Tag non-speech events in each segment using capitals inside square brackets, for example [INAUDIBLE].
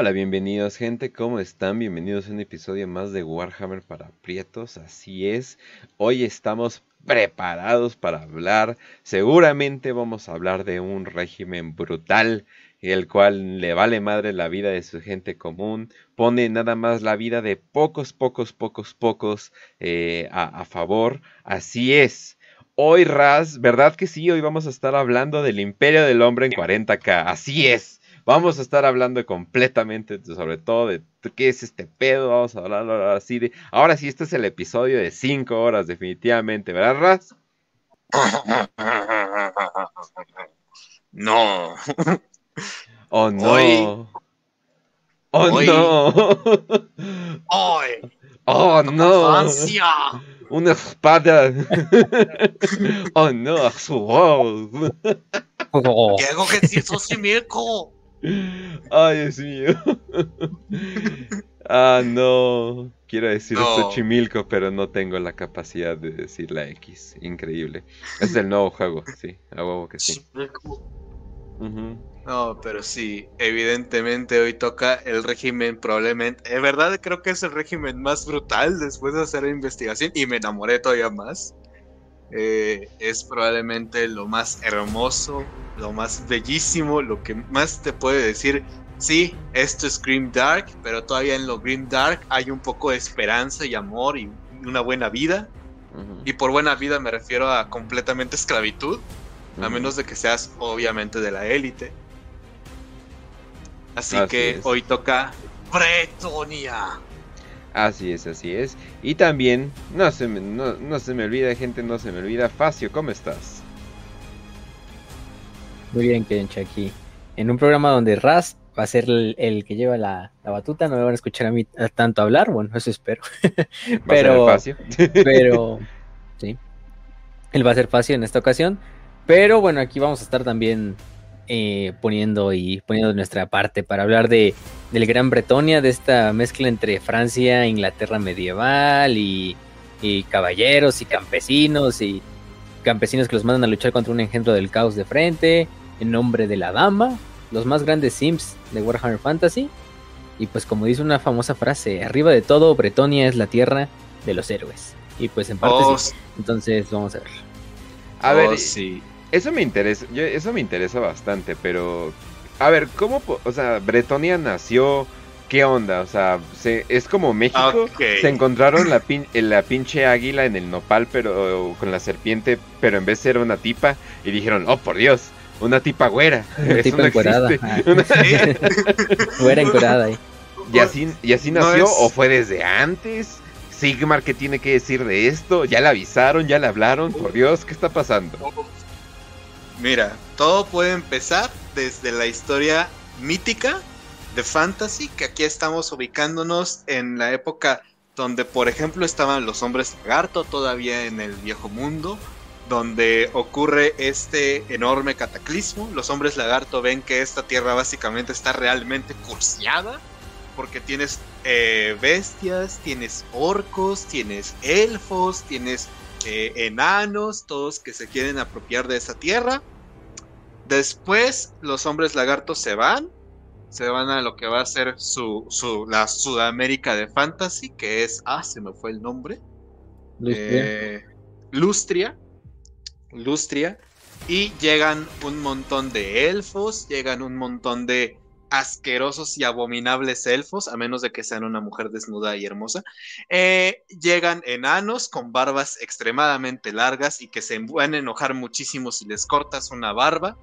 Hola, bienvenidos gente, ¿cómo están? Bienvenidos a un episodio más de Warhammer para Prietos, así es. Hoy estamos preparados para hablar, seguramente vamos a hablar de un régimen brutal, el cual le vale madre la vida de su gente común, pone nada más la vida de pocos, pocos, pocos, pocos eh, a, a favor, así es. Hoy, Raz, ¿verdad que sí? Hoy vamos a estar hablando del Imperio del Hombre en 40k, así es. Vamos a estar hablando completamente, sobre todo de qué es este pedo. Vamos a hablar ahora sí de. Ahora sí, este es el episodio de 5 horas, definitivamente, ¿verdad, Raz? No. [LAUGHS] Oh no. Hoy- Oh hoy- no. ¡Ay! [LAUGHS] [LAUGHS] Oh no. ¡Francia! Una espada. oh no, su voz. ¡Diego que sí sos Mirko! Ay, Dios mío. ah, no. Quiero decir No. Xochimilco, pero no tengo la capacidad de decir la X. Increíble. Es el nuevo juego, sí. A huevo que sí. No, pero sí, evidentemente hoy toca el régimen probablemente, en verdad creo que es el régimen más brutal después de hacer la investigación y me enamoré todavía más. Eh, es probablemente lo más hermoso, lo más bellísimo, lo que más te puede decir, sí, esto es Grim Dark, pero todavía en lo Grim Dark hay un poco de esperanza y amor y una buena vida. Y por buena vida me refiero a completamente esclavitud. A menos de que seas obviamente de la élite. Así, Así que es. hoy toca Bretonia. Así es, así es. Y también, no se me, no, no se me olvida, gente, no se me olvida. Facio, ¿cómo estás? Muy bien, Kencha, aquí. En un programa donde Raz va a ser el, el que lleva la, la batuta, no me van a escuchar a mí tanto hablar, bueno, eso espero. [LAUGHS] ¿Va a ser el Facio? [LAUGHS] Pero, sí, él va a ser fácil en esta ocasión. Pero bueno, aquí vamos a estar también eh, poniendo y poniendo de nuestra parte para hablar de del Gran Bretonia, de esta mezcla entre Francia, Inglaterra medieval y, y caballeros y campesinos y campesinos que los mandan a luchar contra un engendro del caos de frente en nombre de la dama, los más grandes sims de Warhammer Fantasy. Y pues como dice una famosa frase, arriba de todo, Bretonia es la tierra de los héroes. Y pues en parte Oh, sí. Entonces vamos a ver. A oh, ver, sí. Eso me interesa, yo- eso me interesa bastante, pero a ver, ¿cómo, po- o sea, Bretonia nació? ¿Qué onda? O sea, se, es como México. Ok. Se encontraron la, pin- la pinche águila en el nopal, pero con la serpiente, pero en vez de ser una tipa, y dijeron, oh por Dios, una tipa güera. [LAUGHS] Una Eso tipa no. Ah. Una- Fuera [LAUGHS] encorada ahí. ¿Y así, y así No nació? es- ¿O fue desde antes? Sigmar, ¿qué tiene que decir de esto? ¿Ya le avisaron? ¿Ya le hablaron? Por Dios, ¿qué está pasando? Mira, todo puede empezar desde la historia mítica de fantasy, que aquí estamos ubicándonos en la época donde, por ejemplo, estaban los hombres lagarto todavía en el viejo mundo, donde ocurre este enorme cataclismo. Los hombres lagarto ven que esta tierra básicamente está realmente curseada, porque tienes eh, bestias, tienes orcos, tienes elfos, tienes eh, enanos, todos que se quieren apropiar de esa tierra. Después los hombres lagartos se van, se van a lo que va a ser su, su- la Sudamérica de Fantasy, que es, ah, se me fue el nombre, Lustria. eh, Lustria, Lustria, y llegan un montón de elfos, llegan un montón de asquerosos y abominables elfos, a menos de que sean una mujer desnuda y hermosa. Eh, llegan enanos con barbas extremadamente largas y que se van a enojar muchísimo si les cortas una barba.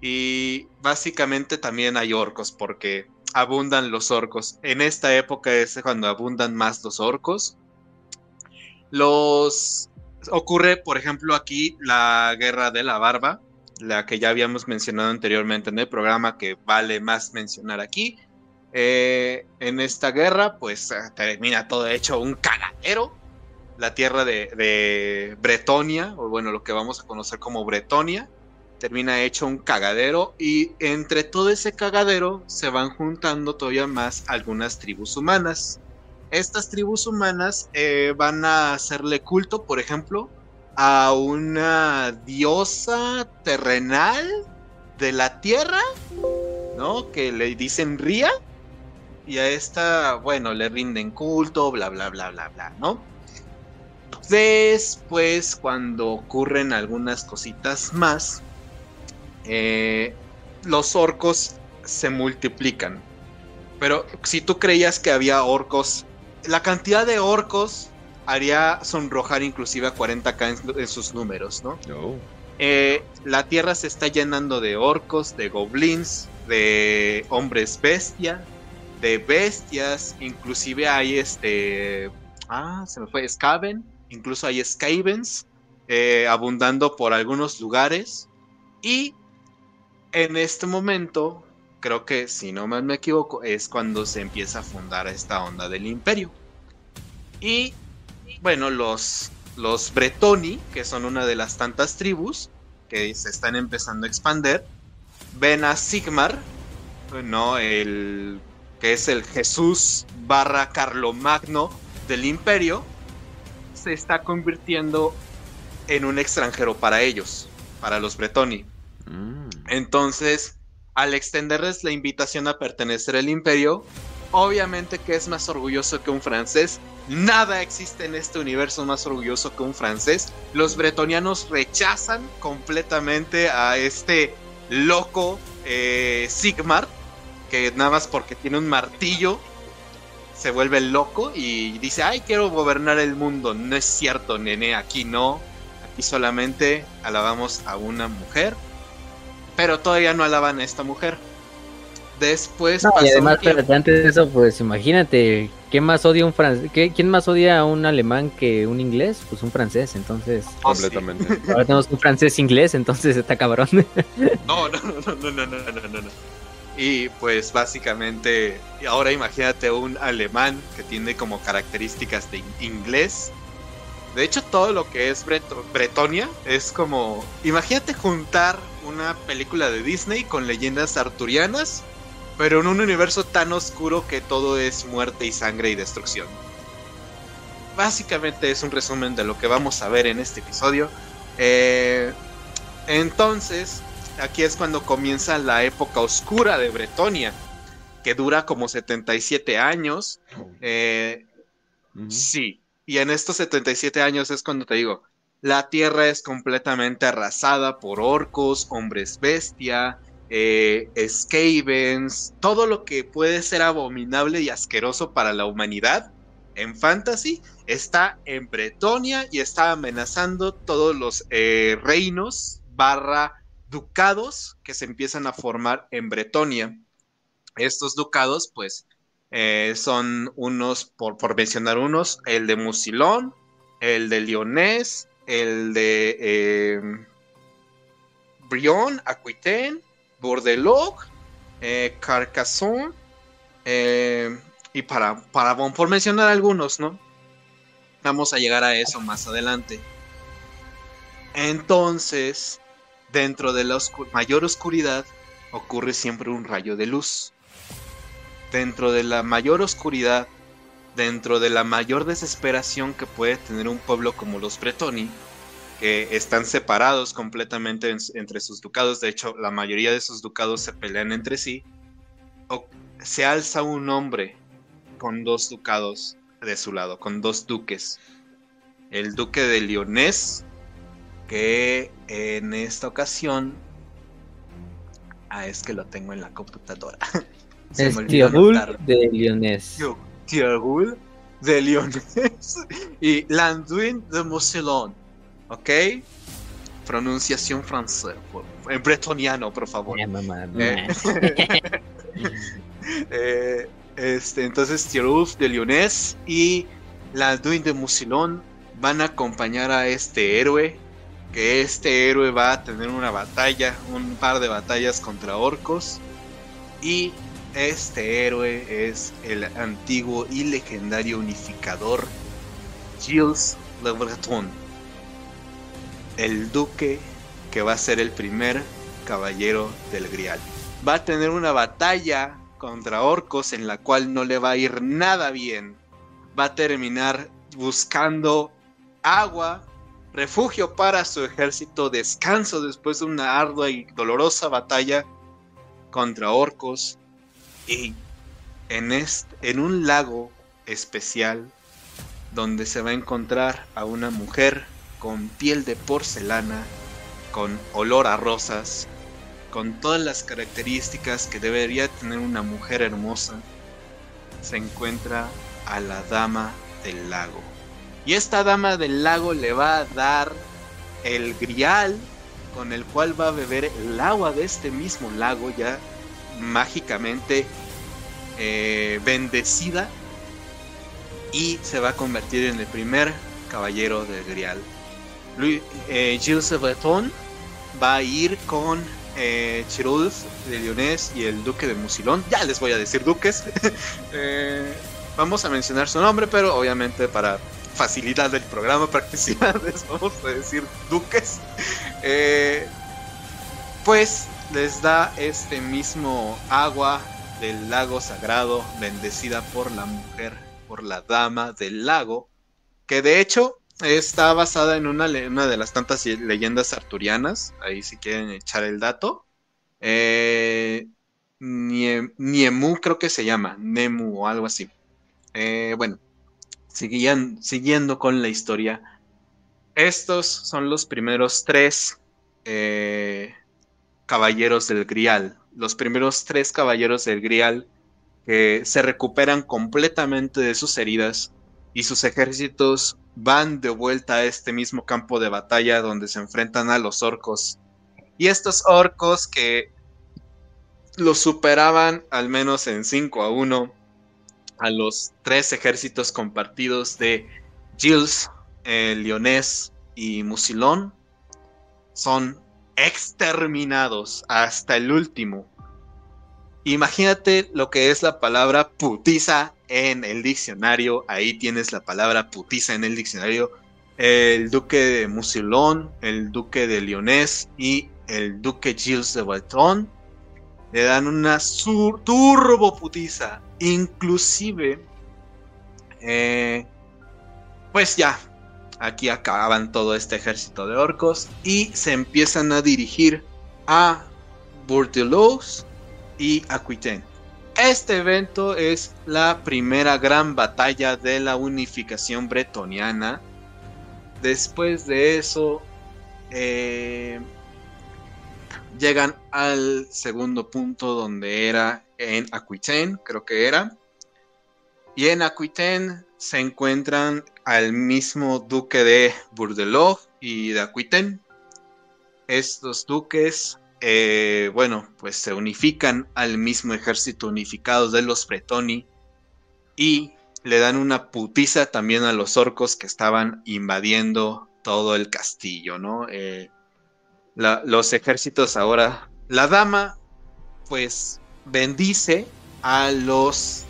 Y básicamente también hay orcos, porque abundan los orcos. En esta época es cuando abundan más los orcos. Los ocurre, por ejemplo, aquí la guerra de la barba, la que ya habíamos mencionado anteriormente en el programa, que vale más mencionar aquí. Eh, en esta guerra, pues eh, termina todo hecho un cagadero. La tierra de, de Bretonia, o bueno, lo que vamos a conocer como Bretonia, termina hecho un cagadero. Y entre todo ese cagadero se van juntando todavía más algunas tribus humanas. Estas tribus humanas eh, van a hacerle culto, por ejemplo, a una diosa terrenal de la tierra, ¿no? Que le dicen Ría. y a esta, bueno, le rinden culto, bla, bla, bla, bla, bla, ¿no? Después, cuando ocurren algunas cositas más, eh, los orcos se multiplican. Pero si tú creías que había orcos, la cantidad de orcos haría sonrojar inclusive a 40k en, sus números, ¿no? Eh, la tierra se está llenando de orcos, de goblins, de hombres bestia, de bestias, inclusive hay este... Ah, se me fue, Skaven, incluso hay Skavens eh, abundando por algunos lugares. Y en este momento, creo que si no mal me equivoco, es cuando se empieza a fundar esta onda del imperio. Y bueno, los, los Bretoni, que son una de las tantas tribus que se están empezando a expandir, ven a Sigmar, ¿no? El que es el Jesús barra Carlomagno del imperio, se está convirtiendo en un extranjero para ellos, para los Bretoni. Mm. Entonces, al extenderles la invitación a pertenecer al imperio, obviamente que es más orgulloso que un francés. Nada existe en este universo más orgulloso que un francés. Los bretonianos rechazan completamente a este loco eh, Sigmar, que nada más porque tiene un martillo se vuelve loco y dice, ay, quiero gobernar el mundo. No es cierto, nene, aquí no. Aquí solamente alabamos a una mujer. Pero todavía no alaban a esta mujer. Después y además, antes de eso, pues imagínate, ¿quién más odia un francés? ¿Quién más odia a un alemán que un inglés? Pues un francés, entonces. Oh, Completamente. [LAUGHS] Ahora tenemos un francés inglés, entonces está cabrón. [LAUGHS] No, no, no, no, no, no, no, no. Y pues básicamente, ahora imagínate un alemán que tiene como características de inglés. De hecho, todo lo que es Bretonia es como. Imagínate juntar una película de Disney con leyendas arturianas pero en un universo tan oscuro que todo es muerte y sangre y destrucción. Básicamente es un resumen de lo que vamos a ver en este episodio. Eh, entonces, aquí es cuando comienza la época oscura de Bretonia, que dura como 77 años. Eh, sí, y en estos 77 años es cuando te digo, la tierra es completamente arrasada por orcos, hombres bestia, eh, todo lo que puede ser abominable y asqueroso para la humanidad en fantasy está en Bretonia y está amenazando todos los eh, reinos barra ducados que se empiezan a formar en Bretonia. Estos ducados, pues, eh, son unos, por, por, mencionar unos, el de Musilón, el de Lyonés, el de eh, Brion, Aquitaine, Bordelog, eh, Carcassonne, eh, y para, para, por mencionar algunos, ¿no? Vamos a llegar a eso más adelante. Entonces, dentro de la mayor oscuridad ocurre siempre un rayo de luz. Dentro de la mayor oscuridad, dentro de la mayor desesperación que puede tener un pueblo como los Bretoni, están separados completamente entre sus ducados. De hecho, la mayoría de sus ducados se pelean entre sí. O se alza un hombre con dos ducados de su lado, con dos duques. El duque de Lyonés, que en esta ocasión... Ah, es que lo tengo en la computadora. [LAUGHS] es de Lyonés. De Lyonés [LAUGHS] y Landuin de Mousselon. ¿Ok? Pronunciación francesa, en bretoniano, por favor. Eh, [LAUGHS] eh, este, entonces, Thierry de Lyonés y la Duin de Musilón van a acompañar a este héroe. Que este héroe va a tener una batalla, un par de batallas contra orcos. Y este héroe es el antiguo y legendario unificador Gilles Le Breton el duque que va a ser el primer caballero del Grial. Va a tener una batalla contra orcos en la cual no le va a ir nada bien. Va a terminar buscando agua, refugio para su ejército, descanso después de una ardua y dolorosa batalla contra orcos. Y en, en un lago especial donde se va a encontrar a una mujer con piel de porcelana, con olor a rosas, con todas las características que debería tener una mujer hermosa, se encuentra a la dama del lago. Y esta dama del lago le va a dar el grial con el cual va a beber el agua de este mismo lago ya mágicamente eh, bendecida y se va a convertir en el primer caballero del grial. Eh, Gilles Breton va a ir con eh, de Lyonés y el duque de Musilón. Ya les voy a decir duques. [LAUGHS] Eh, vamos a mencionar su nombre, pero obviamente para facilidad del programa, practicidades, [LAUGHS] vamos a decir duques. Eh, pues les da este mismo agua del lago sagrado, bendecida por la mujer, por la dama del lago, que de hecho está basada en una, de las tantas leyendas arturianas, ahí si quieren echar el dato. Eh, Niemu creo que se llama, Nemu o algo así. Eh, bueno, siguiendo con la historia. Estos son los primeros tres eh, caballeros del Grial. Los primeros tres caballeros del Grial que se recuperan completamente de sus heridas y sus ejércitos van de vuelta a este mismo campo de batalla donde se enfrentan a los orcos. Y estos orcos que los superaban al menos en 5 a 1 a los tres ejércitos compartidos de Gilles, el Lyonés y Musilón son exterminados hasta el último. Imagínate lo que es la palabra putiza en el diccionario. Ahí tienes la palabra putiza en el diccionario. El duque de Musilón, el duque de Lyonés y el duque Gilles de Breton le dan una turbo putiza Inclusive, eh, pues ya, aquí acaban todo este ejército de orcos y se empiezan a dirigir a Bourdelos y Aquitaine. Este evento es la primera gran batalla de la unificación bretoniana. Después de eso, eh, llegan al segundo punto donde era en Aquitaine, creo que era. Y en Aquitaine se encuentran al mismo duque de Bourdelot y de Aquitaine. Estos duques, eh, bueno, pues se unifican al mismo ejército unificado de los Bretoni y le dan una putiza también a los orcos que estaban invadiendo todo el castillo, ¿no? Eh, los ejércitos ahora, la dama, pues bendice a los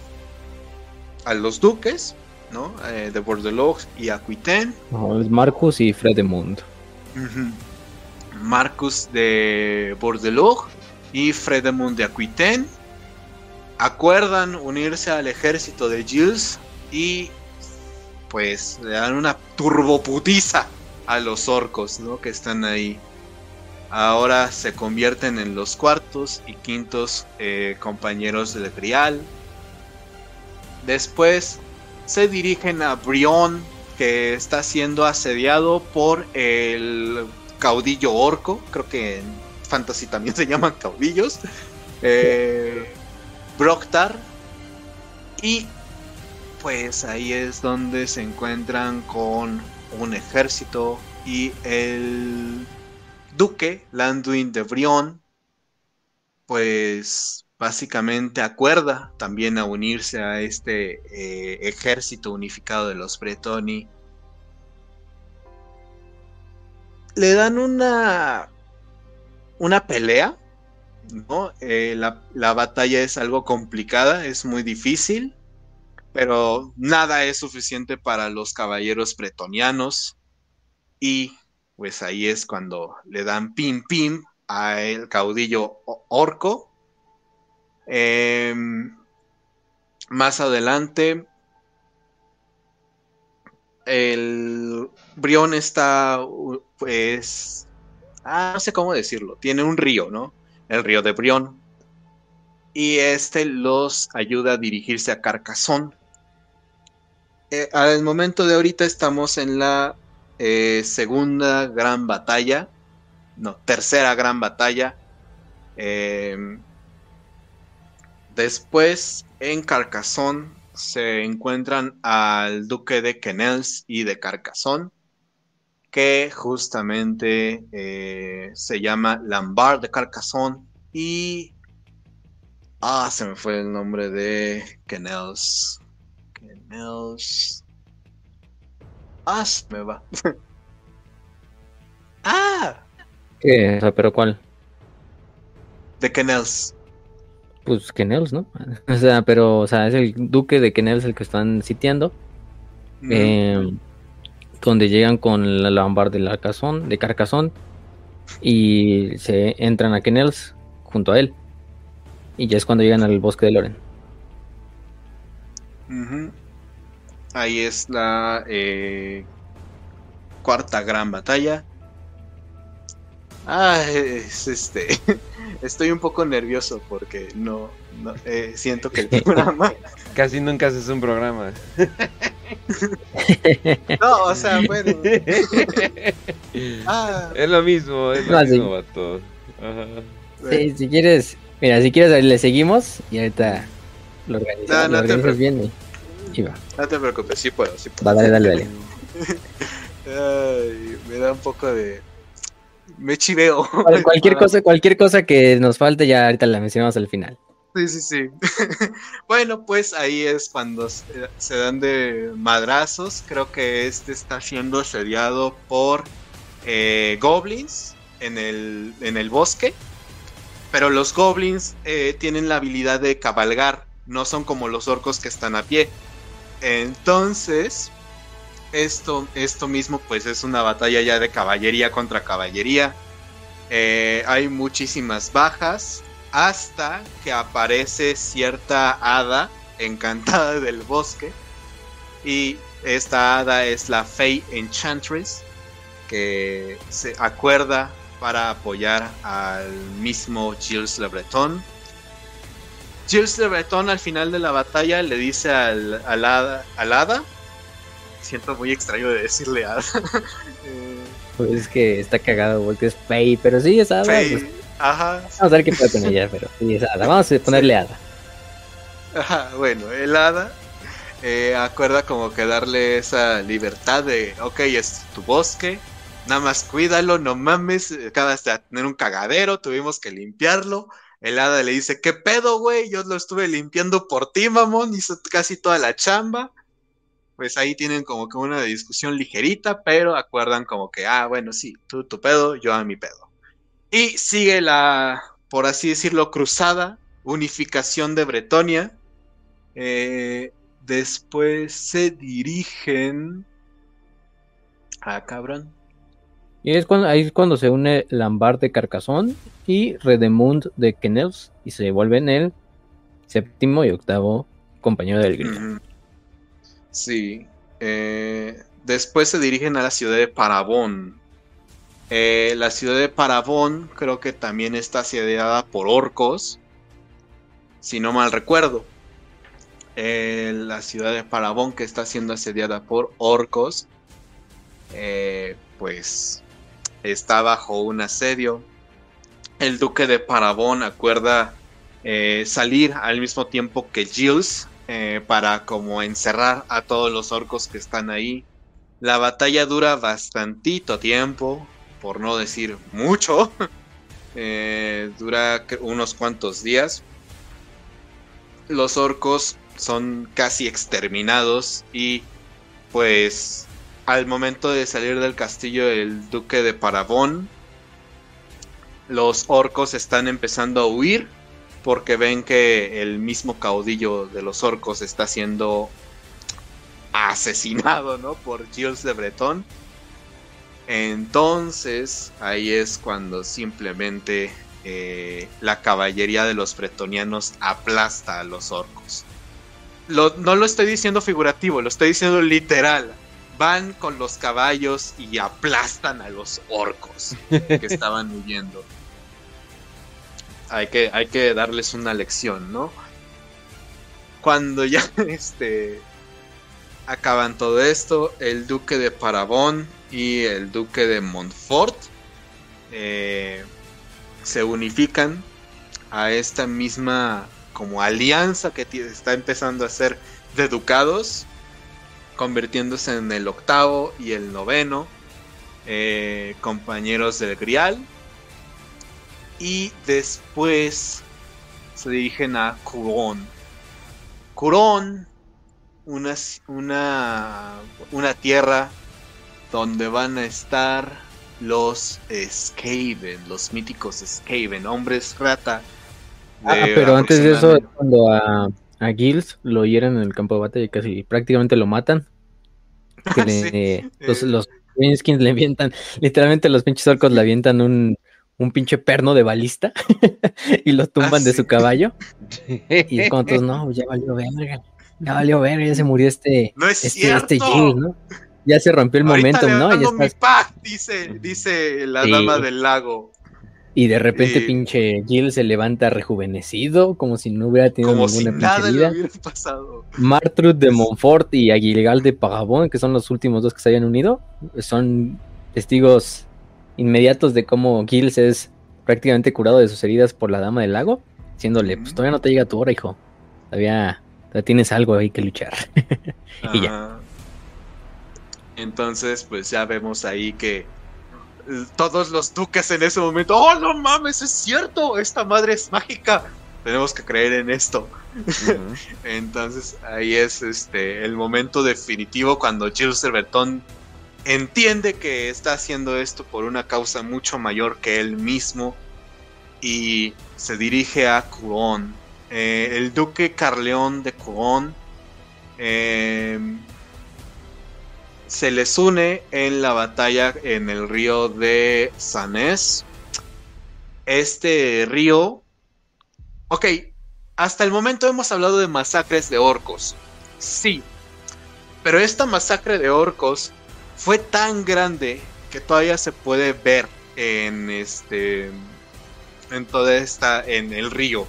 a los duques, ¿no? Eh, de Bordeaux y Aquitaine. Marcus y Fredemund. Marcus de Bordeaux y Fredemund de Aquitaine acuerdan unirse al ejército de Gilles y pues le dan una turboputiza a los orcos, ¿no? Que están ahí ahora se convierten en los cuartos y quintos eh, compañeros del Grial. Después se dirigen a Brion, que está siendo asediado por el caudillo orco. Creo que en Fantasy también [LAUGHS] se llaman caudillos. Eh, Broctar. Y pues ahí es donde se encuentran con un ejército y el duque, Landuin de Brion, pues básicamente acuerda también a unirse a este eh, ejército unificado de los Bretoni. Le dan una, una pelea, ¿no? Eh, la, la batalla es algo complicada, es muy difícil, pero nada es suficiente para los caballeros bretonianos y pues ahí es cuando le dan pim pim a el caudillo orco. Em, más adelante, el Brión está, pues, ah, no sé cómo decirlo, tiene un río, ¿no? El río de Brión. y este los ayuda a dirigirse a Carcassonne. Eh, al momento de ahorita estamos en la eh, segunda gran batalla, no, tercera gran batalla. Em, después en Carcassonne se encuentran al duque de Quenels y de Carcassonne, que justamente eh, se llama Lambard de Carcassonne y... Ah, se me fue el nombre de Quenels. Quenels. Ah, se me va. [LAUGHS] ah. ¿Qué? O sea, ¿pero cuál? De Quenels. Pues Kenels, ¿no? [LAUGHS] O sea, pero, o sea, es el duque de Kenels el que están sitiando. Eh, donde llegan con la Lombard de Carcassonne, de Carcassonne y se entran a Kenels junto a él. Y ya es cuando llegan al bosque de Loren. Ahí es la eh, cuarta gran batalla. Ah, es este. [LAUGHS] Estoy un poco nervioso porque no, eh, siento que el [LAUGHS] programa. Casi nunca haces un programa. [LAUGHS] no, o sea, bueno. [LAUGHS] Ah. Es lo mismo, es lo mismo, a todos. Sí, si quieres, mira, si quieres le seguimos y ahorita lo organizas, no, no lo bien y, va. No te preocupes, sí puedo, sí puedo. Va, dale, dale, dale. [LAUGHS] Ay, me da un poco de me chiveo. Cualquier [LAUGHS] cosa, cualquier cosa que nos falte ya ahorita la mencionamos al final. Sí, sí, sí. [LAUGHS] bueno, pues ahí es cuando se, dan de madrazos. Creo que este está siendo asediado por eh, goblins en el, en el bosque. Pero los goblins eh, tienen la habilidad de cabalgar. No son como los orcos que están a pie. Entonces, esto, esto mismo pues es una batalla ya de caballería contra caballería. Eh, hay muchísimas bajas hasta que aparece cierta hada encantada del bosque. Y esta hada es la Fey Enchantress que se acuerda para apoyar al mismo Gilles Le Breton. Gilles Le Breton al final de la batalla le dice al, al, hada, al hada siento muy extraño de decirle a [LAUGHS] pues es que está cagado porque es Fey, pero sí es Ada. Pues. Ajá. Vamos a ver qué puede con ella, pero sí es. Vamos a ponerle Ada. Ajá, bueno, el Ada eh, acuerda como que darle esa libertad de, ok, es tu bosque, nada más cuídalo, no mames, acabas de tener un cagadero, tuvimos que limpiarlo. El hada le dice, ¿qué pedo, güey? Yo lo estuve limpiando por ti, mamón, hizo casi toda la chamba pues ahí tienen como que una discusión ligerita, pero acuerdan como que, ah, bueno, sí, tú tu pedo, yo a mi pedo. Y sigue la, por así decirlo, cruzada, unificación de Bretonia. Eh, después se dirigen a Cabrón. Y es cuando, ahí es cuando se une Lambert de Carcassonne y Redemund de Kennels y se vuelven el séptimo y octavo compañero del grito. Sí. Eh, después se dirigen a la ciudad de Parabón. Eh, la ciudad de Parabón creo que también está asediada por orcos. Si no mal recuerdo. Eh, la ciudad de Parabón que está siendo asediada por orcos. pues está bajo un asedio. El duque de Parabón acuerda salir al mismo tiempo que Gilles eh, para como encerrar a todos los orcos que están ahí. La batalla dura bastantito tiempo, por no decir mucho. [LAUGHS] Eh, dura unos cuantos días. Los orcos son casi exterminados y pues al momento de salir del castillo del duque de Parabón, los orcos están empezando a huir porque ven que el mismo caudillo de los orcos está siendo asesinado, ¿no? Por Gilles de Breton. Entonces, ahí es cuando simplemente eh, la caballería de los bretonianos aplasta a los orcos. no lo estoy diciendo figurativo, lo estoy diciendo literal. Van con los caballos y aplastan a los orcos que [LAUGHS] estaban huyendo. hay que, hay que darles una lección, ¿no? Cuando ya [LAUGHS] este, acaban todo esto, el duque de Parabón y el duque de Montfort eh, se unifican a esta misma como alianza que está empezando a ser de ducados, convirtiéndose en el octavo y el noveno, eh, compañeros del Grial. Y después se dirigen a Curón. Curón, una, una, una tierra donde van a estar los Skaven, los míticos Skaven, hombres rata. Ah, pero antes de eso, cuando a, a Gills lo hieren en el campo de batalla y casi prácticamente lo matan. Que [LAUGHS] los, los le avientan, literalmente los pinches orcos le avientan un, un pinche perno de balista [LAUGHS] y lo tumban ah, de su caballo. y es todos, [LAUGHS] no, ya valió verga, ya valió verga, ya se murió este, no es este, este ¿no? Ya se rompió el momento, ¿no? Ya mi dice, dice la dama del lago. Y de repente pinche Jill se levanta rejuvenecido, como si no hubiera tenido ninguna si nada le hubiera pasado. Martrud de Montfort y Aguilgal de Pagabón, que son los últimos dos que se hayan unido, son testigos inmediatos de cómo Gilles es prácticamente curado de sus heridas por la dama del lago, diciéndole, pues todavía no te llega tu hora, hijo. Todavía, tienes algo ahí que luchar. [LAUGHS] y ya. Entonces, pues ya vemos ahí que todos los duques en ese momento, oh no mames, es cierto, esta madre es mágica, tenemos que creer en esto. [LAUGHS] Entonces ahí es este el momento definitivo cuando Gilles Cerberton entiende que está haciendo esto por una causa mucho mayor que él mismo y se dirige a Cuón. Eh, el duque Carleón de Cuón eh, se les une en la batalla en el río de Sanés. Este río... Ok, hasta el momento hemos hablado de masacres de orcos. Sí, pero esta masacre de orcos fue tan grande que todavía se puede ver en este en toda esta en el río.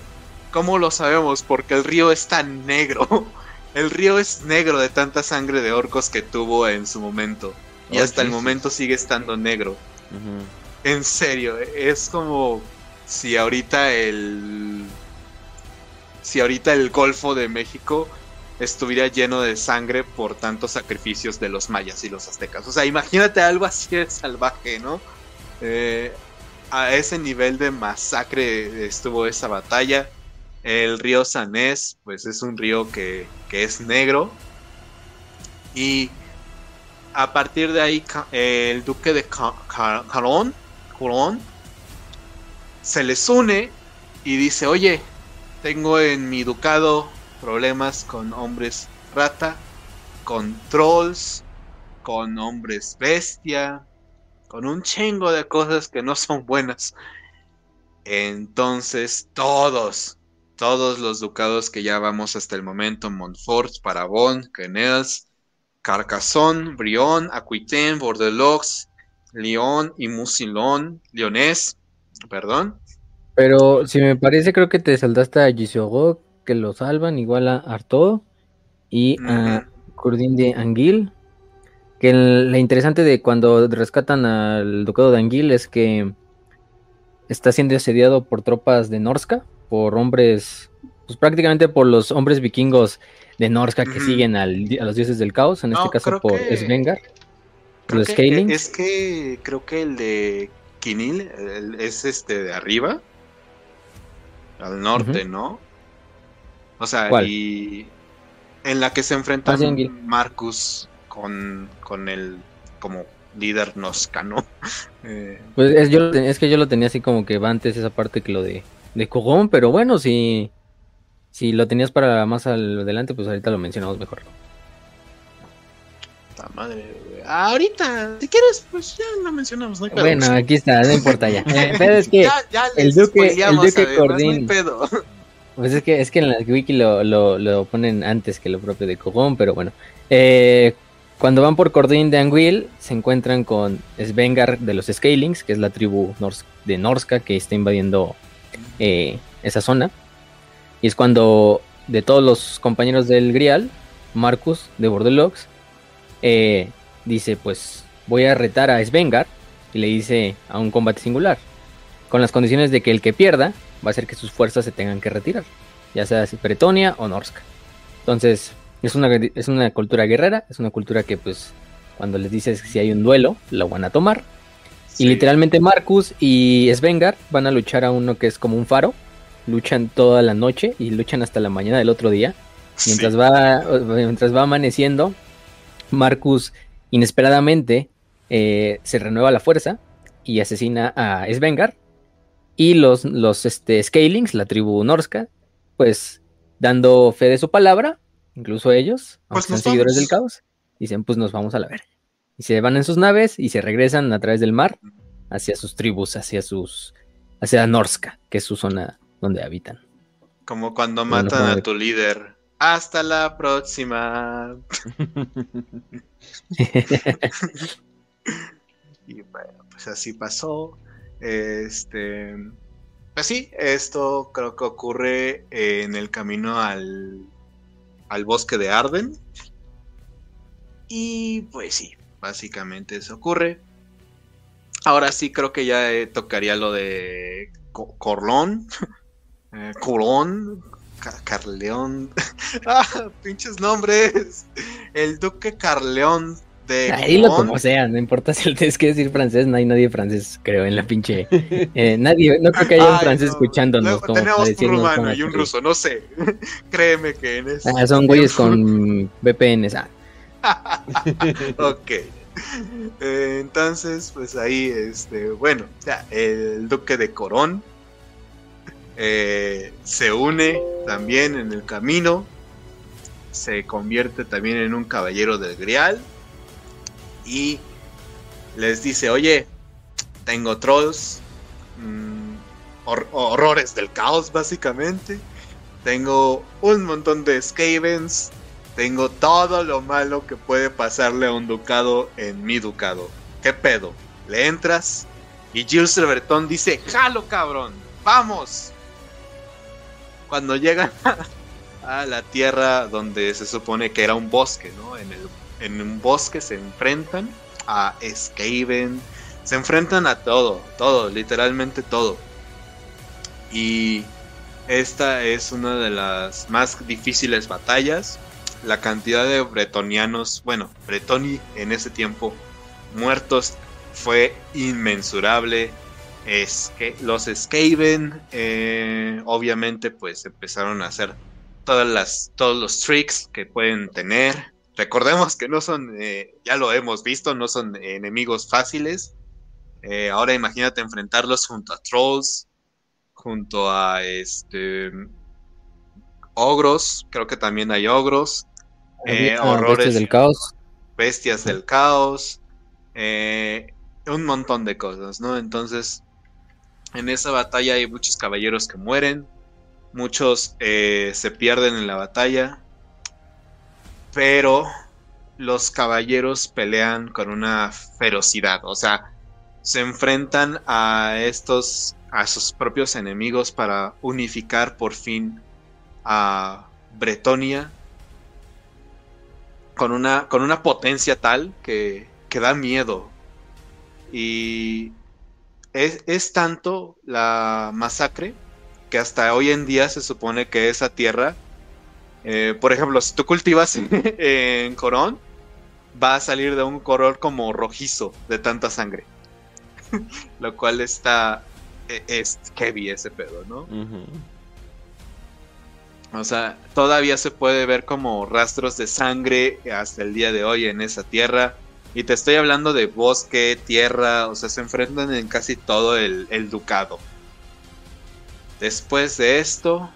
¿Cómo lo sabemos? Porque el río está negro. [LAUGHS] El río es negro de tanta sangre de orcos que tuvo en su momento. Y oh, hasta el momento sigue estando negro. En serio, es como si ahorita el. Si ahorita el Golfo de México estuviera lleno de sangre por tantos sacrificios de los mayas y los aztecas. O sea, imagínate algo así de salvaje, ¿no? Eh, a ese nivel de masacre estuvo esa batalla. El río Sanés, pues es un río que, es negro. Y a partir de ahí, el duque de Carón, se les une y dice, oye, tengo en mi ducado problemas con hombres rata, con trolls, con hombres bestia, con un chingo de cosas que no son buenas. Entonces todos, todos los ducados que ya vamos hasta el momento, Montfort, Parabón, Quenelles, Carcassonne, Brion, Aquitaine, Bordeaux, Lyon y Musilón, Lyonés, perdón. Pero si me parece, creo que te saltaste a Gisogok, que lo salvan, igual a Artaud y a Curdín de Anguil. Que lo interesante de cuando rescatan al ducado de Anguil es que está siendo asediado por tropas de Norska, por hombres, pues prácticamente por los hombres vikingos de Norska que siguen a los dioses del caos, en este caso por Svengar. Los Scaling. Es que creo que el de Kinil es este de arriba, al norte, ¿no? O sea, y en la que se enfrenta Marcus con, con el como líder noscano. [LAUGHS] Eh, pues es, yo, es que yo lo tenía así como que va antes esa parte que lo de de Cogón, pero bueno, si, si lo tenías para más adelante, pues ahorita lo mencionamos mejor. La madre, ahorita, si quieres, pues ya lo mencionamos, no Bueno, aquí está, no importa ya. [LAUGHS] pero es que el Duque, el Duque Cordín. [LAUGHS] pues es que, es que en la wiki lo, lo, lo, ponen antes que lo propio de Cogón, pero bueno. Eh, cuando van por Cordín de Anguil, se encuentran con Svengar de los Scalings, que es la tribu de Norska que está invadiendo eh, esa zona. Y es cuando de todos los compañeros del Grial, Marcus de Bordelox eh, dice pues voy a retar a Svengar y le dice a un combate singular, con las condiciones de que el que pierda va a hacer que sus fuerzas se tengan que retirar, ya sea Bretonia o Norska. Entonces, es una, es una cultura guerrera, es una cultura que pues cuando les dices que si hay un duelo, lo van a tomar. Y literalmente Marcus y Svengar van a luchar a uno que es como un faro. Luchan toda la noche y luchan hasta la mañana del otro día. Mientras, va, mientras va amaneciendo, Marcus inesperadamente eh, se renueva la fuerza y asesina a Svengar. Y los, los este, Scalings, la tribu Norska, pues dando fe de su palabra, incluso ellos, pues son seguidores del caos, dicen pues nos vamos a la ver. Y se van en sus naves y se regresan a través del mar hacia sus tribus, hacia sus hacia Norska, que es su zona donde habitan. Como cuando matan a tu líder. Hasta la próxima. [LAUGHS] y bueno, pues así pasó. Este, pues sí, esto creo que ocurre en el camino al, al bosque de Arden. Y pues sí, básicamente eso ocurre. Ahora sí creo que ya eh, tocaría lo de Corlón. [LAUGHS] Eh, Corón. Carleón. [LAUGHS] ah, pinches nombres. El duque Carleón de. Ahí lo como sea, no importa si tienes que decir francés, no hay nadie francés, creo, en la pinche. Eh, nadie, no creo que haya un francés escuchándonos. como tenemos un rumano y un ruso, no sé. [LAUGHS] Créeme que en eso. Ah, son güeyes con VPNs. Ah. [LAUGHS] ok. Eh, entonces, pues ahí, este, bueno, ya, el duque de Corón eh, se une también en el camino, se convierte también en un caballero del Grial y les dice, oye, tengo trolls, mm, horrores del caos básicamente, tengo un montón de Skavens, tengo todo lo malo que puede pasarle a un ducado en mi ducado. ¿Qué pedo? Le entras y Gilles Breton dice, jalo cabrón, vamos. Cuando llegan [LAUGHS] a la tierra donde se supone que era un bosque, ¿no? En, el, en un bosque se enfrentan a Skaven, se enfrentan a todo, todo, literalmente todo. Y esta es una de las más difíciles batallas la cantidad de bretonianos, bueno, bretoni en ese tiempo muertos fue inmensurable. Es que los Skaven, eh, obviamente, pues empezaron a hacer todas las, todos los tricks que pueden tener. Recordemos que no son, eh, ya lo hemos visto, no son enemigos fáciles. Eh, ahora imagínate enfrentarlos junto a trolls, junto a este ogros, creo que también hay ogros, eh, horrores. Bestias del caos. Bestias del caos. Eh, un montón de cosas, ¿no? Entonces, en esa batalla hay muchos caballeros que mueren. Muchos eh, se pierden en la batalla. Pero los caballeros pelean con una ferocidad. O sea, se enfrentan a estos, a sus propios enemigos para unificar por fin a Bretonia con una, con una potencia tal que, que da miedo. Y es, tanto la masacre que hasta hoy en día se supone que esa tierra, eh, por ejemplo, si tú cultivas [LAUGHS] en Corón, va a salir de un color como rojizo de tanta sangre. [LAUGHS] Lo cual está. E, es heavy ese pedo, ¿no? O sea, todavía se puede ver como rastros de sangre hasta el día de hoy en esa tierra. Y te estoy hablando de bosque, tierra, o sea, se enfrentan en casi todo el, ducado. Después de esto,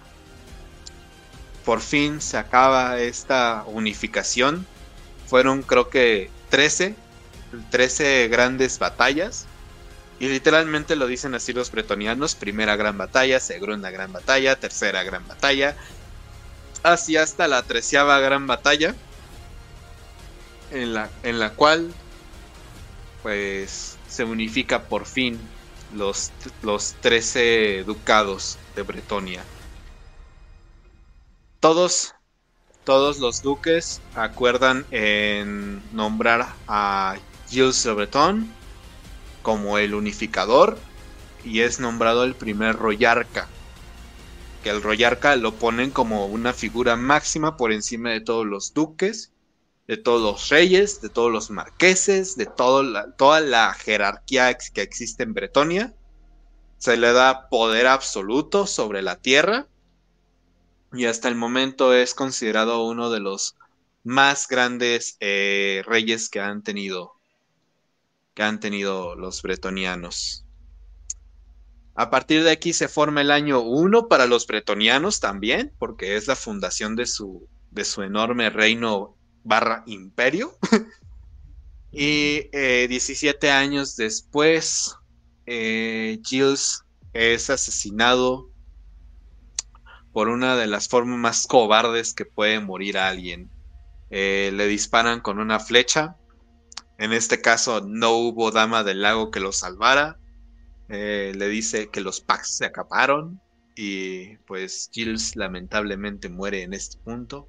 por fin se acaba esta unificación. Fueron creo que 13, 13 grandes batallas. Y literalmente lo dicen así los bretonianos. Primera gran batalla, segunda gran batalla, tercera gran batalla, así hasta la treceava gran batalla, en la, en la cual pues se unifica por fin los, los 13 ducados de Bretonia. Todos, todos los duques acuerdan en nombrar a Gilles de Breton como el unificador y es nombrado el primer royarca. Que el royarca lo ponen como una figura máxima por encima de todos los duques, de todos los reyes, de todos los marqueses, de la, toda la jerarquía que existe en Bretonia. Se le da poder absoluto sobre la tierra y hasta el momento es considerado uno de los más grandes eh, reyes que han tenido que han tenido los bretonianos. A partir de aquí se forma el año 1 para los bretonianos también, porque es la fundación de su, de su enorme reino barra imperio. [LAUGHS] y 17 eh, años después, eh, Gilles es asesinado por una de las formas más cobardes que puede morir a alguien. Eh, le disparan con una flecha en este caso no hubo dama del lago que lo salvara. Eh, le dice que los packs se acaparon y pues Gilles lamentablemente muere en este punto.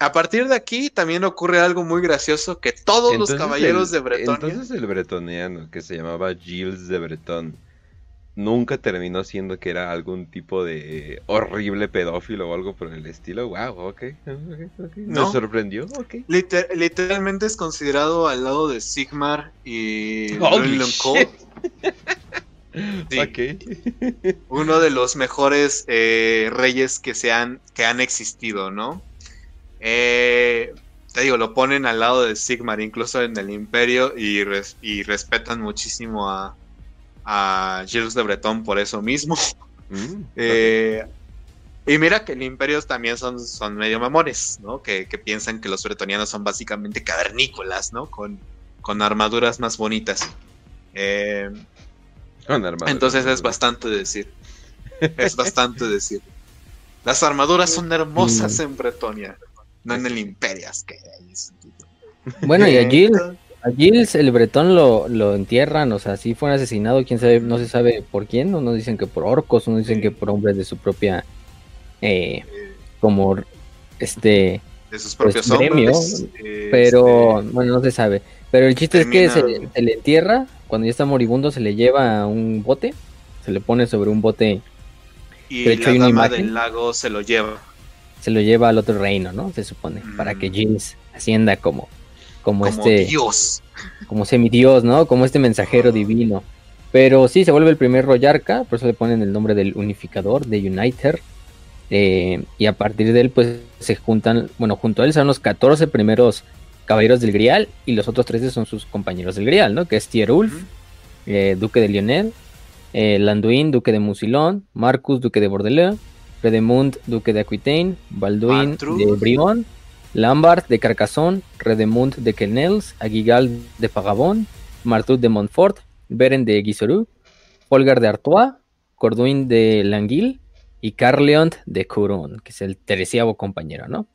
A partir de aquí también ocurre algo muy gracioso que todos los caballeros de Bretonia... Entonces el bretoniano que se llamaba Gilles de Breton nunca terminó siendo que era algún tipo de horrible pedófilo o algo por el estilo. Wow, ok. Me sorprendió, ok. literalmente es considerado al lado de Sigmar y Cole. [LAUGHS] [LAUGHS] Uno de los mejores eh, reyes que, se han, que han existido, ¿no? Eh, te digo, lo ponen al lado de Sigmar, incluso en el Imperio, y, y respetan muchísimo a, a Gilles de Breton por eso mismo. Mm, [LAUGHS] eh, y mira que el Imperios también son, son medio mamones, ¿no? Que, piensan que los bretonianos son básicamente cavernícolas, ¿no? Con, con armaduras más bonitas. Eh, entonces es bastante decir. [LAUGHS] Es bastante decir. Las armaduras son hermosas mm. en Bretonia, no en el Imperias. Que bueno, y a Gilles a Gilles el bretón lo, lo entierran, o sea, si fue asesinado, quién sabe, no se sabe por quién, unos dicen que por orcos, unos dicen que por hombres de su propia, eh, como, este, de sus pues, propios hombres, pero, este, bueno, no se sabe, pero el chiste es que se, le entierra, cuando ya está moribundo se le lleva a un bote, se le pone sobre un bote, y de hecho, la del lago se lo lleva. Se lo lleva al otro reino, ¿no? Se supone, para que mm. ascienda como como, este Dios. Como semidios, ¿no? Como este mensajero divino. Pero sí, se vuelve el primer Royarca, por eso le ponen el nombre del unificador, de Uniter. Eh, y a partir de él, pues se juntan, bueno, junto a él son los 14 primeros caballeros del Grial y los otros 13 son sus compañeros del Grial, ¿no? Que es Tierulf, eh, duque de Lionel, eh, Landuin, duque de Musilón, Marcus, duque de Bordeleu, Redemund, duque de Aquitaine, Balduin de Brion Lambert de Carcassonne, Redemund de Quenelles, Aguigal de Pagabón, Martut de Montfort, Beren de Guisorú, Holgar de Artois, Corduin de Languil y Carleont de Couron, que es el treceavo compañero, ¿no?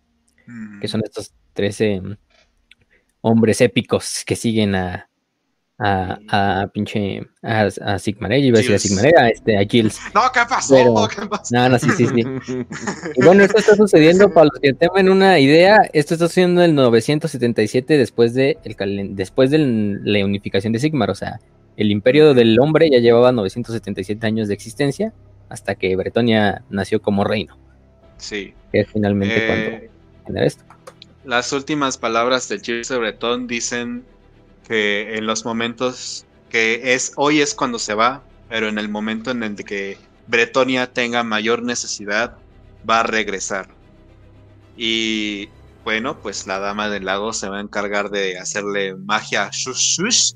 Que son estos trece hombres épicos que siguen a, a, a pinche a, a Sigmarella, iba a decir a Sigmarella, este, a Gilles. No, ¿qué pasó? ¿Qué pasó? No, no, sí, sí, sí. Y bueno, esto está sucediendo, [LAUGHS] para los que tengan una idea, esto está sucediendo en el 977 después de, el, después de la unificación de Sigmar, o sea, el imperio del hombre ya llevaba 977 años de existencia hasta que Bretonia nació como reino. Sí. Que es finalmente eh, cuando esto. Las últimas palabras del Gilles de Breton dicen que en los momentos que es hoy es cuando se va, pero en el momento en el que Bretonia tenga mayor necesidad, va a regresar. Y bueno, pues la dama del lago se va a encargar de hacerle magia shush shush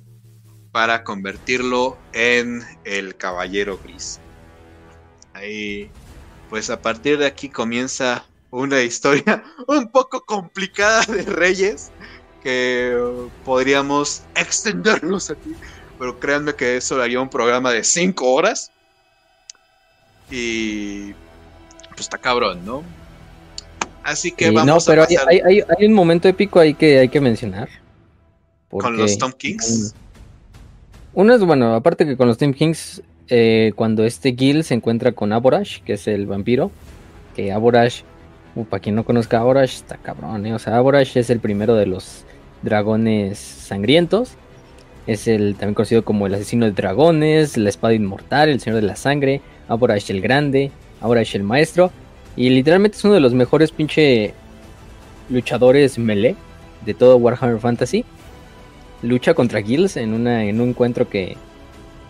para convertirlo en el caballero gris. Ahí, pues a partir de aquí comienza una historia [LAUGHS] un poco complicada de reyes podríamos extendernos aquí. Pero créanme que eso haría un programa de 5 horas. Y pues está cabrón, ¿no? Así que vamos no, pero hay, hay, un momento épico ahí que hay que mencionar. ¿Con los Tom Kings? Uno es, bueno, aparte que con los Team Kings, eh, cuando este Gil se encuentra con Aborash, que es el vampiro, que Aborash, para quien no conozca a está cabrón, ¿eh? O sea, Aborash es el primero de los dragones sangrientos. Es el también conocido como el asesino de dragones, la espada inmortal, el señor de la sangre, Aborash el grande, Aborash el maestro. Y literalmente es uno de los mejores pinche luchadores melee de todo Warhammer Fantasy. Lucha contra Gills en, una, en un encuentro que,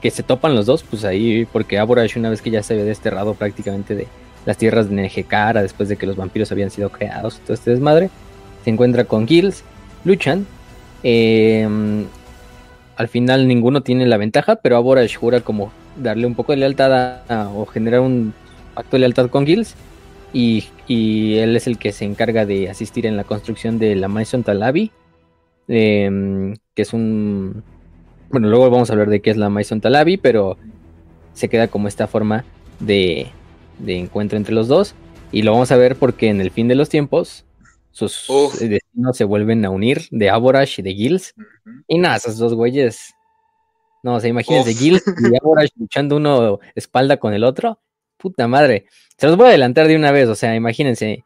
que se topan los dos, pues ahí, porque Aborash una vez que ya se había desterrado prácticamente de las tierras de Nejecara, después de que los vampiros habían sido creados, todo este desmadre, se encuentra con Gills, luchan. Em, al final ninguno tiene la ventaja, pero Aborash jura como darle un poco de lealtad o generar un acto de lealtad con Gills. Y, y, él es el que se encarga de asistir en la construcción de la Maison Talabi, em, que es un... Bueno, luego vamos a hablar de qué es la Maison Talabi, pero se queda como esta forma de, de encuentro entre los dos. Y lo vamos a ver porque en el fin de los tiempos sus Uf. destinos se vuelven a unir de Aborash y de Gills. Y nada, esos dos güeyes. No, o sea, imagínense, Uf. Gills y Aborash [LAUGHS] luchando uno espalda con el otro. Puta madre. Se los voy a adelantar de una vez, o sea, imagínense.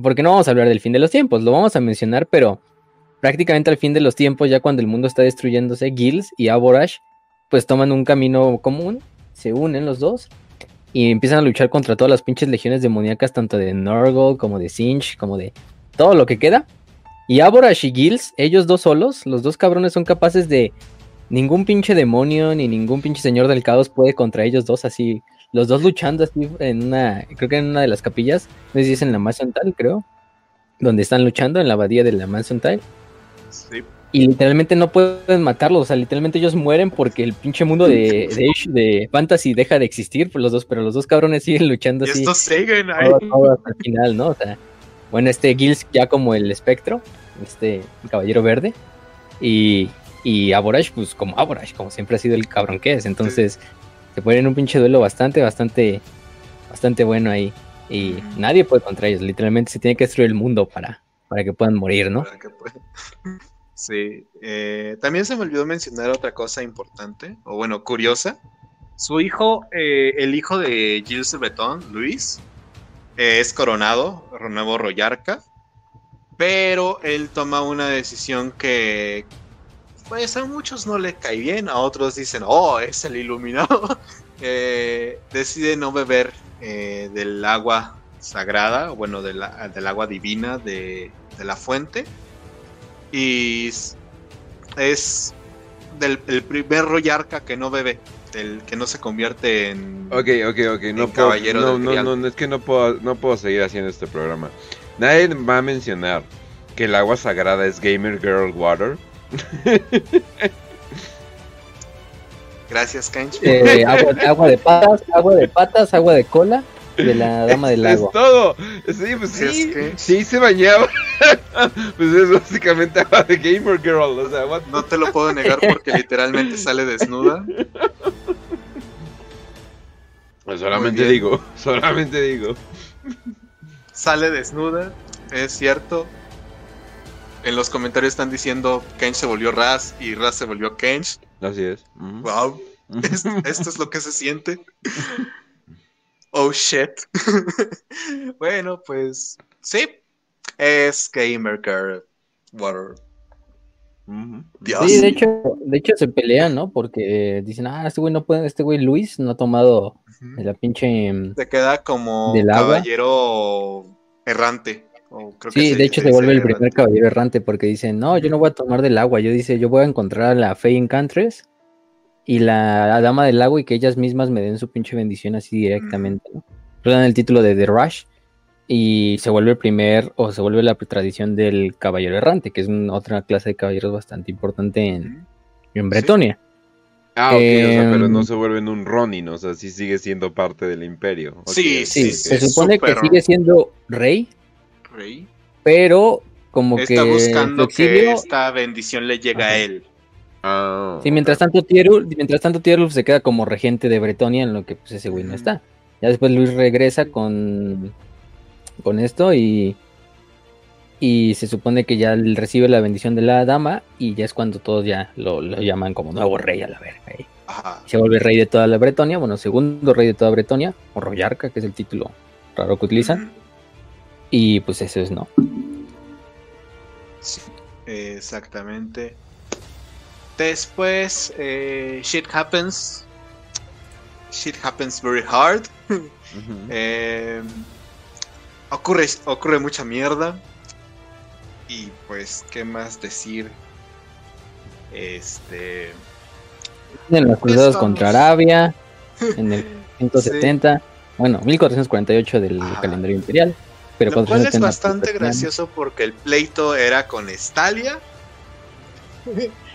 Porque no vamos a hablar del fin de los tiempos, lo vamos a mencionar, pero prácticamente al fin de los tiempos, ya cuando el mundo está destruyéndose, Gills y Aborash, pues toman un camino común, se unen los dos y empiezan a luchar contra todas las pinches legiones demoníacas, tanto de Nurgle como de Sinch, como de todo lo que queda. Y Aborash y Gills, ellos dos solos, los dos cabrones son capaces de. Ningún pinche demonio ni ningún pinche señor del caos puede contra ellos dos así. Los dos luchando así en una. Creo que en una de las capillas. No sé si es en la Mansion Tile, creo. Donde están luchando, en la abadía de la Mansion Tile. Sí. Y literalmente no pueden matarlos. O sea, literalmente ellos mueren porque el pinche mundo de, de, de Fantasy deja de existir por los dos. Pero los dos cabrones siguen luchando Y así estos siguen ahí. todo, todo hasta el final, ¿no? O sea, bueno, este Gills ya como el espectro, este caballero verde, y, y Aborash, pues como Aborash, como siempre ha sido el cabrón que es. Entonces, se ponen un pinche duelo bastante, bastante, bastante bueno ahí. Y nadie puede contra ellos, literalmente se tiene que destruir el mundo para, para que puedan morir, ¿no? Para que Sí, eh, también se me olvidó mencionar otra cosa importante, o bueno, curiosa. Su hijo, eh, el hijo de Gilles Breton, Luis, eh, es coronado, nuevo Royarca, pero él toma una decisión que, pues a muchos no le cae bien, a otros dicen, oh, es el iluminado. [LAUGHS] Eh, decide no beber eh, del agua sagrada, bueno, del agua divina de la fuente. Y es del el primer Royarca que no bebe, el que no se convierte en... Ok, ok, ok. No puedo, caballero no, del no, Grial. no, no, es que no puedo, no puedo seguir haciendo este programa. Nadie va a mencionar que el agua sagrada es Gamer Girl Water. Gracias, Kench. Eh, agua, agua de patas, agua de patas, agua de cola de la [LAUGHS] dama del Es lago. todo. Sí, pues Es sí. que- Sí, se bañaba. [LAUGHS] pues es básicamente [LAUGHS] agua de Gamer Girl. O sea, what- No te lo puedo negar porque literalmente sale desnuda. Pues solamente digo, solamente digo. Sale desnuda, es cierto. En los comentarios están diciendo Kench se volvió Raz y Raz se volvió Kench. Así es. Wow, es- esto es lo que se siente. Oh shit. [LAUGHS] bueno, pues sí, es Gamer Girl Water. Dios. Sí, de hecho, de hecho se pelean, ¿no? Porque dicen, ah, este güey no puede, este güey Luis no ha tomado la pinche. mm, Se queda como ¿Del agua? caballero errante. o creo que Sí, se- de hecho se se vuelve el primer caballero errante porque dice, no, yo no voy a tomar del agua, yo dice, yo voy a encontrar a la Fey Encantress y la, la dama del agua y que ellas mismas me den su pinche bendición así directamente, ¿no? Le dan el título de The Rush y se vuelve el primer, o se vuelve la tradición del caballero errante, que es una otra clase de caballeros bastante importante en, en Bretonia. Ah, ok, o sea, pero Em, no se vuelven un Ronin, o sea, sí sigue siendo parte del imperio. Sí, Sí, ok. se sí, supone que sigue siendo rey, Rey. pero como Está que buscando su que esta bendición le llegue a él. Ah, Sí, mientras tanto Tierulf, mientras tanto Tierulf se queda como regente de Bretonia en lo que pues ese güey no está. Ya después Luis regresa con con esto y y se supone que ya recibe la bendición de la dama y ya es cuando todos ya lo, llaman como nuevo rey a la verga. ¿eh? Se vuelve rey de toda la Bretonia, bueno, segundo rey de toda Bretonia, o Royarca, que es el título raro que utilizan. Y pues eso es, ¿no? Sí, exactamente. Después, eh, shit happens. Shit happens very hard. [LAUGHS] Em, ocurre, ocurre mucha mierda. Y pues, ¿qué más decir? Este. En los cruzados contra Arabia, en el [LAUGHS] 170, bueno, 1448 del calendario imperial. Pero Lo cual es bastante gracioso porque el pleito era con Estalia. [LAUGHS]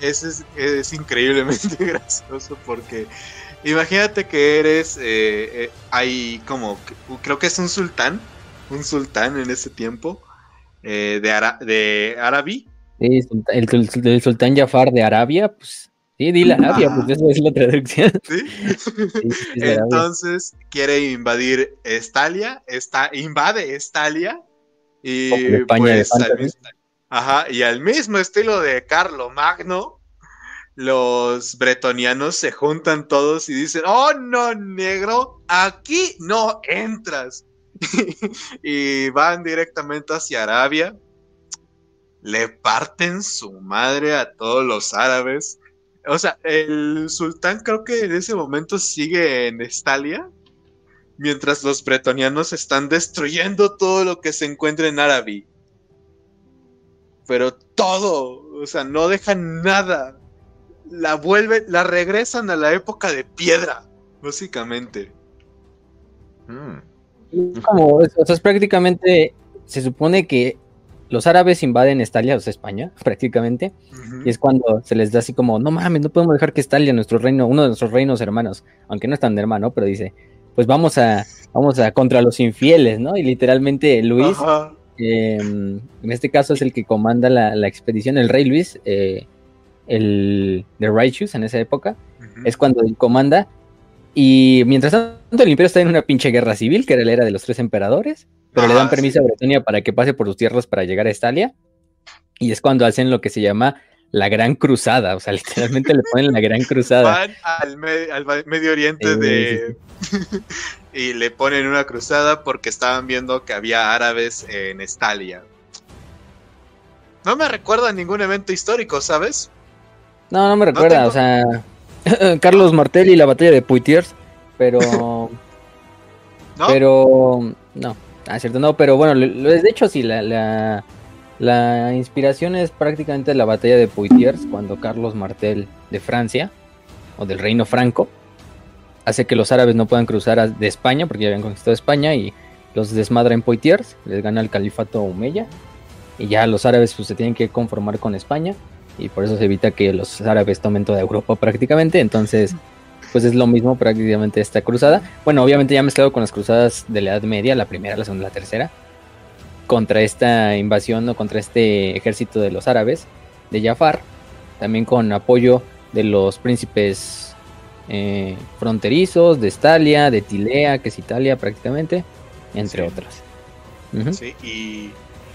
es, es, increíblemente [LAUGHS] gracioso porque imagínate que eres, eh, eh, hay como, creo que es un sultán, un sultán en ese tiempo, eh, de, Ara de Arabi. Sí, el, sultán Jafar de Arabia, pues sí, di la Arabia, pues eso es la traducción. [LAUGHS] Entonces quiere invadir Estalia, está, invade Estalia y pues, al mismo, ajá, y al mismo estilo de Carlo Magno, los bretonianos se juntan todos y dicen, oh no, negro, aquí no entras. [LAUGHS] y van directamente hacia Arabia. Le parten su madre a todos los árabes. O sea, el sultán creo que en ese momento sigue en Estalia. Mientras los bretonianos están destruyendo todo lo que se encuentra en Árabe. Pero todo, o sea, no dejan nada. La vuelven, la regresan a la época de piedra, básicamente. Hmm. Como, o sea, es prácticamente, se supone que los árabes invaden Estalia, o sea, España, [LAUGHS] prácticamente, y es cuando se les da así como, no mames, no podemos dejar que Estalia, nuestro reino, uno de nuestros reinos hermanos, aunque no es tan hermano, pero dice, pues vamos a, vamos a contra los infieles, ¿no? Y literalmente Luis, em, en este caso es el que comanda la, expedición, el rey Luis, eh, el de Righteous en esa época, es cuando él comanda y mientras tanto, el imperio está en una pinche guerra civil, que era la era de los tres emperadores, pero le dan permiso a Bretonia para que pase por sus tierras para llegar a Estalia. Y es cuando hacen lo que se llama la Gran Cruzada, o sea, [LAUGHS] literalmente le ponen la Gran Cruzada. Van al, Medio Oriente de... [LAUGHS] y le ponen una cruzada porque estaban viendo que había árabes en Estalia. No me recuerda a ningún evento histórico, ¿sabes? No, no me recuerda, o sea, [LAUGHS] Carlos Martel y la batalla de Poitiers, pero... [LAUGHS] ¿No? Pero... No, ah, cierto, no, pero bueno, de hecho sí, la, la, inspiración es prácticamente la batalla de Poitiers, cuando Carlos Martel de Francia, o del reino franco, hace que los árabes no puedan cruzar de España, porque ya habían conquistado España, y los desmadra en Poitiers, les gana el califato Omeya, y ya los árabes pues, se tienen que conformar con España y por eso se evita que los árabes tomen toda Europa prácticamente. Entonces, pues es lo mismo prácticamente esta cruzada. Bueno, obviamente ya mezclado con las cruzadas de la Edad Media, la primera, la segunda, la tercera, contra esta invasión o contra este ejército de los árabes de Jafar, también con apoyo de los príncipes eh, fronterizos de Estalia, de Tilea, que es Italia prácticamente, entre otras. Sí, y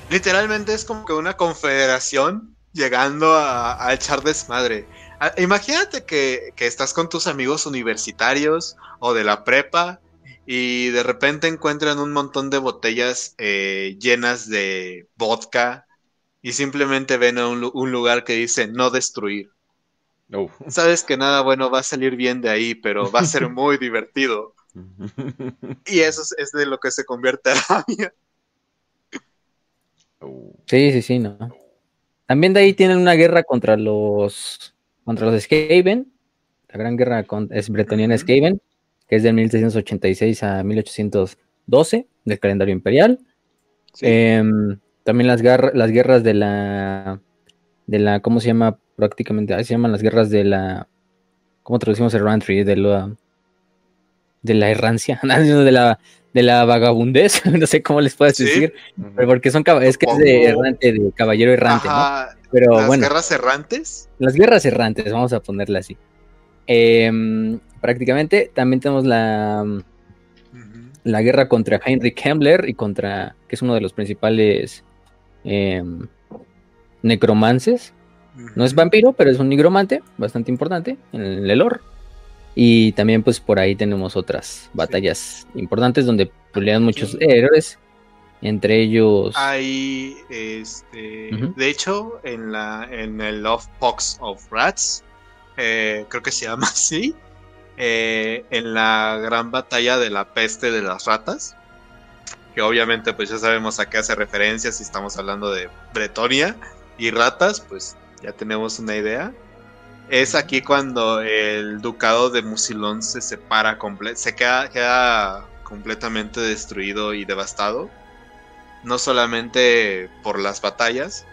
literalmente es como que una confederación llegando a, echar desmadre. imagínate que, estás con tus amigos universitarios o de la prepa y de repente encuentran un montón de botellas eh, llenas de vodka y simplemente ven a un, lugar que dice no destruir. [LAUGHS] Sabes que nada bueno va a salir bien de ahí, pero va a ser [LAUGHS] muy divertido. y eso es, de lo que se convierte Arabia. Sí, sí, sí, no. También de ahí tienen una guerra contra los contra los Skaven. La gran guerra es bretoniana Skaven, que es de 1686 a 1812 del calendario imperial. Em, también las, las guerras de la de la ¿cómo se llama? prácticamente ahí se llaman las guerras de la ¿cómo traducimos errantry? de la de la errancia, [LAUGHS] de la de la vagabundez, [LAUGHS] no sé cómo les puedes decir, porque son es que es de errante, de caballero errante, Pero ¿Las guerras errantes? Las guerras errantes, vamos a ponerla así. Em, prácticamente también tenemos la la guerra contra Heinrich Kemmler y contra que es uno de los principales em, necromances. No es vampiro, pero es un nigromante bastante importante en el lore. Y también pues por ahí tenemos otras batallas importantes donde pelean muchos héroes. Entre ellos. Hay este. De hecho, en la. en el Love Box of Rats. Eh, creo que se llama [LAUGHS] así. Eh, en la gran batalla de la peste de las ratas. Que obviamente, pues ya sabemos a qué hace referencia. Si estamos hablando de Bretonia y ratas, pues ya tenemos una idea. Es aquí cuando el ducado de Musilón se separa, se queda, queda completamente destruido y devastado. No solamente por las batallas.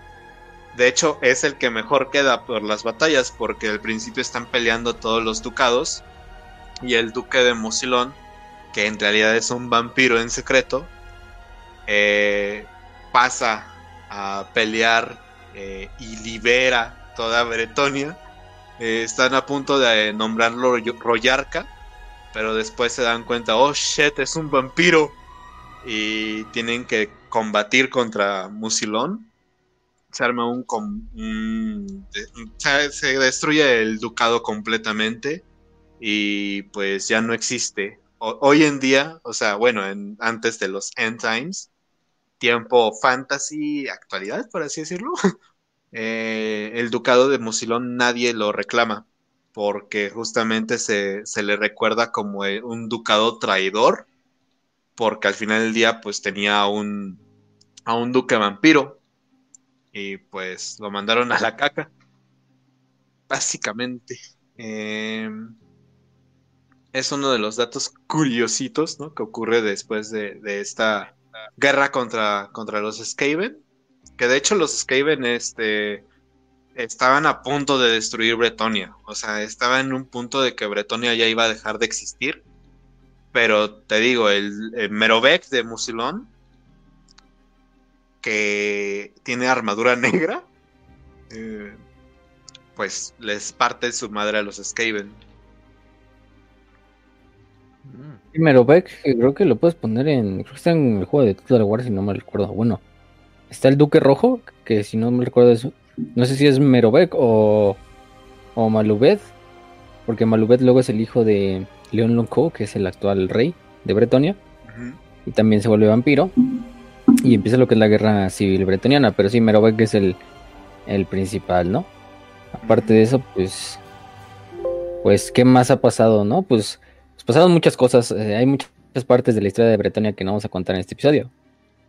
De hecho, es el que mejor queda por las batallas porque al principio están peleando todos los ducados. Y el duque de Musilón, que en realidad es un vampiro en secreto, eh, pasa a pelear eh, y libera toda Bretonia. Eh, están a punto de nombrarlo Royarca, pero después se dan cuenta, oh shit, es un vampiro. Y tienen que combatir contra Musilón. Se arma un, se destruye el ducado completamente y pues ya no existe. hoy en día, o sea, bueno, antes de los End Times, tiempo fantasy, actualidad, por así decirlo, [LAUGHS] eh, el ducado de Musilón nadie lo reclama, porque justamente se, le recuerda como un ducado traidor, porque al final del día pues tenía a un, a un duque vampiro, y pues lo mandaron a la caca, básicamente. Em, es uno de los datos curiositos ¿no? que ocurre después de, de esta guerra contra, contra los Skaven. Que de hecho los Skaven este, estaban a punto de destruir Bretonia. O sea, estaba en un punto de que Bretonia ya iba a dejar de existir. Pero te digo, el, Merovec de Musilón, que tiene armadura [LAUGHS] negra, eh, pues les parte su madre a los Skaven. Merovec, creo que lo puedes poner en. Creo que está en el juego de Total War, si no me recuerdo. Bueno, está el Duque Rojo, que si no me recuerdo eso. No sé si es Merovec o. O Malubed. Porque Malubed luego es el hijo de León Lonco, que es el actual rey de Bretonia. Y también se vuelve vampiro. Y empieza lo que es la guerra civil bretoniana. Pero sí, Merovec es el, el principal, ¿no? Aparte de eso, pues. Pues, ¿qué más ha pasado, no? Pues pasaron muchas cosas, eh, hay muchas partes de la historia de Bretonia que no vamos a contar en este episodio,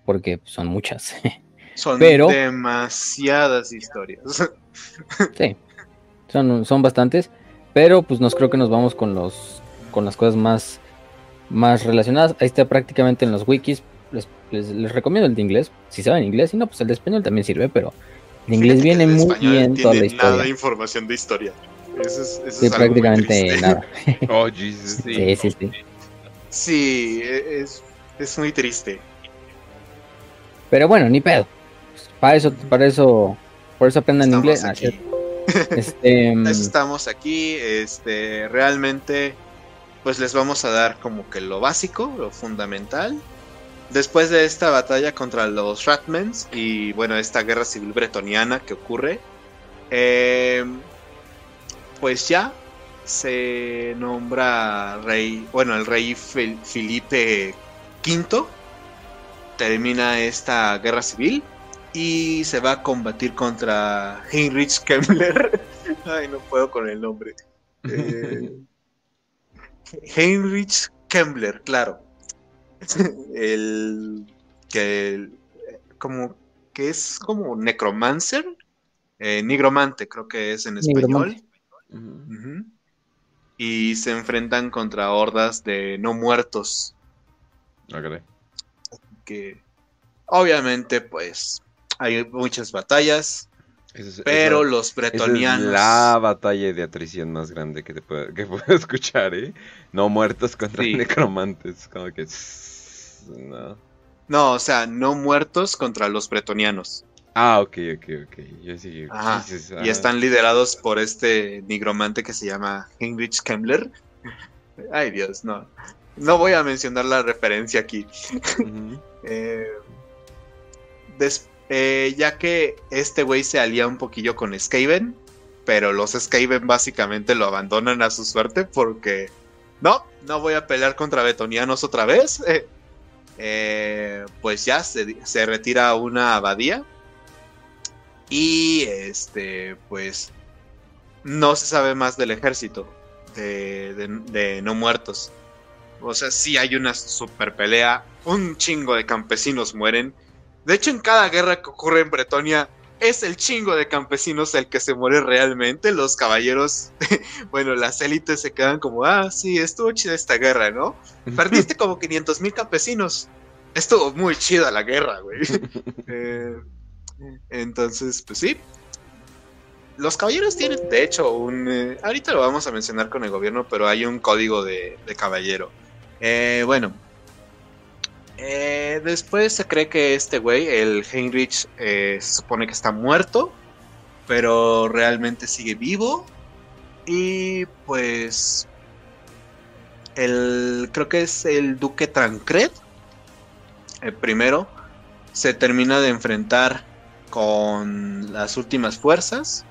porque son muchas. [LAUGHS] Son demasiadas historias. [LAUGHS] sí, son, son bastantes, pero pues nos creo que nos vamos con los con las cosas más, más relacionadas. Ahí está prácticamente en los wikis. Les, les, recomiendo el de inglés, si saben inglés, y no, pues el de español también sirve, pero el inglés viene muy bien toda la historia. Nada de información de historia. Eso es, eso sí, prácticamente nada. [LAUGHS] oh, Jesus, sí. Sí, sí, sí. es, es muy triste. Pero bueno, ni pedo. Para eso, para eso, por eso aprendan inglés. Aquí. [LAUGHS] Este, mm, estamos aquí. Este, realmente, pues les vamos a dar como que lo básico, lo fundamental. Después de esta batalla contra los Ratmans y bueno, esta guerra civil bretoniana que ocurre, eh, pues ya se nombra rey, bueno, el rey Felipe V termina esta guerra civil y se va a combatir contra Heinrich Kemmler. [LAUGHS] Ay, no puedo con el nombre. [LAUGHS] Eh, Heinrich Kemmler, claro. [LAUGHS] el que como que es como necromancer, eh, nigromante creo que es en español. Y se enfrentan contra hordas de no muertos. Que obviamente, pues, hay muchas batallas. pero los bretonianos. la batalla de atrición más grande que te puedo, que [LAUGHS] puedo escuchar, ¿eh? No muertos contra necromantes. Como que. No. No, o sea, no muertos contra los bretonianos. Ah, ok, ok, ok. Y ah. están liderados por este nigromante que se llama Heinrich Kemmler. Ay, Dios, no. No voy a mencionar la referencia aquí. [LAUGHS] Eh, eh, ya que este güey se alía un poquillo con Skaven, pero los Skaven básicamente lo abandonan a su suerte porque no, no voy a pelear contra betonianos otra vez. [LAUGHS] Eh, pues ya se, retira a una abadía y este, pues no se sabe más del ejército de, de no muertos. O sea, sí hay una super pelea, un chingo de campesinos mueren. De hecho, en cada guerra que ocurre en Bretonia, es el chingo de campesinos el que se muere realmente. Los caballeros, [LAUGHS] bueno, las élites se quedan como, ah, sí, estuvo chida esta guerra, ¿no? Perdiste como 500 mil campesinos. Estuvo muy chida la guerra, güey. [LAUGHS] Eh, entonces, pues sí. Los caballeros tienen, de hecho, un... Eh, ahorita lo vamos a mencionar con el gobierno, pero hay un código de caballero. Eh, bueno. Eh, después se cree que este güey, el Heinrich, se supone que está muerto, pero realmente sigue vivo. Y pues... El, creo que es el duque Tancred, el primero, se termina de enfrentar con las últimas fuerzas,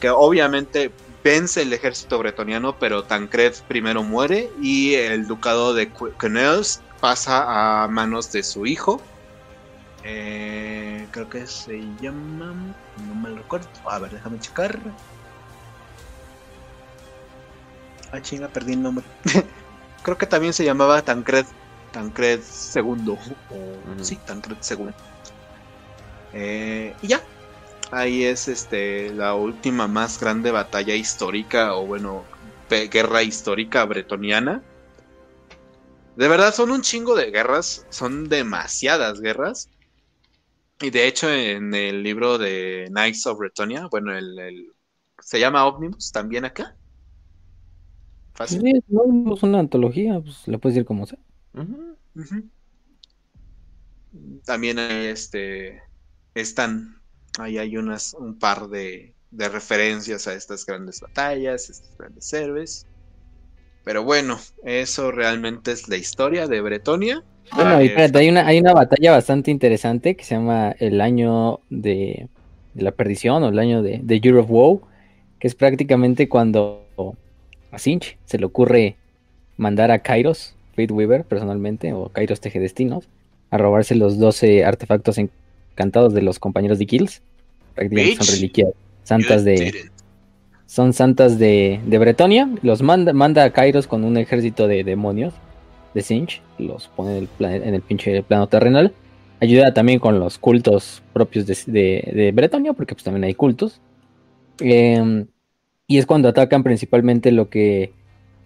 que obviamente vence el ejército bretoniano, pero Tancred primero muere y el ducado de Quenelles pasa a manos de su hijo. Eh, creo que se llama. No me lo recuerdo. A ver, déjame checar. Ah, chinga, perdí el nombre. [LAUGHS] creo que también se llamaba Tancred. Tancred II. Sí, Tancred II. Eh, y ya, ahí es este la última más grande batalla histórica o bueno, guerra histórica bretoniana. De verdad son un chingo de guerras, son demasiadas guerras. Y de hecho en el libro de Knights of Bretonia, bueno, el, se llama Omnibus también acá. Fácil. Sí, es una antología, pues la puedes decir como sea. También este están Ahí hay unas, un par de, referencias a estas grandes batallas, estos grandes héroes. Pero bueno, eso realmente es la historia de Bretonia. Bueno, y espérate, hay una, hay una batalla bastante interesante que se llama el año de, la perdición o el año de, de Year of Woe, que es prácticamente cuando a Sinch se le ocurre mandar a Kairos, Fate Weaver personalmente, o Kairos Tejedestinos, a robarse los 12 artefactos en cantados de los compañeros de Kills. Prácticamente son reliquias santas de. Son santas de, de Bretonia. Los manda, manda a Kairos con un ejército de demonios de Sinch. Los pone en el, en el pinche plano terrenal. Ayuda también con los cultos propios de, de, Bretonia, porque pues también hay cultos. Em, y es cuando atacan principalmente lo que,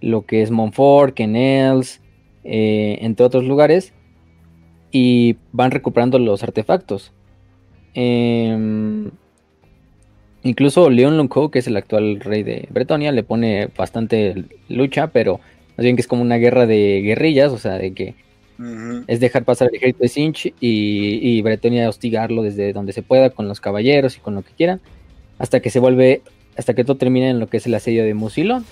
lo que es Montfort, Kenels, eh, entre otros lugares. Y van recuperando los artefactos. Em, incluso Leon Lunco, que es el actual rey de Bretonia, le pone bastante lucha, pero más bien que es como una guerra de guerrillas, o sea, de que es dejar pasar el ejército de Sinch y, y, Bretonia hostigarlo desde donde se pueda, con los caballeros y con lo que quieran, hasta que se vuelve, hasta que todo termine en lo que es el asedio de Musilón.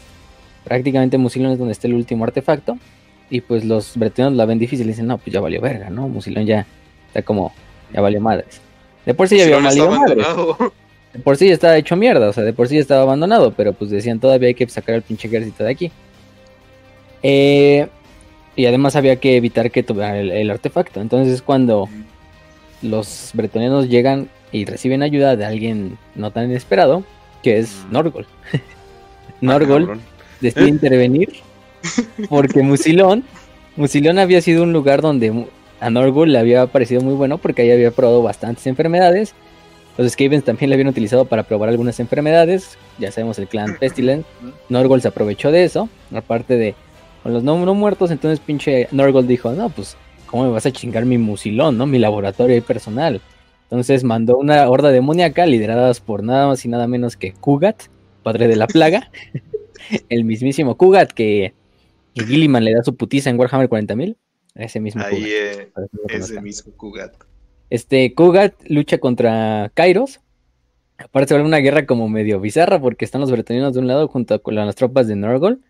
Prácticamente Musilón es donde está el último artefacto, y pues los bretonianos la ven difícil y dicen, no, pues ya valió verga, ¿no? Musilón ya está como, ya valió madres. De por sí ya había valido madre. De por sí ya estaba hecho mierda, o sea, de por sí ya estaba abandonado, pero pues decían todavía hay que sacar el pinche ejército de aquí. Eh, y además había que evitar que tuviera el, artefacto. Entonces es cuando los bretonianos llegan y reciben ayuda de alguien no tan inesperado, que es mm. Norgol. [LAUGHS] Norgol decide intervenir porque Musilón, Musilón había sido un lugar donde a Norgul le había parecido muy bueno porque ahí había probado bastantes enfermedades. Los Skavens también le habían utilizado para probar algunas enfermedades. Ya sabemos el clan Pestilence. Norgol se aprovechó de eso. Aparte de con los no, muertos, entonces pinche Norgol dijo, no, pues, ¿cómo me vas a chingar mi musilón, no? Mi laboratorio y personal. Entonces mandó una horda demoníaca lideradas por nada más y nada menos que Kugat, padre de la plaga. [LAUGHS] el mismísimo Kugat que, que Gilliman le da su putiza en Warhammer 40.000. Ese mismo Ahí, eh, ese mismo Kugat. Este, Kugat lucha contra Kairos. Aparte se vuelve una guerra como medio bizarra porque están los bretonianos de un lado junto con las tropas de Norgol.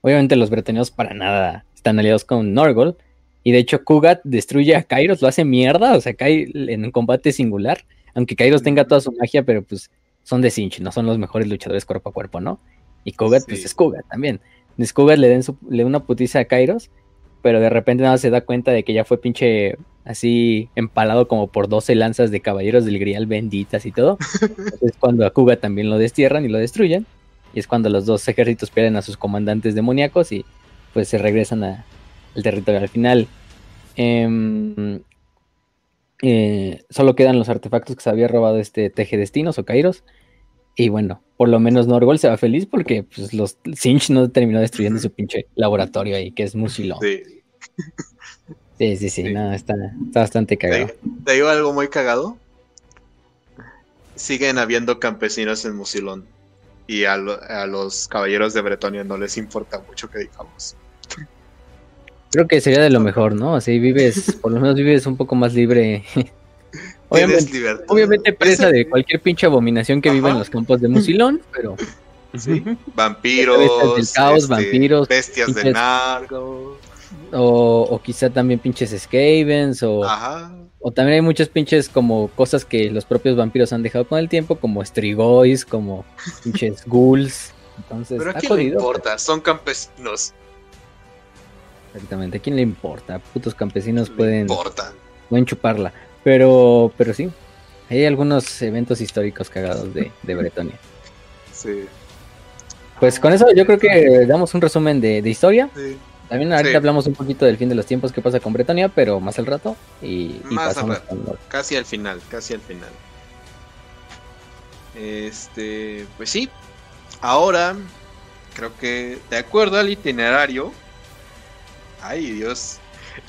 Obviamente los bretonianos para nada están aliados con Norgol. Y de hecho, Kugat destruye a Kairos, lo hace mierda, o sea, cae en un combate singular. Aunque Kairos tenga toda su magia, pero pues son de Cinch, no son los mejores luchadores cuerpo a cuerpo, ¿no? Y Kugat, pues es Kugat también. Kugat le, den le una putiza a Kairos, pero de repente nada se da cuenta de que ya fue pinche así empalado como por 12 lanzas de caballeros del Grial benditas y todo. [LAUGHS] es cuando a Kugat también lo destierran y lo destruyen. Y es cuando los dos ejércitos pierden a sus comandantes demoníacos y pues se regresan al territorio. Al final, em, eh, solo quedan los artefactos que se había robado este Teje Destinos o Kairos. Y bueno, por lo menos Norgol se va feliz porque pues, los Sinch no terminó destruyendo su pinche laboratorio ahí, que es Musilón. Sí. Sí, sí, sí, no, está, bastante cagado. ¿Te digo algo muy cagado? Siguen habiendo campesinos en Musilón y a, los caballeros de Bretonia no les importa mucho que digamos. Creo que sería de lo mejor, ¿no? Así vives, por lo menos vives un poco más libre. [LAUGHS] obviamente, obviamente presa de cualquier pinche abominación que viva en los campos de Musilón, pero... Sí. Vampiros, del caos, este, vampiros, bestias de nargo. O, o, quizá también pinches Skavens, o, Ajá. O también hay muchos pinches como cosas que los propios vampiros han dejado con el tiempo, como Strigois, como pinches [LAUGHS] ghouls. Entonces, Pero a quién le importa, son campesinos. Exactamente, ¿a quién le importa? Putos campesinos pueden, pueden chuparla. Pero, pero sí, hay algunos eventos históricos cagados de, de Bretonia. Sí. Pues con eso yo creo que damos un resumen de, de historia. Sí. También ahorita hablamos un poquito del fin de los tiempos que pasa con Bretonia, pero más al rato y, más pasamos casi al final, casi al final. Este, pues sí. Ahora creo que de acuerdo al itinerario. Ay, Dios.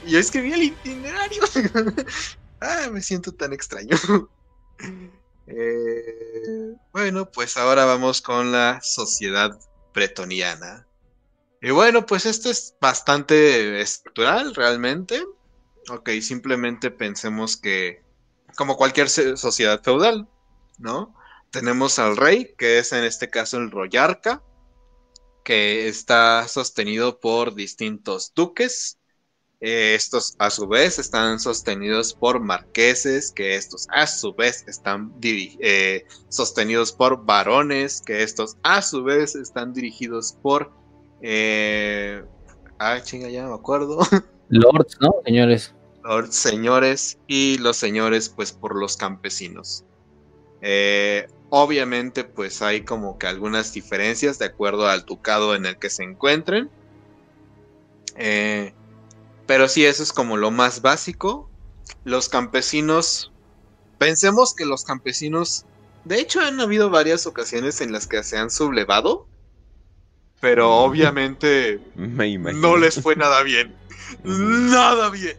Yo escribí el itinerario. [LAUGHS] ah, me siento tan extraño. [LAUGHS] Eh, bueno, pues ahora vamos con la sociedad bretoniana. Y bueno, pues esto es bastante estructural realmente. Ok, simplemente pensemos que, como cualquier sociedad feudal, ¿no? Tenemos al rey, que es en este caso el royarca, que está sostenido por distintos duques. Eh, estos a su vez están sostenidos por marqueses, que estos a su vez están eh, sostenidos por varones, que estos a su vez están dirigidos por eh, ah, chinga, ya no me acuerdo. [LAUGHS] Lords, ¿no? Señores. Lords, señores. Y los señores, pues, por los campesinos. Eh, obviamente, pues hay como que algunas diferencias de acuerdo al ducado en el que se encuentren. Eh, pero sí, eso es como lo más básico. Los campesinos. Pensemos que los campesinos. De hecho, han habido varias ocasiones en las que se han sublevado pero obviamente [LAUGHS] no les fue nada bien. nada bien.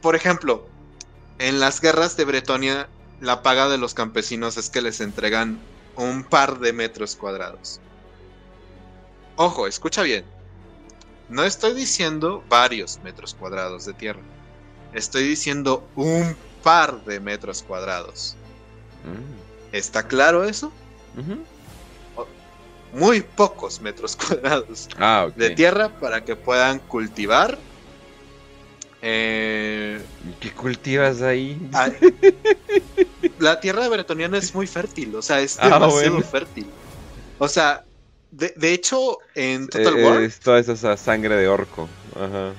Por ejemplo, en las guerras de Bretonia, la paga de los campesinos es que les entregan un par de metros cuadrados. Ojo, escucha bien. No estoy diciendo varios metros cuadrados de tierra. Estoy diciendo un par de metros cuadrados. Mm. ¿Está claro eso? muy pocos metros [LAUGHS] cuadrados ah, de tierra para que puedan cultivar. Eh, ¿Qué cultivas ahí? Ah, [LAUGHS] la tierra bretoniana es muy fértil, o sea, es ah, demasiado fértil. O sea, de, hecho, en Total War. Es toda esa sangre de orco. Ajá.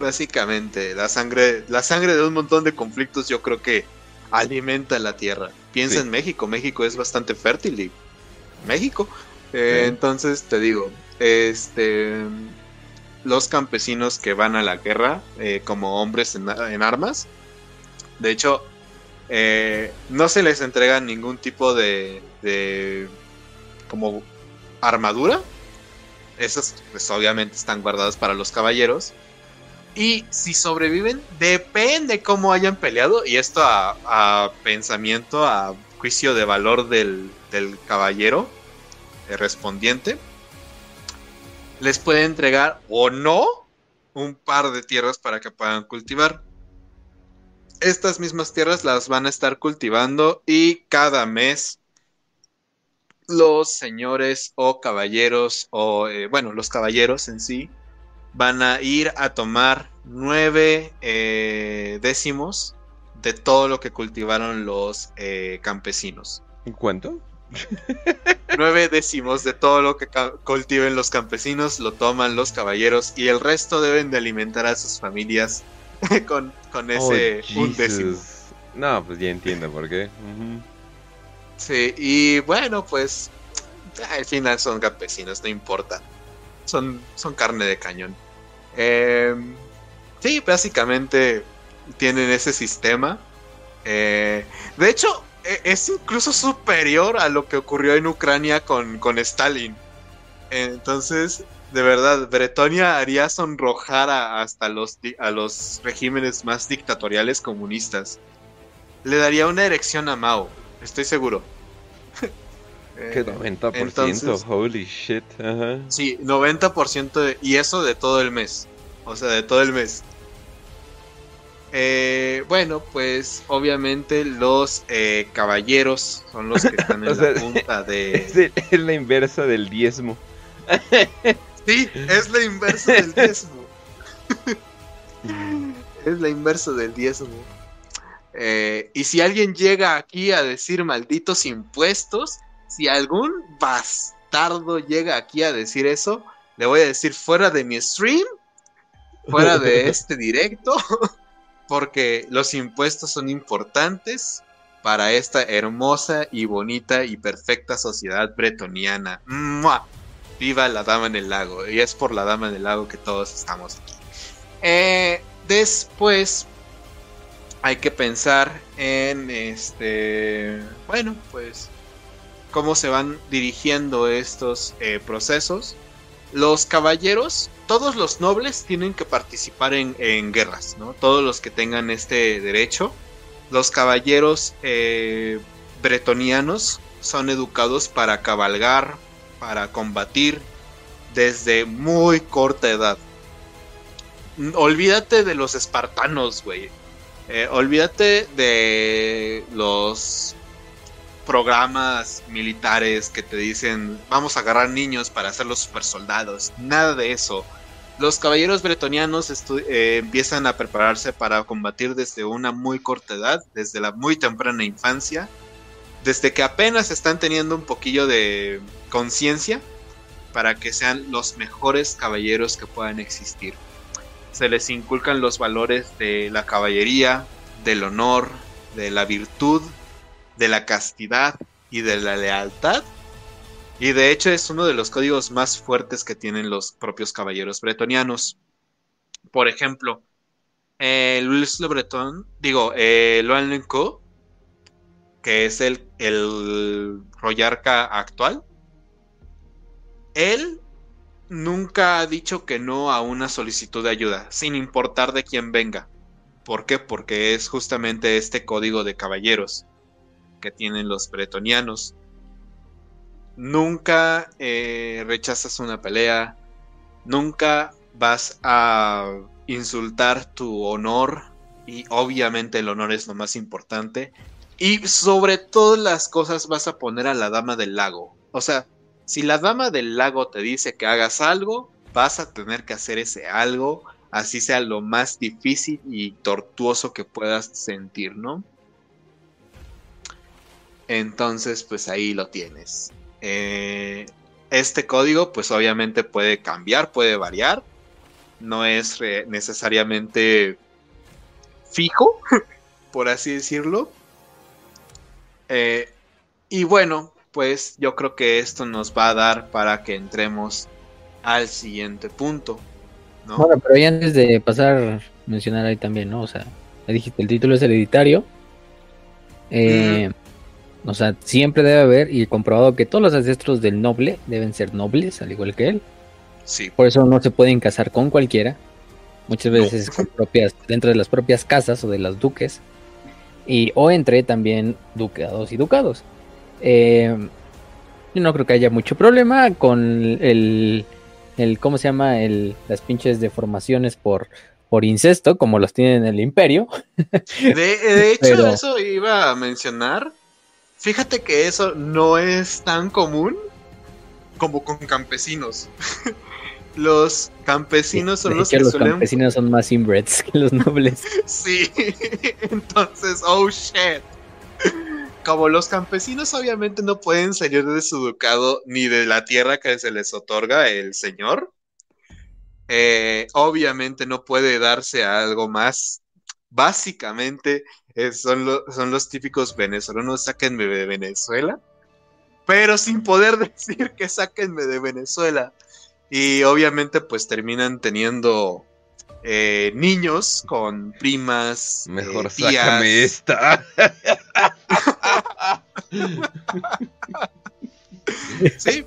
Básicamente, la sangre, la sangre de un montón de conflictos, yo creo que alimenta la tierra. Piensa en México, México es bastante fértil y México eh, entonces te digo, este, los campesinos que van a la guerra eh, como hombres en, armas, de hecho, eh, no se les entrega ningún tipo de, de como armadura. Esas pues obviamente están guardadas para los caballeros. Y si sobreviven, depende cómo hayan peleado. Y esto a, pensamiento, a juicio de valor del, del caballero respondiente les puede entregar o no un par de tierras para que puedan cultivar. Estas mismas tierras las van a estar cultivando y cada mes los señores o caballeros o eh, bueno los caballeros en sí van a ir a tomar nueve eh, décimos de todo lo que cultivaron los eh, campesinos. ¿Cuánto? Nueve décimos de todo lo que cultiven los campesinos lo toman los caballeros y el resto deben de alimentar a sus familias [LAUGHS] con, con ese Oh, un décimo. Jesus. No, pues ya entiendo por qué. Sí, y bueno, pues al final son campesinos, no importa. Son, son carne de cañón. Eh, sí, básicamente tienen ese sistema. Eh, de hecho, e- es incluso superior a lo que ocurrió en Ucrania con, con Stalin. Entonces, de verdad, Bretonia haría sonrojar a- hasta los, a los regímenes más dictatoriales comunistas. Le daría una erección a Mao, estoy seguro. [LAUGHS] Que Eh, 90%, entonces- holy shit. Sí, 90% de- y eso de todo el mes. O sea, de todo el mes. Eh, bueno, pues obviamente los eh, caballeros son los que están en [LAUGHS] sea, la punta [LAUGHS] Es, de... el- es la inversa del diezmo. Sí, es la inversa del diezmo. Es la inversa del diezmo. Eh, y si alguien llega aquí a decir malditos impuestos, si algún bastardo llega aquí a decir eso, le voy a decir fuera de mi stream, fuera de [LAUGHS] este directo, [LAUGHS] porque los impuestos son importantes para esta hermosa y bonita y perfecta sociedad bretoniana. ¡Mua! Viva la dama en el lago. Y es por la dama en el lago que todos estamos aquí. Eh, después hay que pensar en este. Bueno, pues. Cómo se van dirigiendo estos eh, procesos. Los caballeros, todos los nobles tienen que participar en, en guerras, ¿no? Todos los que tengan este derecho. Los caballeros eh, bretonianos son educados para cabalgar, para combatir desde muy corta edad. Olvídate de los espartanos, güey. Eh, olvídate de los programas militares que te dicen vamos a agarrar niños para hacer los super soldados. Nada de eso. Los caballeros bretonianos eh, empiezan a prepararse para combatir desde una muy corta edad, desde la muy temprana infancia, desde que apenas están teniendo un poquillo de conciencia para que sean los mejores caballeros que puedan existir. Se les inculcan los valores de la caballería, del honor, de la virtud, de la castidad y de la lealtad. Y de hecho es uno de los códigos más fuertes que tienen los propios caballeros bretonianos. Por ejemplo, eh, Luis Le Breton, digo, eh, Loan que es el, el Royarca actual, él nunca ha dicho que no a una solicitud de ayuda, sin importar de quién venga. ¿Por qué? Porque es justamente este código de caballeros que tienen los bretonianos. Nunca eh, rechazas una pelea, nunca vas a insultar tu honor y obviamente el honor es lo más importante. Y sobre todas las cosas vas a poner a la dama del lago. O sea, si la dama del lago te dice que hagas algo, vas a tener que hacer ese algo, así sea lo más difícil y tortuoso que puedas sentir, ¿no? Entonces, pues ahí lo tienes. Eh, este código, pues obviamente puede cambiar, puede variar. No es necesariamente fijo, [LAUGHS] por así decirlo. Eh, y bueno, pues yo creo que esto nos va a dar para que entremos al siguiente punto. ¿no? Bueno, pero ya antes de pasar, mencionar ahí también, ¿no? O sea, dijiste, el título es hereditario. Eh, O sea, siempre debe haber, y comprobado que todos los ancestros del noble deben ser nobles, al igual que él. Sí, Por eso no se pueden casar con cualquiera. Muchas No. veces con [LAUGHS] propias, dentro de las propias casas o de las duques. Y, o entre también ducados y ducados. Eh, yo no creo que haya mucho problema con el, el ¿cómo se llama? El, las pinches deformaciones por, por incesto, como los tienen en el imperio. de, de [LAUGHS] hecho Pero- eso iba a mencionar. Fíjate que eso no es tan común como con campesinos. [LAUGHS] los campesinos son De los que los suelen campesinos son más inbreds que los nobles. [LAUGHS] Sí, entonces, oh shit. Como los campesinos obviamente no pueden salir de su ducado ni de la tierra que se les otorga el señor, eh, obviamente no puede darse algo más. Básicamente son, son los típicos venezolanos, sáquenme de Venezuela, pero sin poder [LAUGHS] decir que sáquenme de Venezuela. Y obviamente pues terminan teniendo eh, niños con primas. eh, Mejor tías. sácame esta. [LAUGHS] Sí,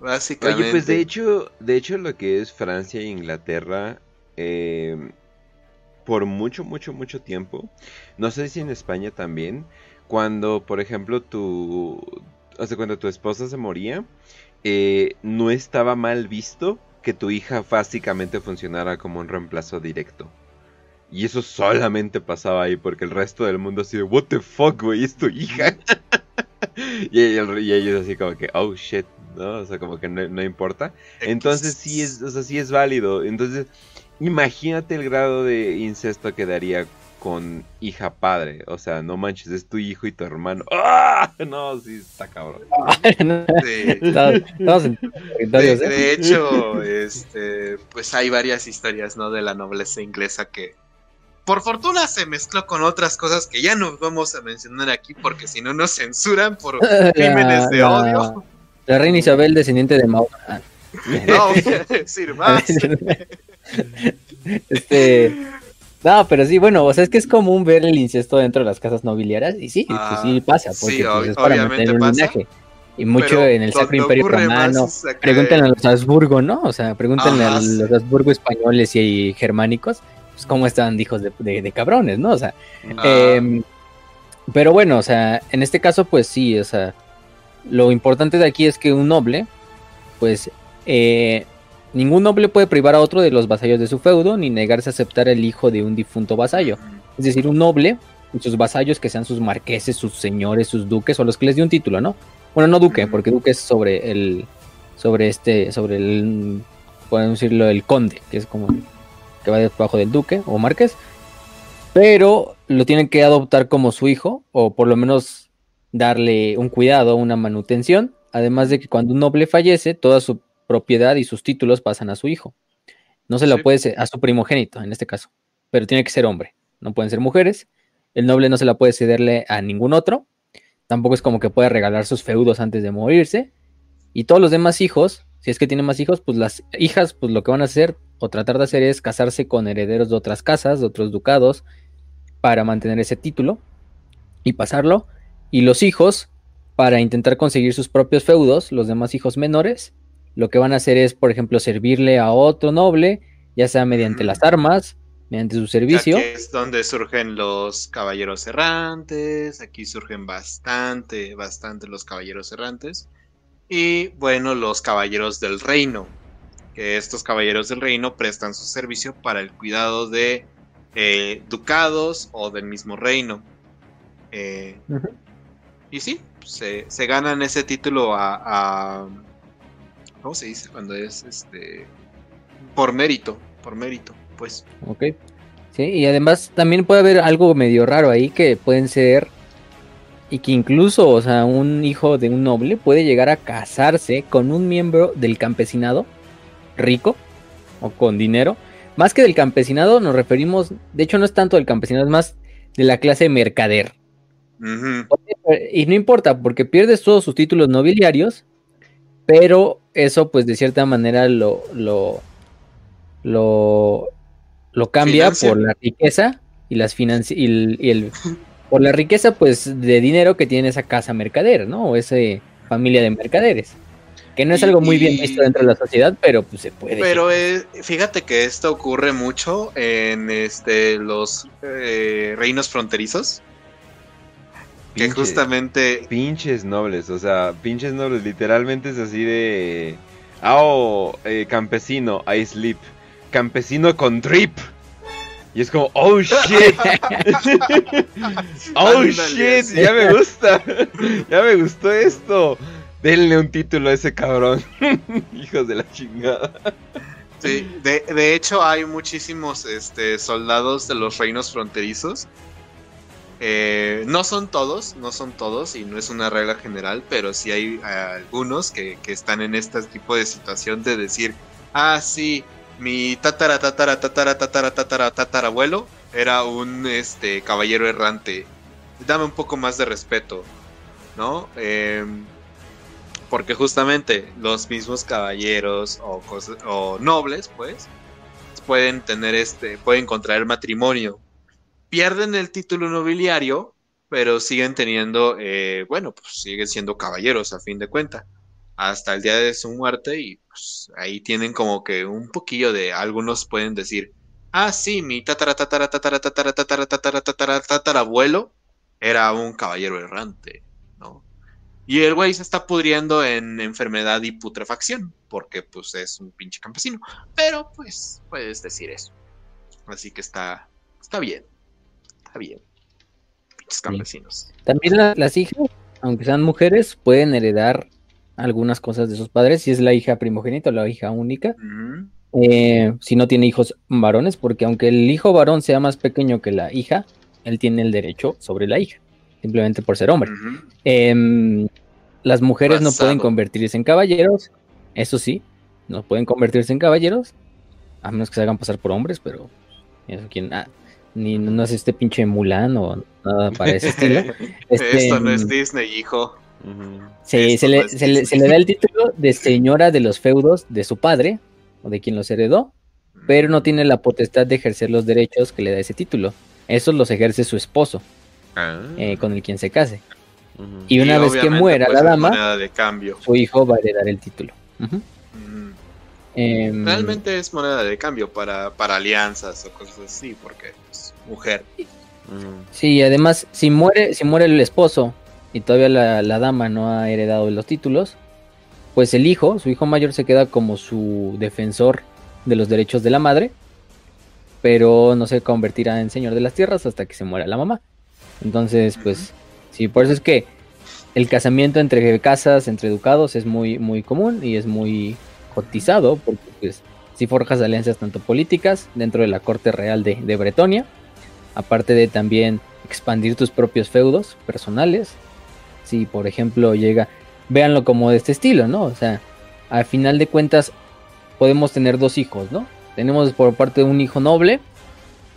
básicamente. Oye, pues de hecho, de hecho lo que es Francia e Inglaterra, eh, por mucho, mucho, mucho tiempo, no sé si en España también, cuando, por ejemplo, tu, o sea, cuando tu esposa se moría, eh, no estaba mal visto que tu hija básicamente funcionara como un reemplazo directo. Y eso solamente pasaba ahí porque el resto del mundo así de, what the fuck, güey, es tu hija. [LAUGHS] y, el- y ellos así como que, oh shit, ¿no? O sea, como que no, no importa. Entonces sí es, o sea, sí es válido. Entonces, imagínate el grado de incesto que daría con hija padre. O sea, no manches, es tu hijo y tu hermano. ¡Ah! No, sí, está cabrón. Sí. [LAUGHS] De, ¿eh? de hecho, este, pues hay varias historias, ¿no? De la nobleza inglesa que, por fortuna, se mezcló con otras cosas que ya no vamos a mencionar aquí porque si no nos censuran por [LAUGHS] crímenes de La- odio. La reina Isabel, descendiente de Mao. Ah, [LAUGHS] No, voy a decir más. este. No, pero sí, bueno, o sea, es que es común ver el incesto dentro de las casas nobiliarias, y sí, Ah, pues sí pasa, porque sí, pues, es para mantener un linaje. Y mucho en el Sacro Imperio Romano. acá Pregúntenle a los Habsburgo, ¿no? O sea, pregúntenle Ajá, a sí. los Habsburgo españoles y germánicos, pues cómo estaban de hijos de, de- de cabrones, ¿no? O sea, Ah, Em, pero bueno, o sea, en este caso, pues sí, o sea, lo importante de aquí es que un noble, pues, eh, ningún noble puede privar a otro de los vasallos de su feudo, ni negarse a aceptar el hijo de un difunto vasallo. Es decir, un noble y sus vasallos que sean sus marqueses, sus señores, sus duques, o los que les dio un título, ¿no? Bueno, no duque, porque duque es sobre el, sobre este, sobre el, podemos decirlo, el conde, que es como que va debajo del duque o marqués pero lo tienen que adoptar como su hijo, o por lo menos darle un cuidado, una manutención, además de que cuando un noble fallece, toda su propiedad y sus títulos pasan a su hijo. No se lo Sí. puede a su primogénito en este caso, pero tiene que ser hombre, no pueden ser mujeres. El noble no se la puede cederle a ningún otro, tampoco es como que pueda regalar sus feudos antes de morirse. Y todos los demás hijos, si es que tiene más hijos, pues las hijas, pues lo que van a hacer o tratar de hacer es casarse con herederos de otras casas, de otros ducados, para mantener ese título y pasarlo. Y los hijos, para intentar conseguir sus propios feudos, los demás hijos menores, lo que van a hacer es, por ejemplo, servirle a otro noble, ya sea mediante las armas, mediante su servicio. Aquí es donde surgen los caballeros errantes. Aquí surgen bastante, bastante los caballeros errantes. Y bueno, los caballeros del reino. Que estos caballeros del reino prestan su servicio para el cuidado de eh, ducados o del mismo reino. Eh, y sí, se, se ganan ese título a, a- ¿Cómo se dice? Cuando es este. Por mérito. Por mérito, pues. Ok. Sí, y además también puede haber algo medio raro ahí que pueden ser y que incluso, o sea, un hijo de un noble puede llegar a casarse con un miembro del campesinado rico o con dinero. Más que del campesinado nos referimos, de hecho no es tanto del campesinado, es más de la clase mercader. Ujú. Y no importa, porque pierdes todos sus títulos nobiliarios, pero eso pues de cierta manera lo, lo, lo, lo cambia Financia. por la riqueza y las financi- y el, y el- por la riqueza pues de dinero que tiene esa casa mercader, ¿no? O esa familia de mercaderes. Que no es algo muy bien visto dentro de la sociedad, pero pues se puede. Pero eh, fíjate que esto ocurre mucho en este los eh, reinos fronterizos. Que justamente. Pinches nobles, o sea, pinches nobles, literalmente es así de... Ah, oh, eh, campesino, I sleep. Campesino con drip. Y es como, oh shit. [LAUGHS] oh shit, ya me gusta. ya me gustó esto. Denle un título a ese cabrón. [LAUGHS] Hijos de la chingada. Sí, de, de hecho hay muchísimos este, soldados de los reinos fronterizos. Eh, no son todos, no son todos y no es una regla general, pero sí hay algunos que, que están en este tipo de situación de decir, ah, sí, mi tatara, tatara, tatara, tatara, tatara, tatarabuelo era un este, caballero errante. Dame un poco más de respeto, ¿no? Em, porque justamente los mismos caballeros o, o nobles, pues, pueden tener este, pueden contraer matrimonio. Pierden el título nobiliario, pero siguen teniendo, eh, bueno, pues siguen siendo caballeros a fin de cuenta hasta el día de su muerte y pues ahí tienen como que un poquillo de algunos pueden decir, ah sí, mi tatara tatara tatara tatara tatara tatara tatara tatara abuelo era un caballero errante, ¿no? Y el güey se está pudriendo en enfermedad y putrefacción, porque pues es un pinche campesino, pero pues puedes decir eso. Así que está está bien. Está bien. Pinches campesinos. También las hijas, aunque sean mujeres, pueden heredar algunas cosas de sus padres, si es la hija primogénita o la hija única, eh, si no tiene hijos varones, porque aunque el hijo varón sea más pequeño que la hija, él tiene el derecho sobre la hija, simplemente por ser hombre. Em, las mujeres no pueden convertirse en caballeros, eso sí, no pueden convertirse en caballeros, a menos que se hagan pasar por hombres, pero eso quién, ah, ni no es este pinche Mulan o nada para ese estilo. [LAUGHS] Esto no es este, Disney, hijo. Sí, se le, da el título de señora de los feudos de su padre, o de quien los heredó, pero no tiene la potestad de ejercer los derechos que le da ese título. Esos los ejerce su esposo, ah. eh, con el quien se case. Y una vez que muera pues, la dama, de cambio. su hijo va a heredar el título. Em, Realmente es moneda de cambio para, para alianzas o cosas así, porque es mujer. Sí, además, si muere, si muere el esposo y todavía la, dama no ha heredado los títulos, pues el hijo, su hijo mayor, se queda como su defensor de los derechos de la madre, pero no se convertirá en señor de las tierras hasta que se muera la mamá. Entonces, pues, sí, por eso es que el casamiento entre casas, entre educados, es muy, muy común y es muy cotizado, porque pues si forjas alianzas tanto políticas dentro de la corte real de, de Bretonia, aparte de también expandir tus propios feudos personales, si por ejemplo llega, véanlo como de este estilo, ¿no? O sea, al final de cuentas podemos tener dos hijos, ¿no? Tenemos por parte de un hijo noble,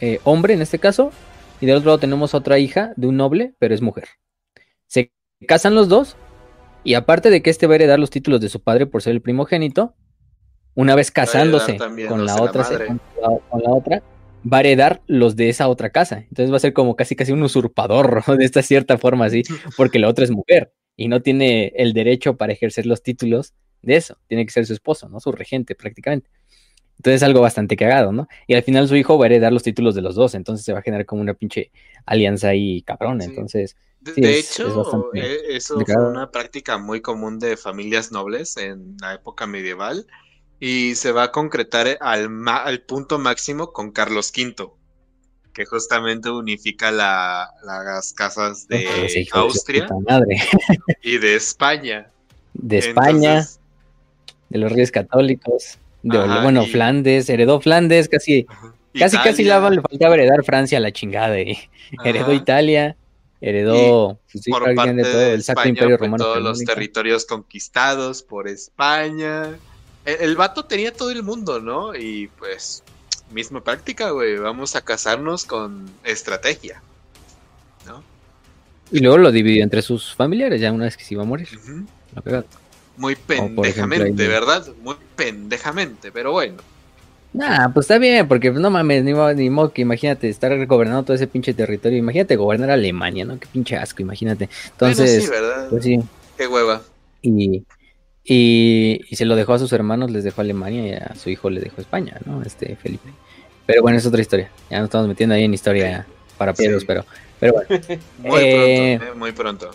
eh, hombre en este caso, y del otro lado tenemos otra hija de un noble, pero es mujer. Se casan los dos, y aparte de que este va a heredar los títulos de su padre por ser el primogénito, una vez casándose con la otra, con la otra, va a heredar los de esa otra casa. Entonces va a ser como casi casi un usurpador [LAUGHS] de esta cierta forma así, [LAUGHS] porque la otra es mujer y no tiene el derecho para ejercer los títulos de eso. Tiene que ser su esposo, ¿no? Su regente prácticamente. Entonces es algo bastante cagado, ¿no? Y al final su hijo va a heredar los títulos de los dos, entonces se va a generar como una pinche alianza ahí cabrona. Entonces... De, hecho, eh, eso fue una práctica muy común de familias nobles en la época medieval y se va a concretar al, al punto máximo con Carlos V, que justamente unifica las casas de Austria [LAUGHS] y de España. De España, de los reyes católicos, de bueno, Flandes, heredó Flandes, casi, casi, casi le faltaba heredar Francia a la chingada, y heredó Italia, heredó por parte de, el Sacro Imperio Romano. Todos los territorios conquistados por España. El, vato tenía todo el mundo, ¿no? Y pues, misma práctica, güey. Vamos a casarnos con estrategia, ¿no? Y luego lo dividió entre sus familiares, ya una vez que se iba a morir. Muy pendejamente, ¿verdad? Muy pendejamente, pero bueno. Nah, pues está bien, porque no mames, ni, ni modo que imagínate estar gobernando todo ese pinche territorio. Imagínate gobernar Alemania, ¿no? Qué pinche asco, imagínate. Entonces, sí, ¿verdad? Pues sí. Qué hueva. Y, y, se lo dejó a sus hermanos, les dejó a Alemania y a su hijo le dejó a España, ¿no? Este Felipe. Pero bueno, es otra historia. Ya nos estamos metiendo ahí en historia para perros, pero, pero bueno. [LAUGHS] muy eh, pronto, eh, muy pronto.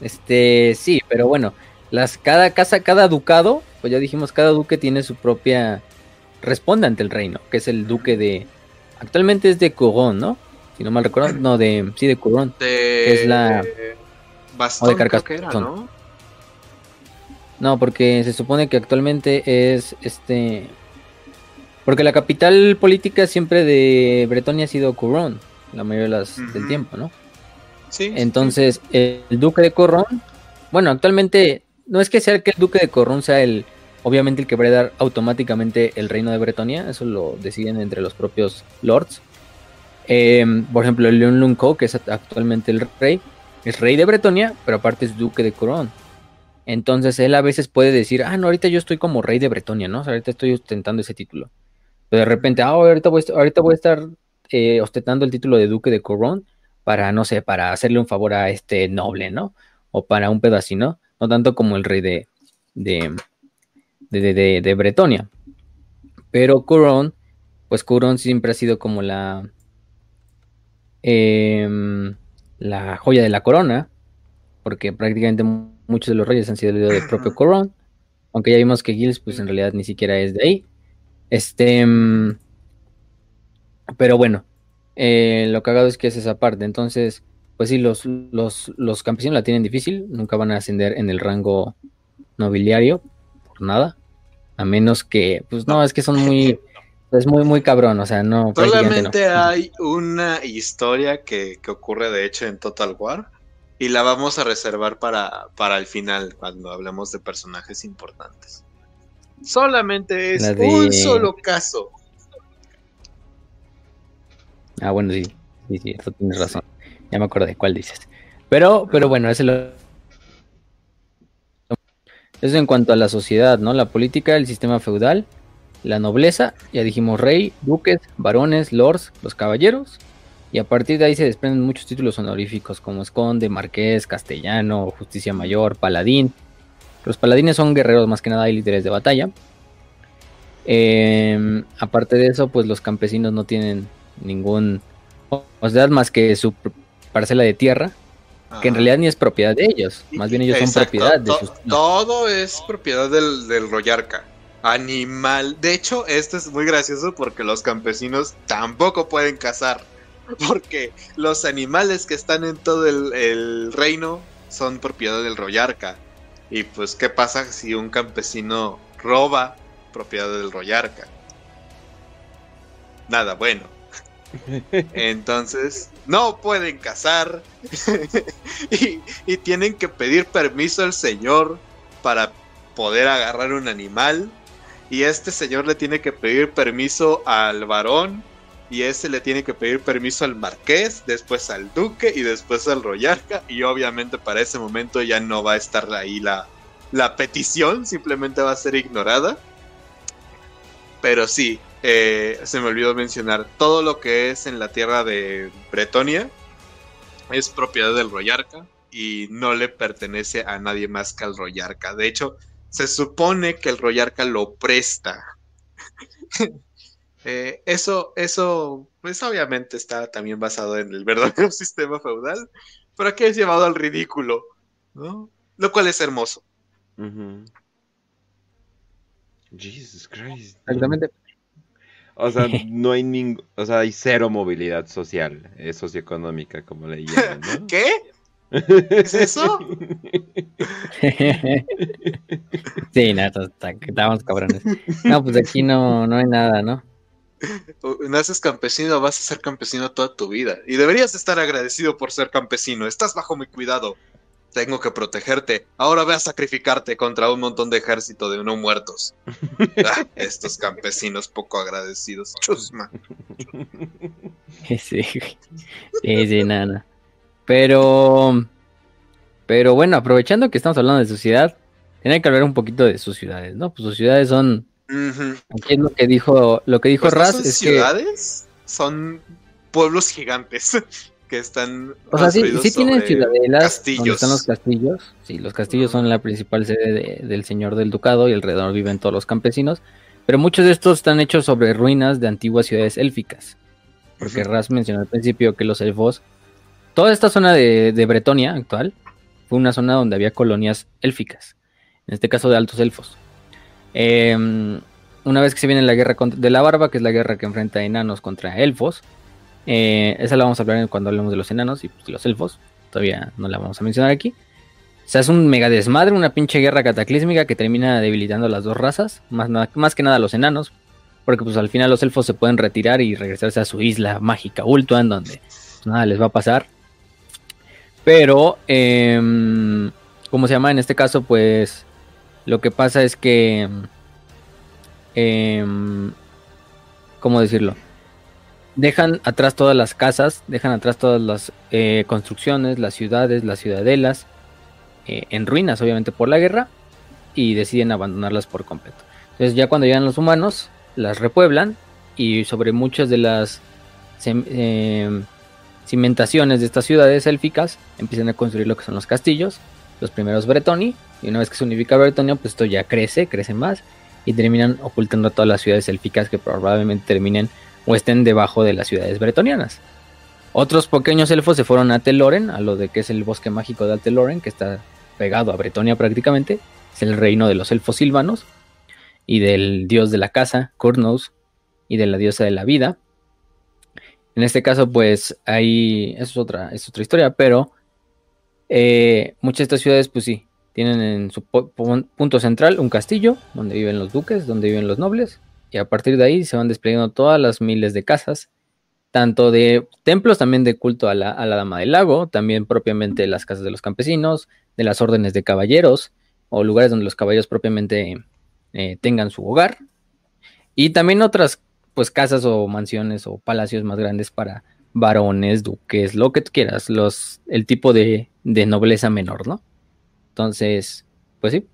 Este, sí, pero bueno, las cada casa, cada ducado, pues ya dijimos, cada duque tiene su propia responde ante el reino, que es el duque de actualmente es de Couron, ¿no? Si no mal recuerdo, no de sí de Couron. De es la Bastón, o de Carcassonne. ¿no? No, porque se supone que actualmente es este. Porque la capital política siempre de Bretonia ha sido Couron, la mayoría del tiempo, ¿no? Sí. Entonces, el duque de Corrón, bueno, actualmente no es que sea que el duque de Corrón sea el, obviamente el que va a dar automáticamente el reino de Bretonia, eso lo deciden entre los propios lords. Em, por ejemplo, el Leon Lunco, que es actualmente el rey, es rey de Bretonia, pero aparte es duque de Corrón. Entonces él a veces puede decir, ah, no, ahorita yo estoy como rey de Bretonia, ¿no? ahorita estoy ostentando ese título. Pero de repente, ah, ahorita voy, ahorita voy a estar eh, ostentando el título de duque de Corrón para, no sé, para hacerle un favor a este noble, ¿no? O para un pedacito, no tanto como el rey de, de, de, de, Bretonia. Pero Corón, pues Corón siempre ha sido como la, em, la joya de la corona, porque prácticamente muchos de los reyes han sido del propio Corón, aunque ya vimos que Gilles pues en realidad ni siquiera es de ahí. Este, em, pero bueno, eh, lo cagado es que es esa parte, entonces, pues sí, los, los, los campesinos la tienen difícil, nunca van a ascender en el rango nobiliario, por nada, a menos que, pues no, es que son muy... Es muy, muy cabrón, o sea, no. Solamente hay una historia que, que ocurre de hecho en Total War, y la vamos a reservar para, para el final, cuando hablemos de personajes importantes. Solamente es un solo caso. Ah, bueno, sí, sí, sí, eso tienes razón. Ya me de cuál dices. Pero, pero bueno, ese lo... Eso en cuanto a la sociedad, ¿no? La política, el sistema feudal, la nobleza, ya dijimos rey, duques, varones, lords, los caballeros, y a partir de ahí se desprenden muchos títulos honoríficos como Esconde, Marqués, Castellano, Justicia Mayor, Paladín. Los paladines son guerreros más que nada y líderes de batalla. Em, aparte de eso, pues los campesinos no tienen ningún o sea más que su parcela de tierra, que en realidad ni es propiedad de ellos, más bien ellos son propiedad de sus... Todo es propiedad del, del Royarca. Animal. De hecho, esto es muy gracioso porque los campesinos tampoco pueden cazar. [LAUGHS] Porque los animales que están en todo el, reino son propiedad del Royarca. Y pues, ¿qué pasa si un campesino roba propiedad del Royarca? Nada bueno. [LAUGHS] Entonces, no pueden cazar [LAUGHS] y, y, tienen que pedir permiso al señor para poder agarrar un animal. Y este señor le tiene que pedir permiso al varón y ese le tiene que pedir permiso al marqués, después al duque y después al royarca y obviamente para ese momento ya no va a estar ahí la, la petición, simplemente va a ser ignorada. Pero sí, eh, se me olvidó mencionar, todo lo que es en la tierra de Bretonia es propiedad del royarca y no le pertenece a nadie más que al royarca. De hecho, se supone que el royarca lo presta. [LAUGHS] Eh, eso, eso, pues obviamente está también basado en el verdadero [LAUGHS] sistema feudal, pero aquí es llevado al ridículo, ¿no? Lo cual es hermoso. Jesus Christ. Exactamente. O sea, [LAUGHS] no hay ningún, o sea, hay cero movilidad social, eh, socioeconómica, como le llaman, ¿no? [LAUGHS] ¿Qué? ¿Es eso? sí, nada, estamos cabrones. No, pues aquí no, no hay nada, ¿no? Naces campesino, vas a ser campesino toda tu vida. Y deberías estar agradecido por ser campesino. Estás bajo mi cuidado. Tengo que protegerte. Ahora ve a sacrificarte contra un montón de ejército de no muertos. [LAUGHS] Ah, estos campesinos poco agradecidos. Chusma. Sí, sí, nada. Pero, pero bueno, aprovechando que estamos hablando de su ciudad, tiene que hablar un poquito de sus ciudades, ¿no? Pues sus ciudades son Aquí lo que dijo, lo que dijo pues Raz son ciudades, son pueblos gigantes [LAUGHS] que están. O sea, sí, sí tienen ciudadelas castillos. donde están los castillos. Sí, los castillos son la principal sede del señor del ducado y alrededor viven todos los campesinos. Pero muchos de estos están hechos sobre ruinas de antiguas ciudades élficas. Porque Raz mencionó al principio que los elfos. Toda esta zona de, de Bretonia actual fue una zona donde había colonias élficas. En este caso de altos elfos. Em, una vez que se viene la guerra de la barba, que es la guerra que enfrenta enanos contra elfos. Eh, esa la vamos a hablar cuando hablemos de los enanos y pues, los elfos. Todavía no la vamos a mencionar aquí. O sea, es un mega desmadre, una pinche guerra cataclísmica que termina debilitando a las dos razas, más, más que nada los enanos, porque pues al final los elfos se pueden retirar y regresarse a su isla mágica Ultuan, donde pues, nada les va a pasar. Pero, eh, ¿cómo se llama? En este caso, pues lo que pasa es que... Eh, ¿Cómo decirlo? Dejan atrás todas las casas, dejan atrás todas las eh, construcciones, las ciudades, las ciudadelas, eh, en ruinas, obviamente por la guerra, y deciden abandonarlas por completo. Entonces ya cuando llegan los humanos, las repueblan y sobre muchas de las eh, cimentaciones de estas ciudades élficas empiezan a construir lo que son los castillos, los primeros Bretoni, y una vez que se unifica Bretonia, pues esto ya crece, crece más, y terminan ocultando todas las ciudades élficas que probablemente terminen o estén debajo de las ciudades bretonianas. Otros pequeños elfos se fueron a Teloren, a lo de que es el bosque mágico de Ateloren, que está pegado a Bretonia prácticamente, es el reino de los elfos silvanos y del dios de la casa, Kurnos, y de la diosa de la vida. En este caso, pues ahí es otra, es otra historia, pero eh, muchas de estas ciudades, pues sí, tienen en su punto central un castillo donde viven los duques, donde viven los nobles, y a partir de ahí se van desplegando todas las miles de casas, tanto de templos también de culto a la, a la Dama del Lago, también propiamente las casas de los campesinos, de las órdenes de caballeros o lugares donde los caballeros propiamente eh, tengan su hogar. Y también otras pues casas o mansiones o palacios más grandes para varones, duques, lo que tú quieras, los, el tipo de, de nobleza menor, ¿no? Entonces, pues sí.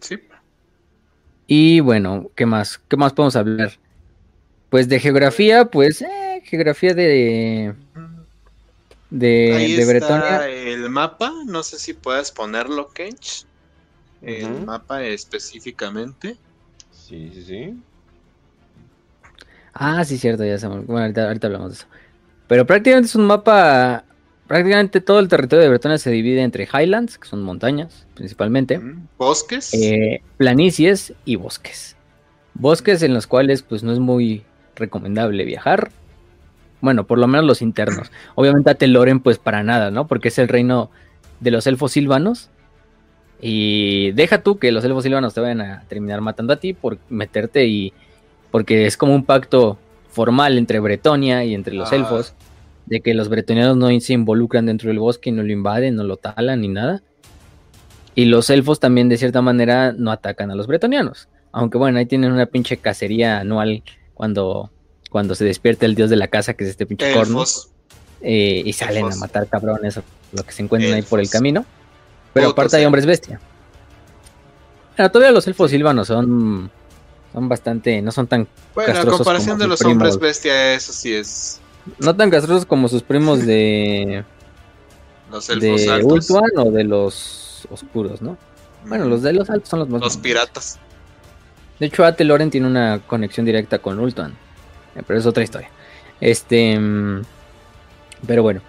Sí. Y bueno, ¿qué más? ¿Qué más podemos hablar? Pues de geografía, pues eh, geografía de de, Ahí de está Bretonia. el mapa, no sé si puedes ponerlo, Kench. El mapa específicamente. Sí, sí, sí. Ah, sí, cierto, ya sabemos. Bueno, ahorita, ahorita hablamos de eso. Pero prácticamente es un mapa. Prácticamente todo el territorio de Bretonia se divide entre Highlands, que son montañas principalmente, Bosques. eh, planicies y bosques. Bosques en los cuales pues no es muy recomendable viajar. Bueno, por lo menos los internos. [CLEARS THROAT] Obviamente a Teloren pues para nada, ¿no? Porque es el reino de los elfos silvanos. Y deja tú que los elfos silvanos te vayan a terminar matando a ti por meterte y... Porque es como un pacto formal entre Bretonia y entre los Ah. elfos. De que los bretonianos no se involucran dentro del bosque y no lo invaden, no lo talan ni nada. Y los elfos también de cierta manera no atacan a los bretonianos. Aunque bueno, ahí tienen una pinche cacería anual cuando, cuando se despierta el dios de la casa, que es este pinche corno. Eh, y salen Elfos. a matar cabrones o lo que se encuentran ahí por el camino. Pero aparte hay elfos. hombres bestia. Todavía los elfos silvanos son, son bastante, no son tan, Bueno, a comparación de los hombres bestia, eso sí es. No tan castrosos como sus primos [LAUGHS] de, Los elfos de altos. Ultuan o de los oscuros, ¿no? Bueno, los de los altos son los más Los piratas. De hecho, Ate Loren tiene una conexión directa con Ultuan. eh, Pero es otra historia. Este. mm, Pero bueno.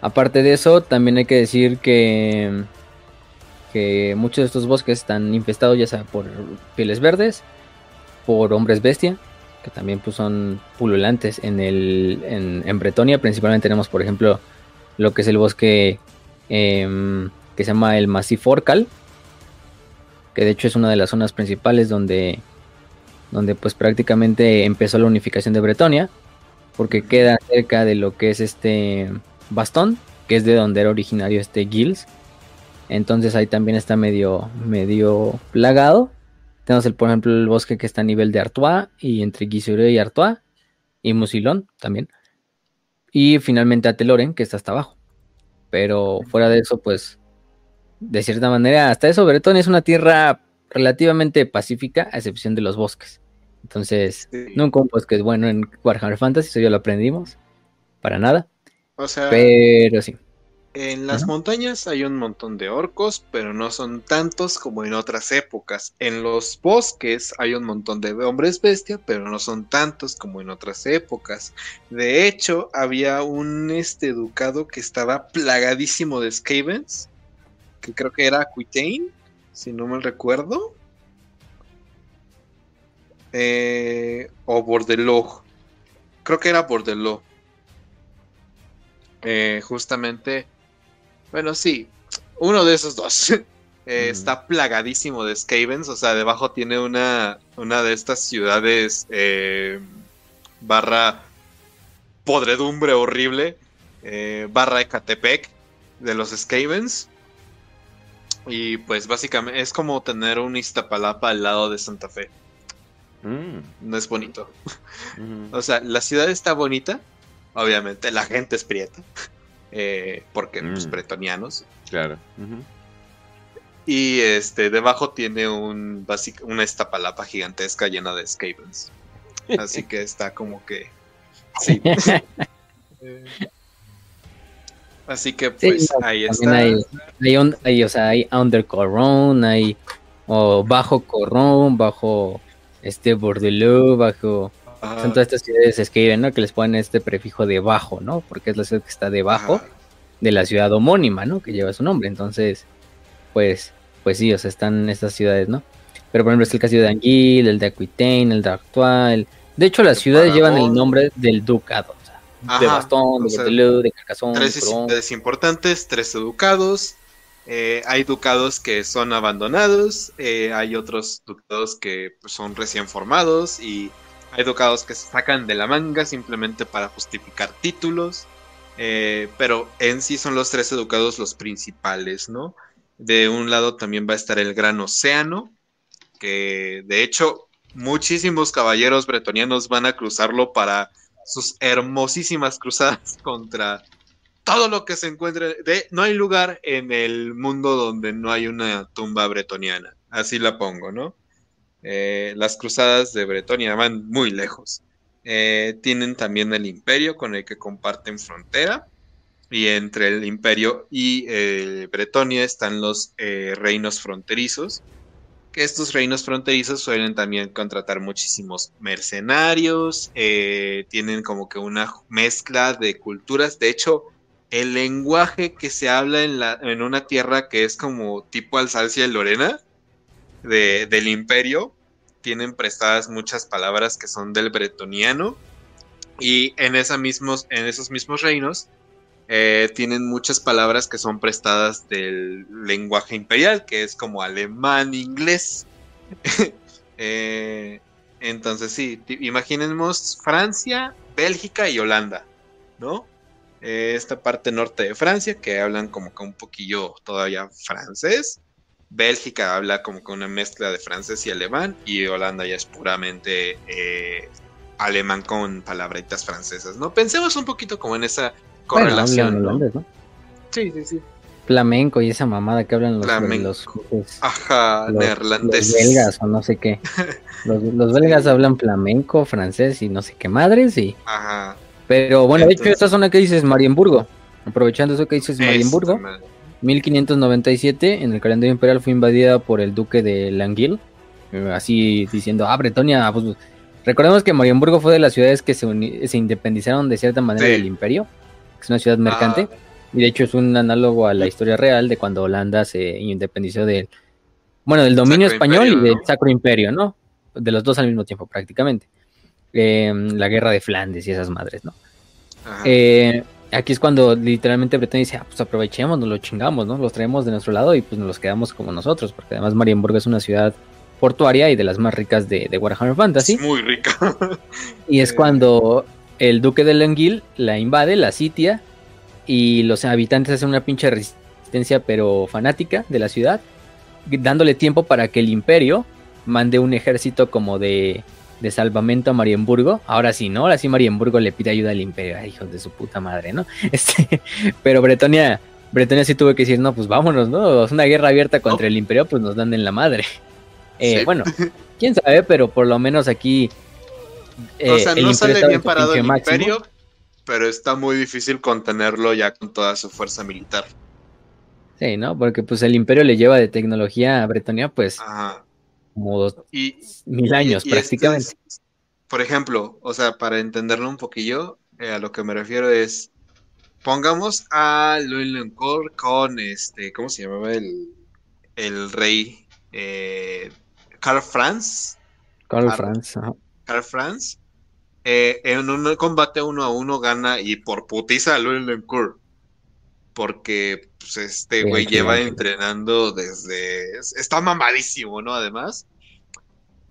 Aparte de eso, también hay que decir que. Que muchos de estos bosques están infestados ya sea por pieles verdes. Por hombres bestia. Que también pues, son pululantes en el. En, en Bretonia. Principalmente tenemos, por ejemplo. Lo que es el bosque. em, que se llama el Massif Orcal que de hecho es una de las zonas principales donde, donde pues prácticamente empezó la unificación de Bretonia, porque queda cerca de lo que es este Bastón, que es de donde era originario este Gilles. Entonces ahí también está medio, medio plagado. Tenemos el, por ejemplo, el bosque que está a nivel de Artois y entre Guisuré y Artois y Musilón también. Y finalmente Ateloren, que está hasta abajo. Pero fuera de eso, pues de cierta manera, hasta eso, Bretonia es una tierra relativamente pacífica, a excepción de los bosques. Entonces, Sí. nunca un bosque es bueno en Warhammer Fantasy, eso ya lo aprendimos. Para nada. O sea, Pero sí. En las montañas hay un montón de orcos, pero no son tantos como en otras épocas. En los bosques hay un montón de hombres bestia, pero no son tantos como en otras épocas. De hecho, había un este ducado que estaba plagadísimo de Skavens, que creo que era Aquitaine, si no mal recuerdo. Eh, o Bordelog. Creo que era Bordelog. eh, justamente, bueno, sí, uno de esos dos. [LAUGHS] Eh, está plagadísimo de Skavens, o sea, debajo tiene una, una de estas ciudades eh, barra podredumbre horrible, barra Ecatepec de los Skavens. Y pues básicamente es como tener un Iztapalapa al lado de Santa Fe. Mm. No es bonito. [LAUGHS] o sea, la ciudad está bonita, obviamente, la gente es prieta. Eh, porque los pues, mm. bretonianos. Claro. Y este, debajo tiene un una estapalapa gigantesca llena de Skavens. Así que está como que. [LAUGHS] Sí. [LAUGHS] Así que pues ahí está. Hay, hay, o sea, hay under corron, hay o bajo corron, bajo este Bordelot, bajo son todas estas ciudades que escriben, ¿no? Que les ponen este prefijo debajo, ¿no? Porque es la ciudad que está debajo de la ciudad homónima, ¿no? Que lleva su nombre. Entonces, pues, pues sí, o sea, están estas ciudades, ¿no? Pero por ejemplo es el castillo de Anguille, el de Aquitaine, el de Artois. De hecho, las ciudades llevan el nombre del ducado. O sea, de Bastón, de Bordelot, de Carcassonne. Tres ciudades importantes, tres ducados. Eh, hay ducados que son abandonados, eh, hay otros ducados que pues, son recién formados y hay ducados que se sacan de la manga simplemente para justificar títulos. Eh, pero en sí son los tres ducados los principales, ¿no? De un lado también va a estar el Gran Océano, que de hecho muchísimos caballeros bretonianos van a cruzarlo para sus hermosísimas cruzadas [LAUGHS] contra todo lo que se encuentre. De, no hay lugar en el mundo donde no hay una tumba bretoniana. Así la pongo, ¿no? Eh, las cruzadas de Bretonia van muy lejos. Eh, tienen también el imperio con el que comparten frontera. Y entre el imperio y eh, Bretonia están los reinos fronterizos. Que estos reinos fronterizos suelen también contratar muchísimos mercenarios. tienen como que una mezcla de culturas. De hecho, el lenguaje que se habla en, la, en una tierra que es como tipo Alsacia y Lorena del imperio, tienen prestadas muchas palabras que son del bretoniano y en, mismos, esos mismos reinos eh, tienen muchas palabras que son prestadas del lenguaje imperial, que es como alemán, inglés. [LAUGHS] Eh, entonces sí, imaginemos Francia, Bélgica y Holanda, ¿no? Eh, esta parte norte de Francia, que hablan como que un poquillo todavía francés. Bélgica habla como con una mezcla de francés y alemán y Holanda ya es puramente eh, alemán con palabritas francesas, ¿no? Pensemos un poquito como en esa correlación, ¿no? Sí, sí, sí. Flamenco y esa mamada que hablan los, los, Ajá, neerlandeses. Los belgas o no sé qué. [LAUGHS] Los, belgas hablan flamenco, francés y no sé qué madres y... Ajá. Pero bueno, de hecho esta zona que dices Marienburgo, aprovechando eso que dices Marienburgo, 1597 en el calendario imperial fue invadida por el duque de Languil, eh, así diciendo, ah, Bretonia, pues, recordemos que Marienburgo fue de las ciudades que se, independizaron de cierta manera del imperio, que es una ciudad mercante, ah. y de hecho es un análogo a la historia real de cuando Holanda se independizó del, bueno, del dominio español y del Sacro Imperio, ¿no? De los dos al mismo tiempo prácticamente. Em, la guerra de Flandes y esas madres, ¿no? Eh, aquí es cuando literalmente Bretaña dice, ah, pues aprovechemos, nos lo chingamos, ¿no? Los traemos de nuestro lado y pues nos los quedamos como nosotros, porque además Marienburg es una ciudad portuaria y de las más ricas de, Warhammer Fantasy. Es muy rica. y es [LAUGHS] cuando el duque de Lenguil la invade, la sitia, y los habitantes hacen una pinche resistencia pero fanática de la ciudad, dándole tiempo para que el imperio mande un ejército como de de salvamento a Marienburgo. Ahora sí, ¿no? Ahora sí Marienburgo le pide ayuda al imperio. Ay, hijos de su puta madre, ¿no? [LAUGHS] Este, pero Bretonia, Bretonia sí tuvo que decir, no, pues vámonos, ¿no? Es una guerra abierta contra el imperio, pues nos dan en la madre. [LAUGHS] Eh, bueno, [LAUGHS] quién sabe, pero por lo menos aquí... Eh, o sea, no sale bien parado el imperio, pero está muy difícil contenerlo ya con toda su fuerza militar. Sí, ¿no? Porque pues el imperio le lleva de tecnología a Bretonia, pues... Ajá como y, mil años prácticamente. por ejemplo, o sea, para entenderlo un poquillo, eh, a lo que me refiero es, pongamos a Louis Lencourt con este, ¿cómo se llamaba el, el rey? Eh, Carl Franz. Carl, Franz. Carl Franz. eh, en un combate uno a uno gana y por putiza a Lencourt. Porque pues, este güey lleva entrenando desde. Está mamadísimo, ¿no? Además.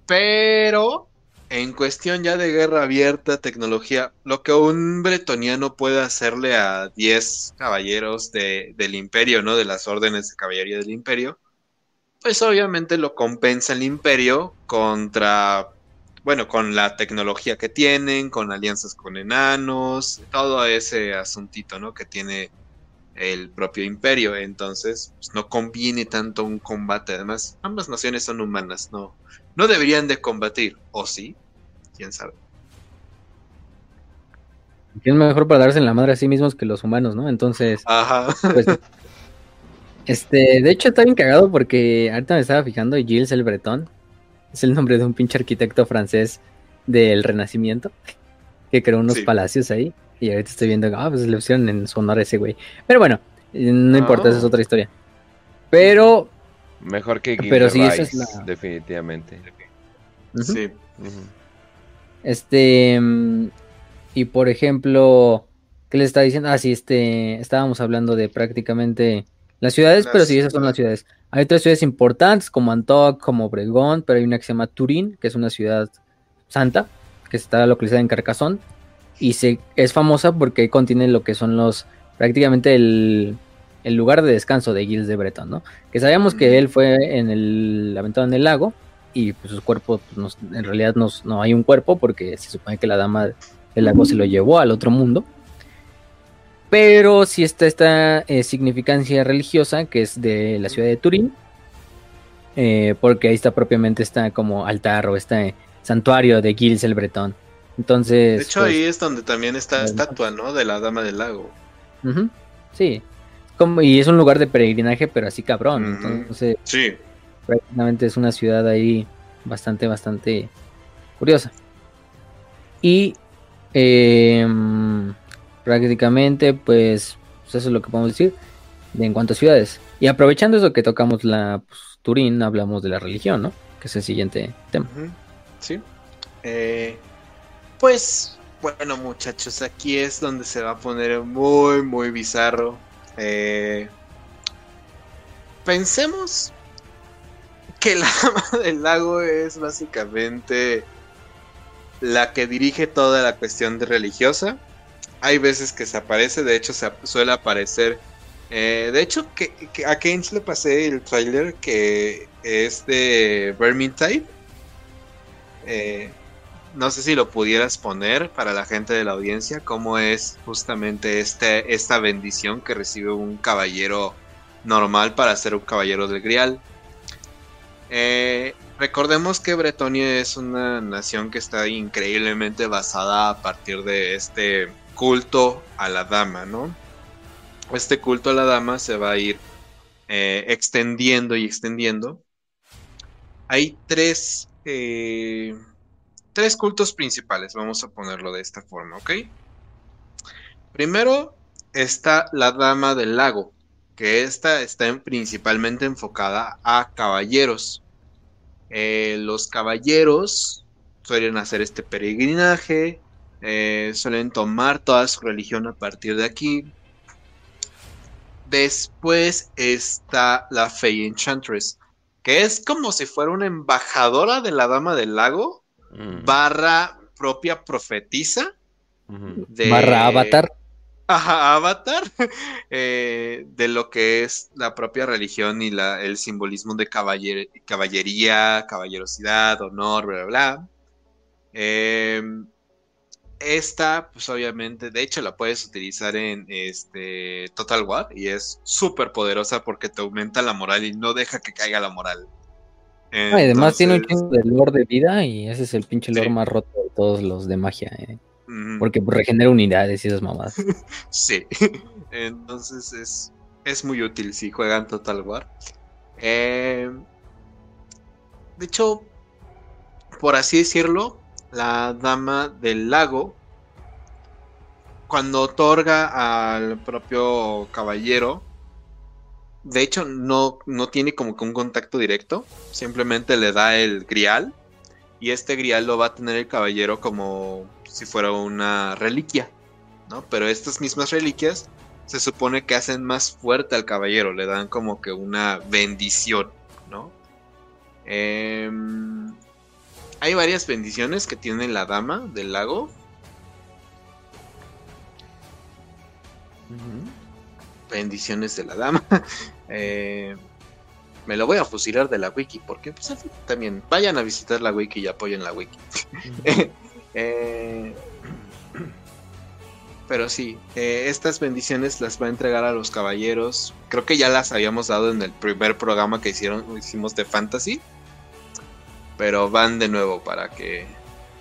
Pero en cuestión ya de guerra abierta, tecnología, lo que un bretoniano puede hacerle a 10 caballeros del imperio, ¿no? De las órdenes de caballería del imperio, pues obviamente lo compensa el imperio contra, bueno, con la tecnología que tienen, con alianzas con enanos, todo ese asuntito, ¿no? Que tiene el propio imperio. Entonces, pues, no conviene tanto un combate. Además, ambas naciones son humanas, no, no deberían de combatir, ¿o sí? ¿Quién sabe? Es mejor para darse en la madre a sí mismos que los humanos, ¿no? Entonces, Ajá. Pues, este, de hecho está bien cagado porque ahorita me estaba fijando y Gilles el Bretón es el nombre de un pinche arquitecto francés del Renacimiento que creó unos palacios ahí y ahorita estoy viendo, ah, pues le pusieron en su honor a ese güey. Pero bueno, no importa, esa es ah. otra historia. Pero Mejor que Guy Pero sí, esa es la... definitivamente. Sí. Este. Y por ejemplo. ¿Qué le está diciendo? Ah, sí, este. Estábamos hablando de prácticamente las ciudades, pero sí, esas son las ciudades. Hay otras ciudades importantes como Antoc, como Obregón, pero hay una que se llama Turín, que es una ciudad santa, que está localizada en Carcassonne. Y se, es famosa porque contiene lo que son los. prácticamente el, el lugar de descanso de Gilles de Breton, ¿no? Que sabíamos que él fue en el aventado en el lago y pues su cuerpo, pues, en realidad no hay un cuerpo porque se supone que la dama del lago se lo llevó al otro mundo. Pero sí está esta eh, significancia religiosa que es de la ciudad de Turín, eh, porque ahí está propiamente está como altar o este santuario de Gilles el Breton. Entonces. De hecho, ahí pues, es donde también está la estatua, ¿no? De la dama del lago. sí y es un lugar de peregrinaje, pero así cabrón. Entonces, sí. prácticamente es una ciudad ahí bastante, bastante curiosa. Y em, prácticamente, pues, pues, eso es lo que podemos decir en cuanto a ciudades. Y aprovechando eso que tocamos la pues, Turín, hablamos de la religión, ¿no? Que es el siguiente tema. Sí. Eh, pues, bueno, muchachos, aquí es donde se va a poner muy, muy bizarro eh, pensemos que la [LAUGHS] dama del lago es básicamente la que dirige toda la cuestión religiosa. Hay veces que se aparece, de hecho suele aparecer. Eh, de hecho, a Keynes le pasé el trailer que es de Vermintide. Eh, no sé si lo pudieras poner para la gente de la audiencia, cómo es justamente este, esta bendición que recibe un caballero normal para ser un caballero del Grial. Eh, recordemos que Bretonia es una nación que está increíblemente basada a partir de este culto a la dama, ¿no? Este culto a la dama se va a ir eh, extendiendo y extendiendo. Hay tres eh, tres cultos principales, vamos a ponerlo de esta forma, ¿ok? Primero está la Dama del Lago, que esta está principalmente enfocada a caballeros. Eh, los caballeros suelen hacer este peregrinaje, eh, suelen tomar toda su religión a partir de aquí. Después está la Fey Enchantress, que es como si fuera una embajadora de la Dama del Lago, Mm. barra propia profetiza. De, barra avatar. Ajá, avatar. [LAUGHS] Eh, de lo que es la propia religión y la, el simbolismo de caballería, caballerosidad, honor, bla, bla, bla. Em, esta, pues obviamente, de hecho la puedes utilizar en este Total War y es súper poderosa porque te aumenta la moral y no deja que caiga la moral además tiene un chingo de lore de vida y ese es el pinche lore más roto de todos los de magia. Eh. Porque regenera unidades y esas mamadas. [LAUGHS] sí. [LAUGHS] Entonces es, es muy útil si juegan Total War. Eh, de hecho, por así decirlo, la Dama del Lago, cuando otorga al propio caballero de hecho, no, no tiene como que un contacto directo. Simplemente le da el grial. y este grial lo va a tener el caballero como si fuera una reliquia, ¿no? Pero estas mismas reliquias se supone que hacen más fuerte al caballero, le dan como que una bendición, ¿no? Em, hay varias bendiciones que tiene la dama del lago. Bendiciones de la dama. [LAUGHS] Eh, me lo voy a fusilar de la wiki, porque pues, también vayan a visitar la wiki y apoyen la wiki. [LAUGHS] eh, pero sí, eh, estas bendiciones las va a entregar a los caballeros. Creo que ya las habíamos dado en el primer programa que hicieron, hicimos de Fantasy. Pero van de nuevo para que...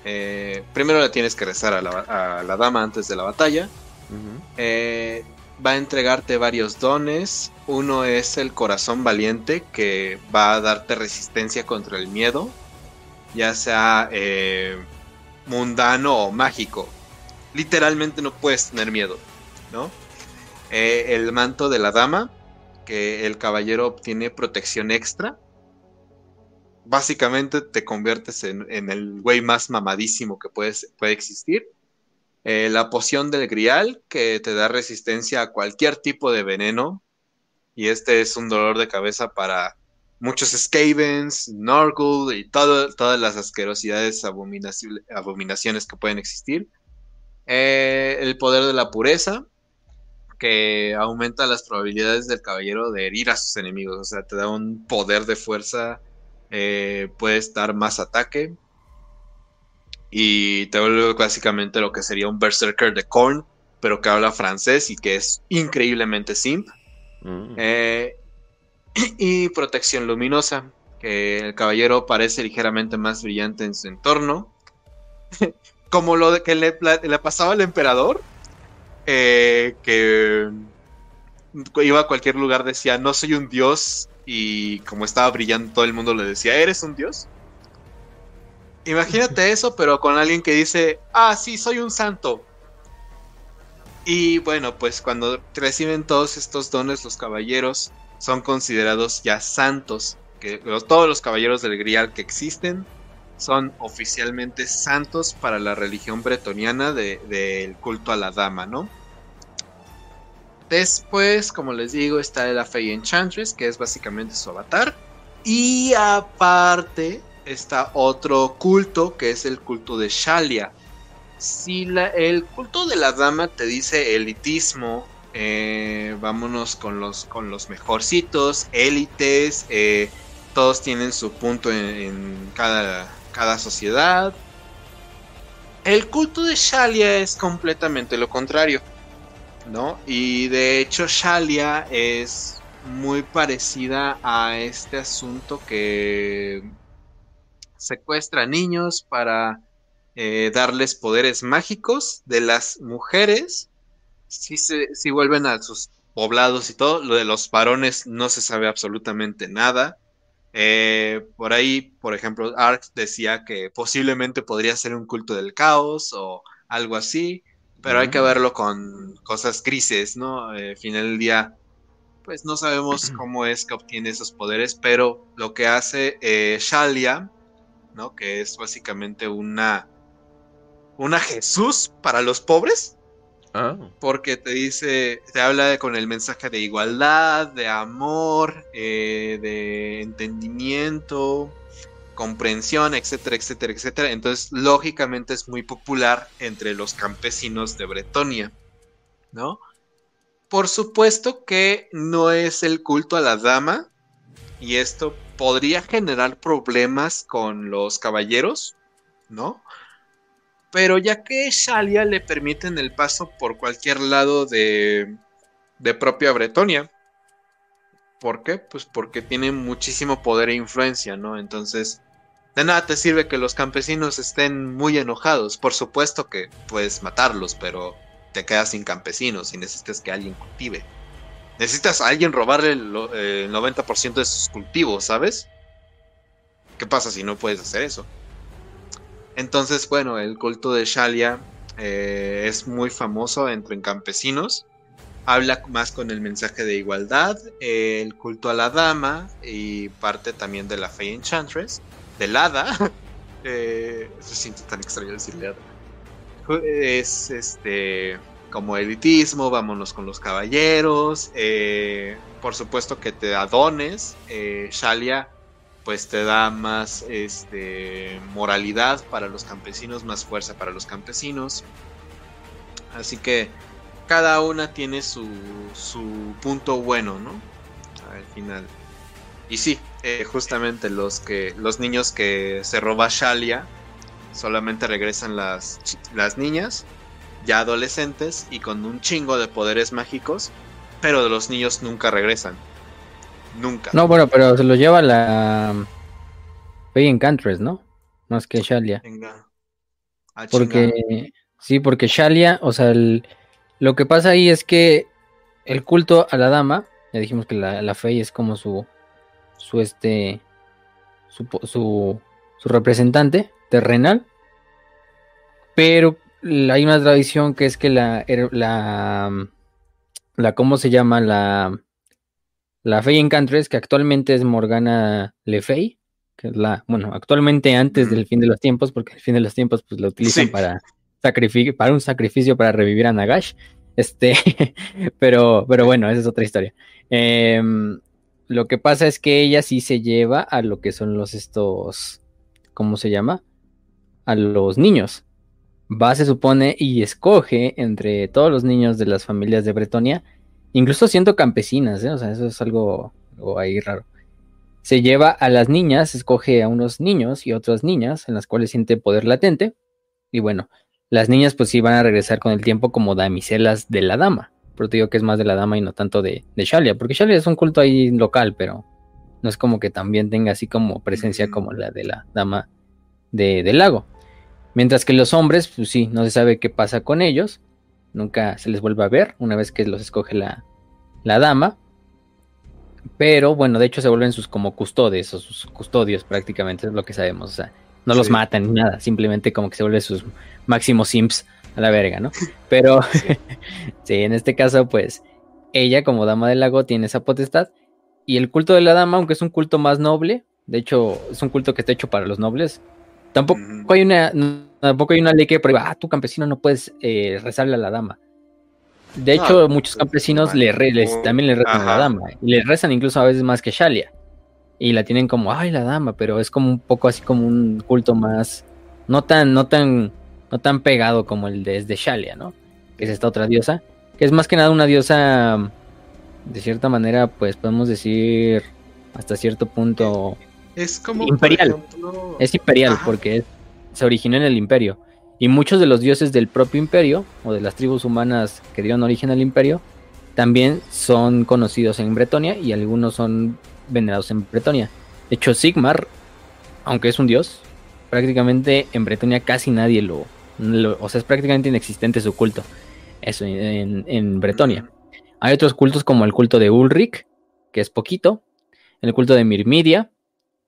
Eh, primero le tienes que rezar a la, dama antes de la batalla. Eh, va a entregarte varios dones. Uno es el corazón valiente que va a darte resistencia contra el miedo. Ya sea mundano o mágico literalmente no puedes tener miedo, ¿no? Eh, el manto de la dama, que el caballero obtiene protección extra. Básicamente te conviertes en, el güey más mamadísimo que puede existir. Eh, la poción del grial, que te da resistencia a cualquier tipo de veneno. Y este es un dolor de cabeza para muchos Skavens, Norgul y todas las asquerosidades, abominaciones que pueden existir. Eh, el poder de la pureza, que aumenta las probabilidades del caballero de herir a sus enemigos. O sea, te da un poder de fuerza, eh, puedes dar más ataque. Y te vuelve básicamente lo que sería un berserker de Korn, pero que habla francés y que es increíblemente simp. Mm. Eh, [CLEARS THROAT] y protección luminosa, que el caballero parece ligeramente más brillante en su entorno. [LAUGHS] como lo que le, pasaba al emperador, eh, que iba a cualquier lugar, decía, no soy un dios, y como estaba brillando todo el mundo le decía, ¿eres un dios? Imagínate eso, pero con alguien que dice, ah, sí, soy un santo. Y bueno, pues cuando reciben todos estos dones, los caballeros son considerados ya santos. Que todos los caballeros del Grial que existen son oficialmente santos para la religión bretoniana del culto a la dama, ¿no? Después, como les digo, está la Fey Enchantress, que es básicamente su avatar. Y aparte está otro culto, que es el culto de Shalia. Si el culto de la dama te dice elitismo, eh, vámonos con los, con los mejorcitos, élites, eh, todos tienen su punto en cada cada sociedad. El culto de Shalia es completamente lo contrario, ¿no? Y de hecho Shalia es muy parecida a este asunto que secuestra niños para eh, darles poderes mágicos de las mujeres. Si, se, si vuelven a sus poblados y todo, lo de los varones no se sabe absolutamente nada. Eh, por ahí, por ejemplo, Ark decía que posiblemente podría ser un culto del caos o algo así, pero hay que verlo con cosas grises, ¿no? Al eh, final del día, pues no sabemos [CLEARS THROAT] cómo es que obtiene esos poderes, pero lo que hace eh, Shalia, ¿no? Que es básicamente una, una Jesús para los pobres, Ah. Porque te dice, te habla con el mensaje de igualdad, de amor, eh, de entendimiento, comprensión, etcétera, etcétera, etcétera. Entonces, lógicamente es muy popular entre los campesinos de Bretonia, ¿no? Por supuesto que no es el culto a la dama, y esto podría generar problemas con los caballeros, ¿no? Pero ya que Shalia le permiten el paso por cualquier lado de, de propia Bretonia. ¿Por qué? Pues porque tiene muchísimo poder e influencia, ¿no? Entonces, de nada te sirve que los campesinos estén muy enojados. Por supuesto que puedes matarlos, pero te quedas sin campesinos y necesitas que alguien cultive. Necesitas a alguien robarle el, el 90% de sus cultivos, ¿sabes? ¿Qué pasa si no puedes hacer eso? Entonces, bueno, el culto de Shalia eh, es muy famoso entre campesinos. Habla más con el mensaje de igualdad, el culto a la dama y parte también de la fe enchantress, del hada. [LAUGHS] eh, se siente tan extraño decirle es este como elitismo, vámonos con los caballeros, eh, por supuesto que te adones, eh, Shalia pues te da más este, moralidad para los campesinos, más fuerza para los campesinos. Así que cada una tiene su, su punto bueno, ¿no? Al final. Y sí, eh, justamente los que los niños que se roba Shalia solamente regresan las, las niñas, ya adolescentes y con un chingo de poderes mágicos, pero los niños nunca regresan. Nunca. No, bueno, pero se lo lleva la Fey Encantress, ¿no? Más que Shalia. Venga. Ah, porque sí, porque Shalia, o sea, lo que pasa ahí es que el culto a la dama, ya dijimos que la, la es como su su este su, su, su representante terrenal, pero hay una tradición que es que la la la cómo se llama la la Fey Encantress, que actualmente es Morgana Le Fey, que es la, bueno, actualmente antes del fin de los tiempos, porque el fin de los tiempos pues lo utilizan para para un sacrificio para revivir a Nagash. Este, [LAUGHS] pero, pero bueno, esa es otra historia. Em, lo que pasa es que ella sí se lleva a lo que son los estos, ¿cómo se llama? A los niños. Va, se supone, y escoge entre todos los niños de las familias de Bretonia incluso siendo campesinas, ¿eh? o sea, eso es algo, ahí raro. Se lleva a las niñas, escoge a unos niños y otras niñas en las cuales siente poder latente. Y bueno, las niñas pues sí van a regresar con el tiempo como damiselas de la dama. Pero te digo que es más de la dama y no tanto de, de Shalia, porque Shalia es un culto ahí local, pero no es como que también tenga así como presencia como la de la dama de, del lago. Mientras que los hombres, pues sí, no se sabe qué pasa con ellos nunca se les vuelve a ver una vez que los escoge la, dama. Pero bueno, de hecho se vuelven sus como custodios o sus custodios prácticamente, es lo que sabemos. O sea, no los matan ni nada, simplemente como que se vuelven sus máximos simps a la verga, ¿no? Pero [LAUGHS] [LAUGHS] sí. en este caso, pues ella como dama del lago tiene esa potestad. Y el culto de la dama, aunque es un culto más noble, de hecho es un culto que está hecho para los nobles, tampoco hay una Tampoco hay una ley que prohíba, ah, tu campesino no puedes eh, rezarle a la dama. De hecho, muchos campesinos le también le rezan a la dama. Y le rezan incluso a veces más que Shalia. Y la tienen como, ay, la dama, pero es como un poco así como un culto más, no tan, no tan, no tan pegado como el de, de Shalia, ¿no? Que es esta otra diosa. Que es más que nada una diosa, de cierta manera, pues podemos decir, hasta cierto punto... Es como... Imperial. Es imperial porque es se originó en el imperio. Y muchos de los dioses del propio imperio, o de las tribus humanas que dieron origen al imperio, también son conocidos en Bretonia y algunos son venerados en Bretonia. De hecho, Sigmar, aunque es un dios, prácticamente en Bretonia casi nadie lo, o sea, es prácticamente inexistente su culto. Eso en, en Bretonia. Hay otros cultos como el culto de Ulrich, que es poquito, el culto de Mirmidia,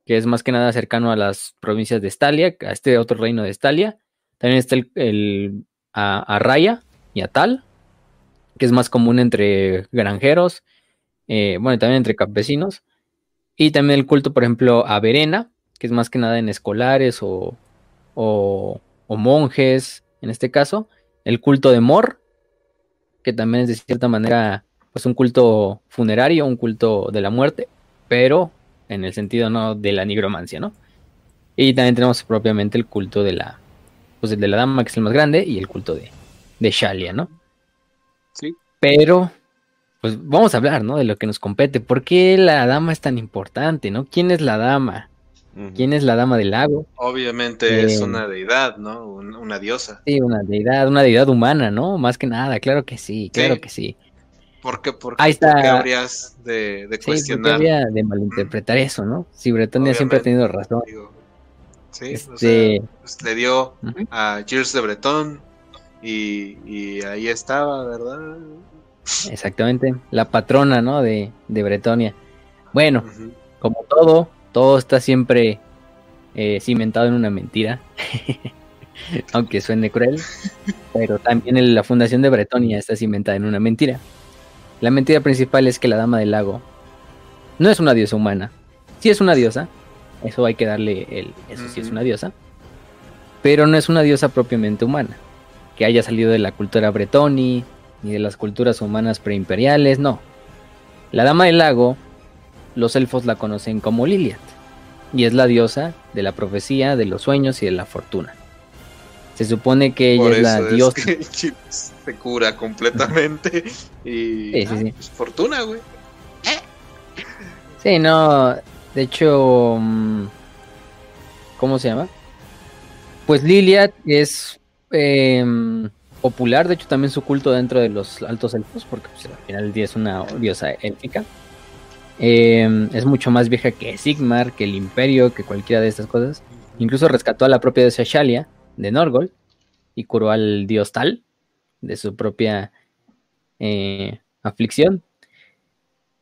que es más que nada cercano a las provincias de Estalia, a este otro reino de Estalia. También está el, a, Raya y a Tal, que es más común entre granjeros, eh, bueno, también entre campesinos. Y también el culto, por ejemplo, a Verena, que es más que nada en escolares o, o, monjes, en este caso. El culto de Mor, que también es de cierta manera pues un culto funerario, un culto de la muerte, pero en el sentido no de la nigromancia, ¿no? Y también tenemos propiamente el culto de la, pues el de la dama, que es el más grande, y el culto de, de Shalia, ¿no? Sí. Pero, pues vamos a hablar, ¿no? De lo que nos compete. ¿Por qué la dama es tan importante, ¿no? ¿Quién es la dama? ¿Quién es la dama del lago? Obviamente es eh, una deidad, ¿no? Una diosa. Sí, una deidad, una deidad humana, ¿no? Más que nada, claro que sí, claro que sí. ¿Por qué, por Ahí está. habrías de, de cuestionar? habría de malinterpretar eso, no? Si Bretonia siempre ha tenido razón. sí, este... pues le dio a Gilles de Breton y, ahí estaba, ¿verdad? Exactamente, la patrona, ¿no? De, de Bretonia. Bueno, como todo, todo está siempre eh, cimentado en una mentira. [LAUGHS] Aunque suene cruel, [LAUGHS] pero también la fundación de Bretonia está cimentada en una mentira. La mentira principal es que la dama del lago no es una diosa humana. Sí es una diosa, eso hay que darle el, eso sí es una diosa, pero no es una diosa propiamente humana, que haya salido de la cultura bretoni ni de las culturas humanas preimperiales, no. La Dama del Lago, los elfos la conocen como Liliat, y es la diosa de la profecía, de los sueños y de la fortuna. Se supone que ella es la diosa. [LAUGHS] se cura completamente y. Sí, sí, pues, fortuna, güey. Sí, no. De hecho. Mm, ¿Cómo se llama? Pues Liliat es em, popular, de hecho también su culto dentro de los altos elfos, porque pues, al final del día es una diosa élfica. Em, es mucho más vieja que Sigmar, que el Imperio, que cualquiera de estas cosas. Incluso rescató a la propia diosa Shalia de Norgol y curó al dios Tal de su propia eh, aflicción.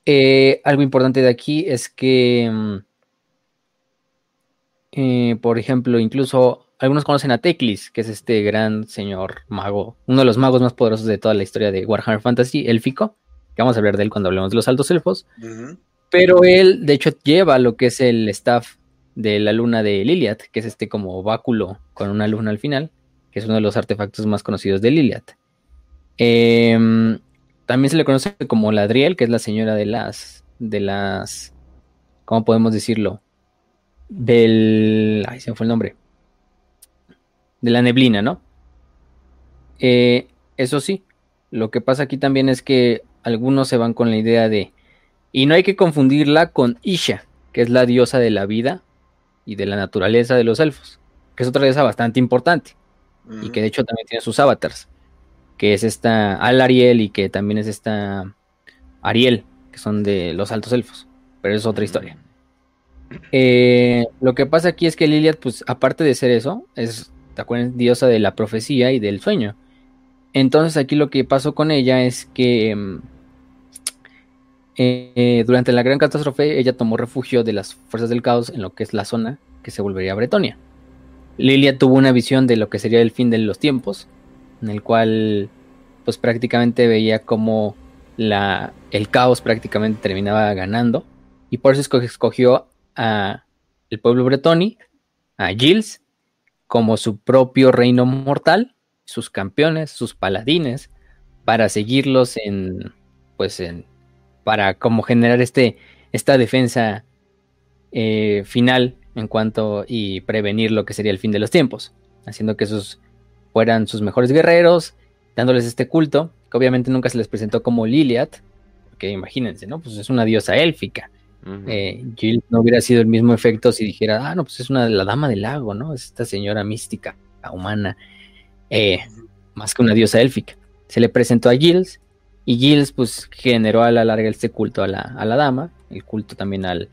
Eh, algo importante de aquí es que, em, eh, por ejemplo, incluso algunos conocen a Teclis, que es este gran señor mago, uno de los magos más poderosos de toda la historia de Warhammer Fantasy, élfico, que vamos a hablar de él cuando hablemos de los altos elfos. Pero él, de hecho, lleva lo que es el staff de la luna de Liliat, que es este como báculo con una luna al final, que es uno de los artefactos más conocidos de Liliat. Em, también se le conoce como Ladriel, que es la señora de las, de las, ¿cómo podemos decirlo? Del, ay, se me fue el nombre de la neblina, ¿no? Eh, eso sí, lo que pasa aquí también es que algunos se van con la idea de, y no hay que confundirla con Isha, que es la diosa de la vida y de la naturaleza de los elfos, que es otra diosa bastante importante, y que de hecho también tiene sus avatars, que es esta Al-Ariel y que también es esta Ariel, que son de los altos elfos, pero es otra historia. Eh, lo que pasa aquí es que Liliad, pues aparte de ser eso, es ¿te acuerdas? Diosa de la profecía y del sueño. Entonces aquí lo que pasó con ella es que mm, eh, durante la gran catástrofe ella tomó refugio de las fuerzas del caos en lo que es la zona que se volvería Bretonia. Lilia tuvo una visión de lo que sería el fin de los tiempos, en el cual pues prácticamente veía como la, el caos prácticamente terminaba ganando y por eso escogió a el pueblo bretoni, a Gilles como su propio reino mortal, sus campeones, sus paladines, para seguirlos en, pues, en, para como generar este, esta defensa eh, final en cuanto y prevenir lo que sería el fin de los tiempos, haciendo que esos fueran sus mejores guerreros, dándoles este culto, que obviamente nunca se les presentó como Liliat, porque imagínense, ¿no? Pues es una diosa élfica, eh, no hubiera sido el mismo efecto si dijera, ah, no, pues es una la dama del lago, ¿no? Es esta señora mística, humana, eh, más que una diosa élfica. Se le presentó a Gilles y Gilles pues generó a la larga este culto a la, a la dama, el culto también al,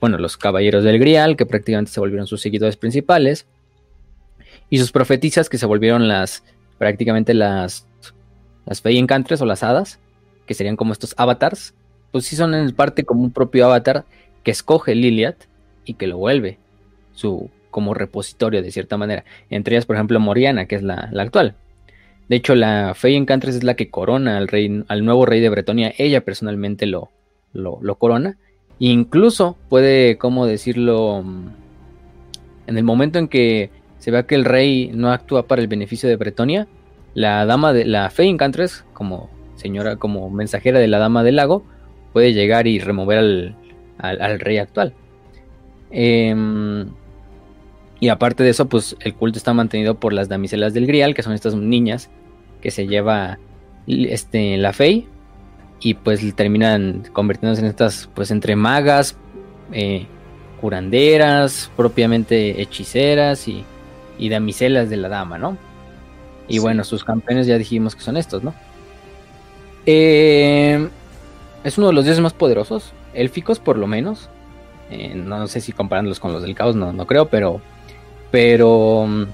bueno, los caballeros del Grial, que prácticamente se volvieron sus seguidores principales, y sus profetisas, que se volvieron las, prácticamente las, las Fey o las hadas, que serían como estos avatars, pues sí son en parte como un propio avatar que escoge Liliat y que lo vuelve su como repositorio de cierta manera. Entre ellas, por ejemplo, Moriana, que es la, actual. De hecho, la Fey Encantress es la que corona al, rey, al nuevo rey de Bretonia. Ella personalmente lo, lo, corona. Incluso puede, como decirlo, en el momento en que se vea que el rey no actúa para el beneficio de Bretonia, la dama de la Fey Encantress, como señora, como mensajera de la dama del lago, puede llegar y remover al, rey actual. Em, y aparte de eso, pues el culto está mantenido por las damiselas del Grial, que son estas niñas que se lleva este, la fe y pues terminan convirtiéndose en estas, pues entre magas, eh, curanderas, propiamente hechiceras y, y, damiselas de la dama, ¿no? Y bueno, sus campeones ya dijimos que son estos, ¿no? Eh, es uno de los dioses más poderosos, élficos por lo menos. Eh, no sé si comparándolos con los del caos, no, no creo, pero. Pero. Mm,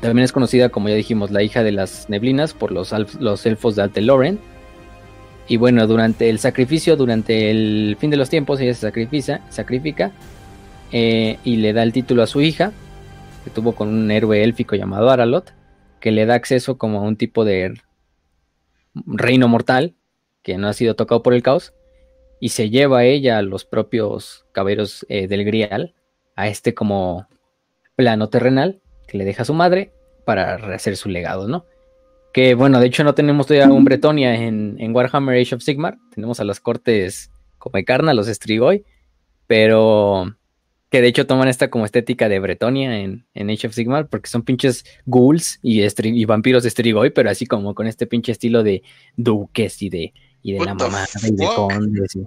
también es conocida, como ya dijimos, la hija de las neblinas por los, los elfos de Alteloren. Y bueno, durante el sacrificio, durante el fin de los tiempos, ella se sacrifica, sacrifica eh, y le da el título a su hija, que tuvo con un héroe élfico llamado Aralot, que le da acceso como a un tipo de reino mortal que no ha sido tocado por el caos, y se lleva a ella a los propios caballeros eh, del Grial, a este como plano terrenal, que le deja a su madre para rehacer su legado, ¿no? Que bueno, de hecho no tenemos todavía un Bretonia en, Warhammer Age of Sigmar, tenemos a las cortes como Carna, los Strigoi, pero que de hecho toman esta como estética de Bretonia en, Age of Sigmar, porque son pinches ghouls y, y vampiros de Strigoi, pero así como con este pinche estilo de duques y de, y de la mamá y de condes.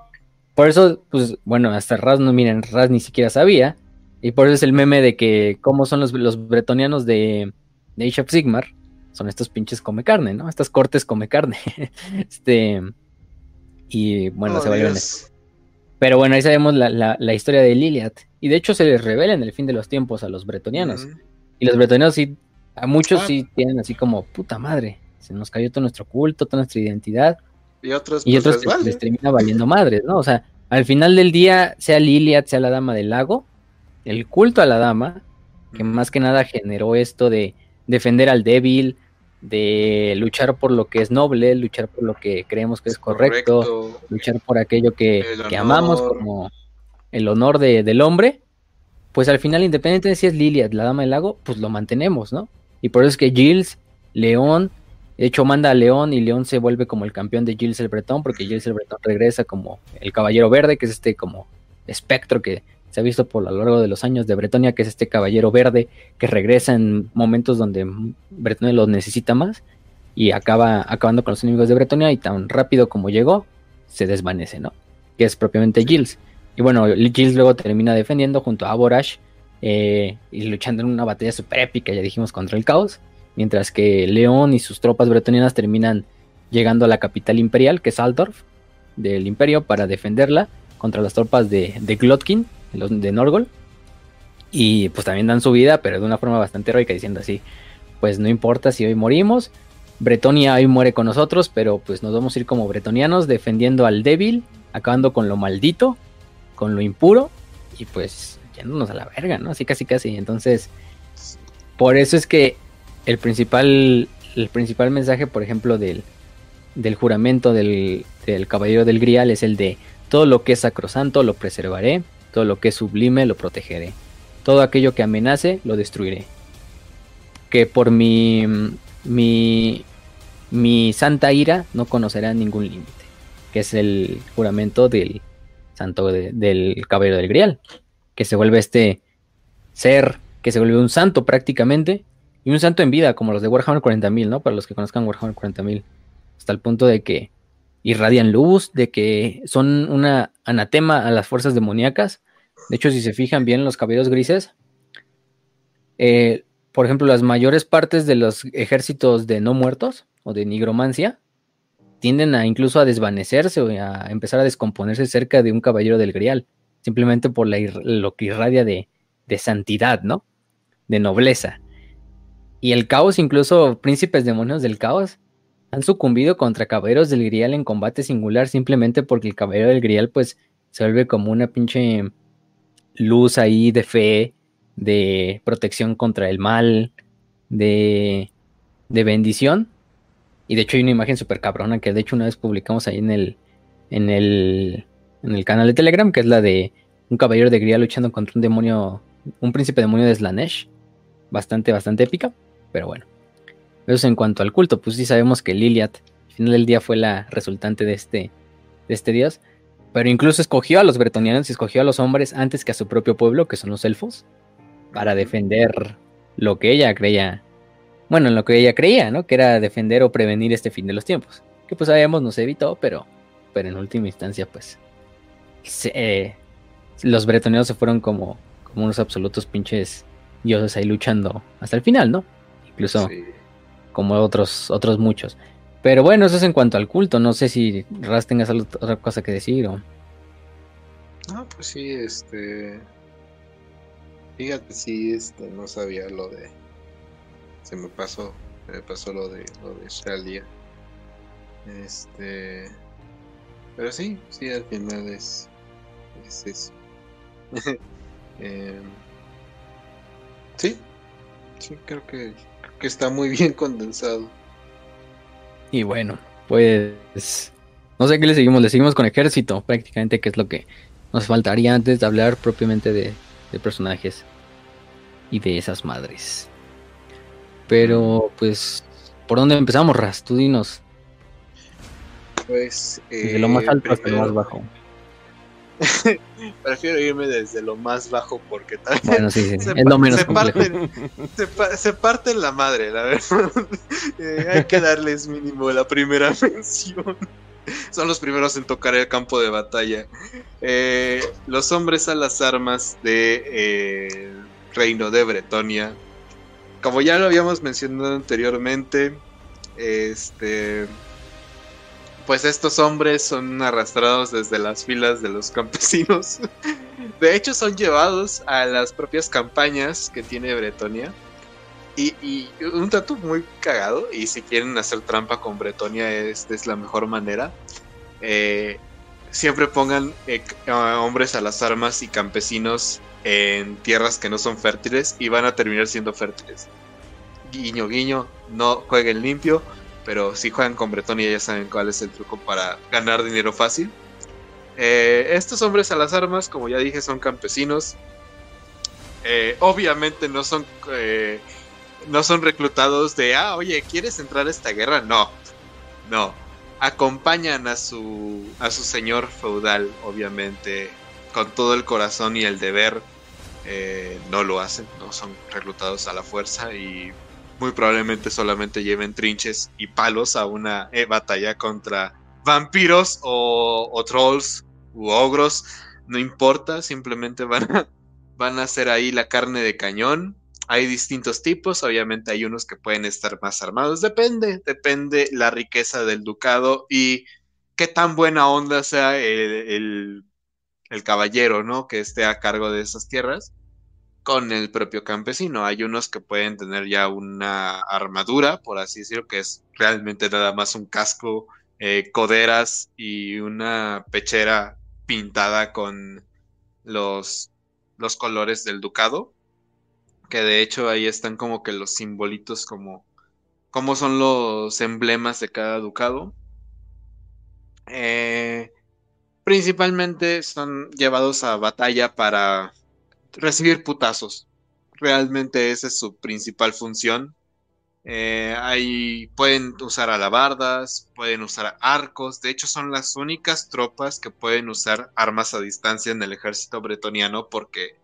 Por eso, pues bueno, hasta Raz no, miren, Raz ni siquiera sabía, y por eso es el meme de que cómo son los, los bretonianos de, de Age of Sigmar, son estos pinches come carne, ¿no? Estas cortes come carne. [LAUGHS] este. Y bueno, se vuelven. Pero bueno, ahí sabemos la, historia de Liliad. Y de hecho se les revela en el fin de los tiempos a los bretonianos. Y los bretonianos sí, a muchos ah. sí tienen así como, puta madre, se nos cayó todo nuestro culto, toda nuestra identidad. Y otros, y pues, otros les, termina valiendo madres, ¿no? O sea, al final del día, sea Liliad, sea la dama del lago, el culto a la dama, que más que nada generó esto de defender al débil, de luchar por lo que es noble, luchar por lo que creemos que es correcto, luchar por aquello que, amamos como el honor del hombre, pues al final, independientemente de si es Liliad, la dama del lago, pues lo mantenemos, ¿no? Y por eso es que Gilles, León, de hecho manda a León y León se vuelve como el campeón de Gilles el Bretón, porque Gilles el Bretón regresa como el caballero verde, que es este como espectro que se ha visto por lo largo de los años de Bretonia, que es este caballero verde que regresa en momentos donde Bretonia lo necesita más y acaba acabando con los enemigos de Bretonia y tan rápido como llegó, se desvanece, ¿no? Que es propiamente Gilles. Y bueno, Gilles luego termina defendiendo junto a Aborash eh, y luchando en una batalla super épica, ya dijimos, contra el caos, mientras que León y sus tropas bretonianas terminan llegando a la capital imperial, que es Altdorf, del imperio, para defenderla contra las tropas de, de Glotkin, de Norgol. Y pues también dan su vida, pero de una forma bastante heroica, diciendo así, pues no importa si hoy morimos, Bretonia hoy muere con nosotros, pero pues nos vamos a ir como bretonianos, defendiendo al débil, acabando con lo maldito, con lo impuro, y pues yéndonos a la verga, ¿no? Así casi casi. Entonces, por eso es que el principal, el principal mensaje, por ejemplo, del, del juramento del, del caballero del Grial es el de todo lo que es sacrosanto lo preservaré, todo lo que es sublime lo protegeré. Todo aquello que amenace lo destruiré. Que por mi, mi, mi santa ira no conocerá ningún límite. Que es el juramento del santo del caballero del grial. Que se vuelve este ser que se vuelve un santo prácticamente. Y un santo en vida, como los de Warhammer 40.000, ¿no? Para los que conozcan Warhammer 40.000. Hasta el punto de que irradian luz, de que son una anatema a las fuerzas demoníacas de hecho, si se fijan bien los cabellos grises, eh, por ejemplo, las mayores partes de los ejércitos de no muertos o de nigromancia tienden a incluso a desvanecerse o a empezar a descomponerse cerca de un caballero del grial, simplemente por lo que irradia de, de santidad, ¿no? De nobleza. Y el caos, incluso príncipes demonios del caos, han sucumbido contra caballeros del grial en combate singular simplemente porque el caballero del grial pues se vuelve como una pinche luz ahí de fe, de protección contra el mal, de, de bendición. Y de hecho hay una imagen súper cabrona que de hecho una vez publicamos ahí en el, en el, en el canal de Telegram, que es la de un caballero de gría luchando contra un demonio, un príncipe demonio de Slanesh. Bastante, bastante épica, pero bueno. Eso en cuanto al culto, pues sí sabemos que Liliat, al final del día, fue la resultante de este, de este dios. Pero incluso escogió a los bretonianos y escogió a los hombres antes que a su propio pueblo, que son los elfos, para defender lo que ella creía. Bueno, en lo que ella creía, ¿no? Que era defender o prevenir este fin de los tiempos. Que pues sabíamos no se evitó, pero, pero en última instancia, pues. Eh, los bretonianos se fueron como, como unos absolutos pinches dioses ahí luchando hasta el final, ¿no? Incluso como otros, otros muchos. Pero bueno, eso es en cuanto al culto. No sé si Raz tengas otra cosa que decir o. No, pues sí, este. Fíjate, sí, este, no sabía lo de. Se me pasó, se me pasó lo de lo de Shalia. Este. Pero sí, sí, al final es. Es eso. [LAUGHS] eh, sí, sí, creo que, que está muy bien condensado. Y bueno, pues no sé qué le seguimos, le seguimos con ejército, prácticamente, que es lo que nos faltaría antes de hablar propiamente de, personajes y de esas madres. Pero pues, ¿por dónde empezamos, Ras? Tú dinos. Pues. de lo más eh, alto hasta lo más primero- bajo. [LAUGHS] Prefiero irme desde lo más bajo porque tal Bueno, sí, sí. [LAUGHS] se, Es lo pa- menos se complejo. parten, [LAUGHS] se, pa- se parten la madre, la verdad. Eh, hay que darles mínimo la primera mención. Son los primeros en tocar el campo de batalla. Eh, los hombres a las armas de eh, Reino de Bretonia. Como ya lo habíamos mencionado anteriormente, este pues estos hombres son arrastrados desde las filas de los campesinos. [LAUGHS] De hecho, son llevados a las propias campañas que tiene Bretonia. Y, un dato muy cagado, y si quieren hacer trampa con Bretonia, esta es la mejor manera. Eh, siempre pongan eh, hombres a las armas y campesinos en tierras que no son fértiles y van a terminar siendo fértiles. Guiño, guiño, no jueguen limpio, pero si juegan con Bretonia ya saben cuál es el truco para ganar dinero fácil. Eh, estos hombres a las armas, como ya dije, son campesinos. Eh, obviamente no son eh, no son reclutados de ah, oye, ¿quieres entrar a esta guerra? No, no. Acompañan a su a su señor feudal, obviamente, con todo el corazón y el deber. No lo hacen, no son reclutados a la fuerza y muy probablemente solamente lleven trinches y palos a una eh, batalla contra vampiros o, trolls u ogros, no importa, simplemente van a, van a hacer ahí la carne de cañón. Hay distintos tipos, obviamente hay unos que pueden estar más armados, depende, depende la riqueza del ducado y qué tan buena onda sea el, el, el caballero, ¿no? Que esté a cargo de esas tierras con el propio campesino. Hay unos que pueden tener ya una armadura, por así decirlo, que es realmente nada más un casco, eh, coderas y una pechera pintada con los, los colores del ducado. Que de hecho ahí están como que los simbolitos como, son los emblemas de cada ducado. Eh, principalmente son llevados a batalla para recibir putazos. Realmente esa es su principal función. Eh, ahí pueden usar alabardas, pueden usar arcos. De hecho, son las únicas tropas que pueden usar armas a distancia en el ejército bretoniano porque,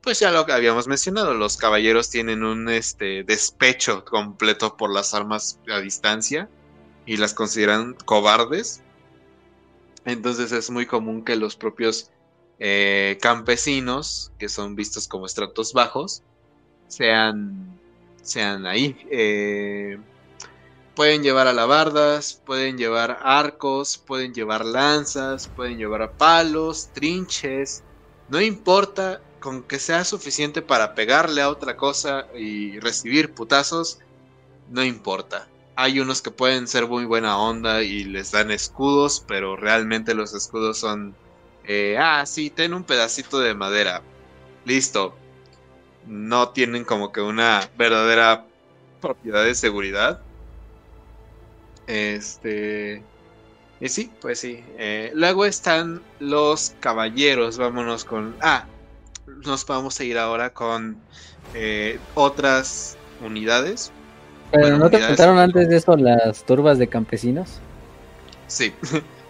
pues ya lo habíamos mencionado, los caballeros tienen un este, despecho completo por las armas a distancia y las consideran cobardes. Entonces es muy común que los propios eh, campesinos, que son vistos como estratos bajos, sean, sean ahí. Eh, pueden llevar alabardas, pueden llevar arcos, pueden llevar lanzas, pueden llevar palos, trinches. No importa, con que sea suficiente para pegarle a otra cosa y recibir putazos, no importa. Hay unos que pueden ser muy buena onda y les dan escudos, pero realmente los escudos son eh, ah, sí, ten un pedacito de madera. Listo. No tienen como que una verdadera propiedad de seguridad. Este. Y sí, pues sí. Eh, luego están los caballeros. Vámonos con. Ah, nos vamos a ir ahora con eh, otras unidades. Pero Bueno, ¿no te contaron antes de eso las turbas de campesinos? Sí. [LAUGHS]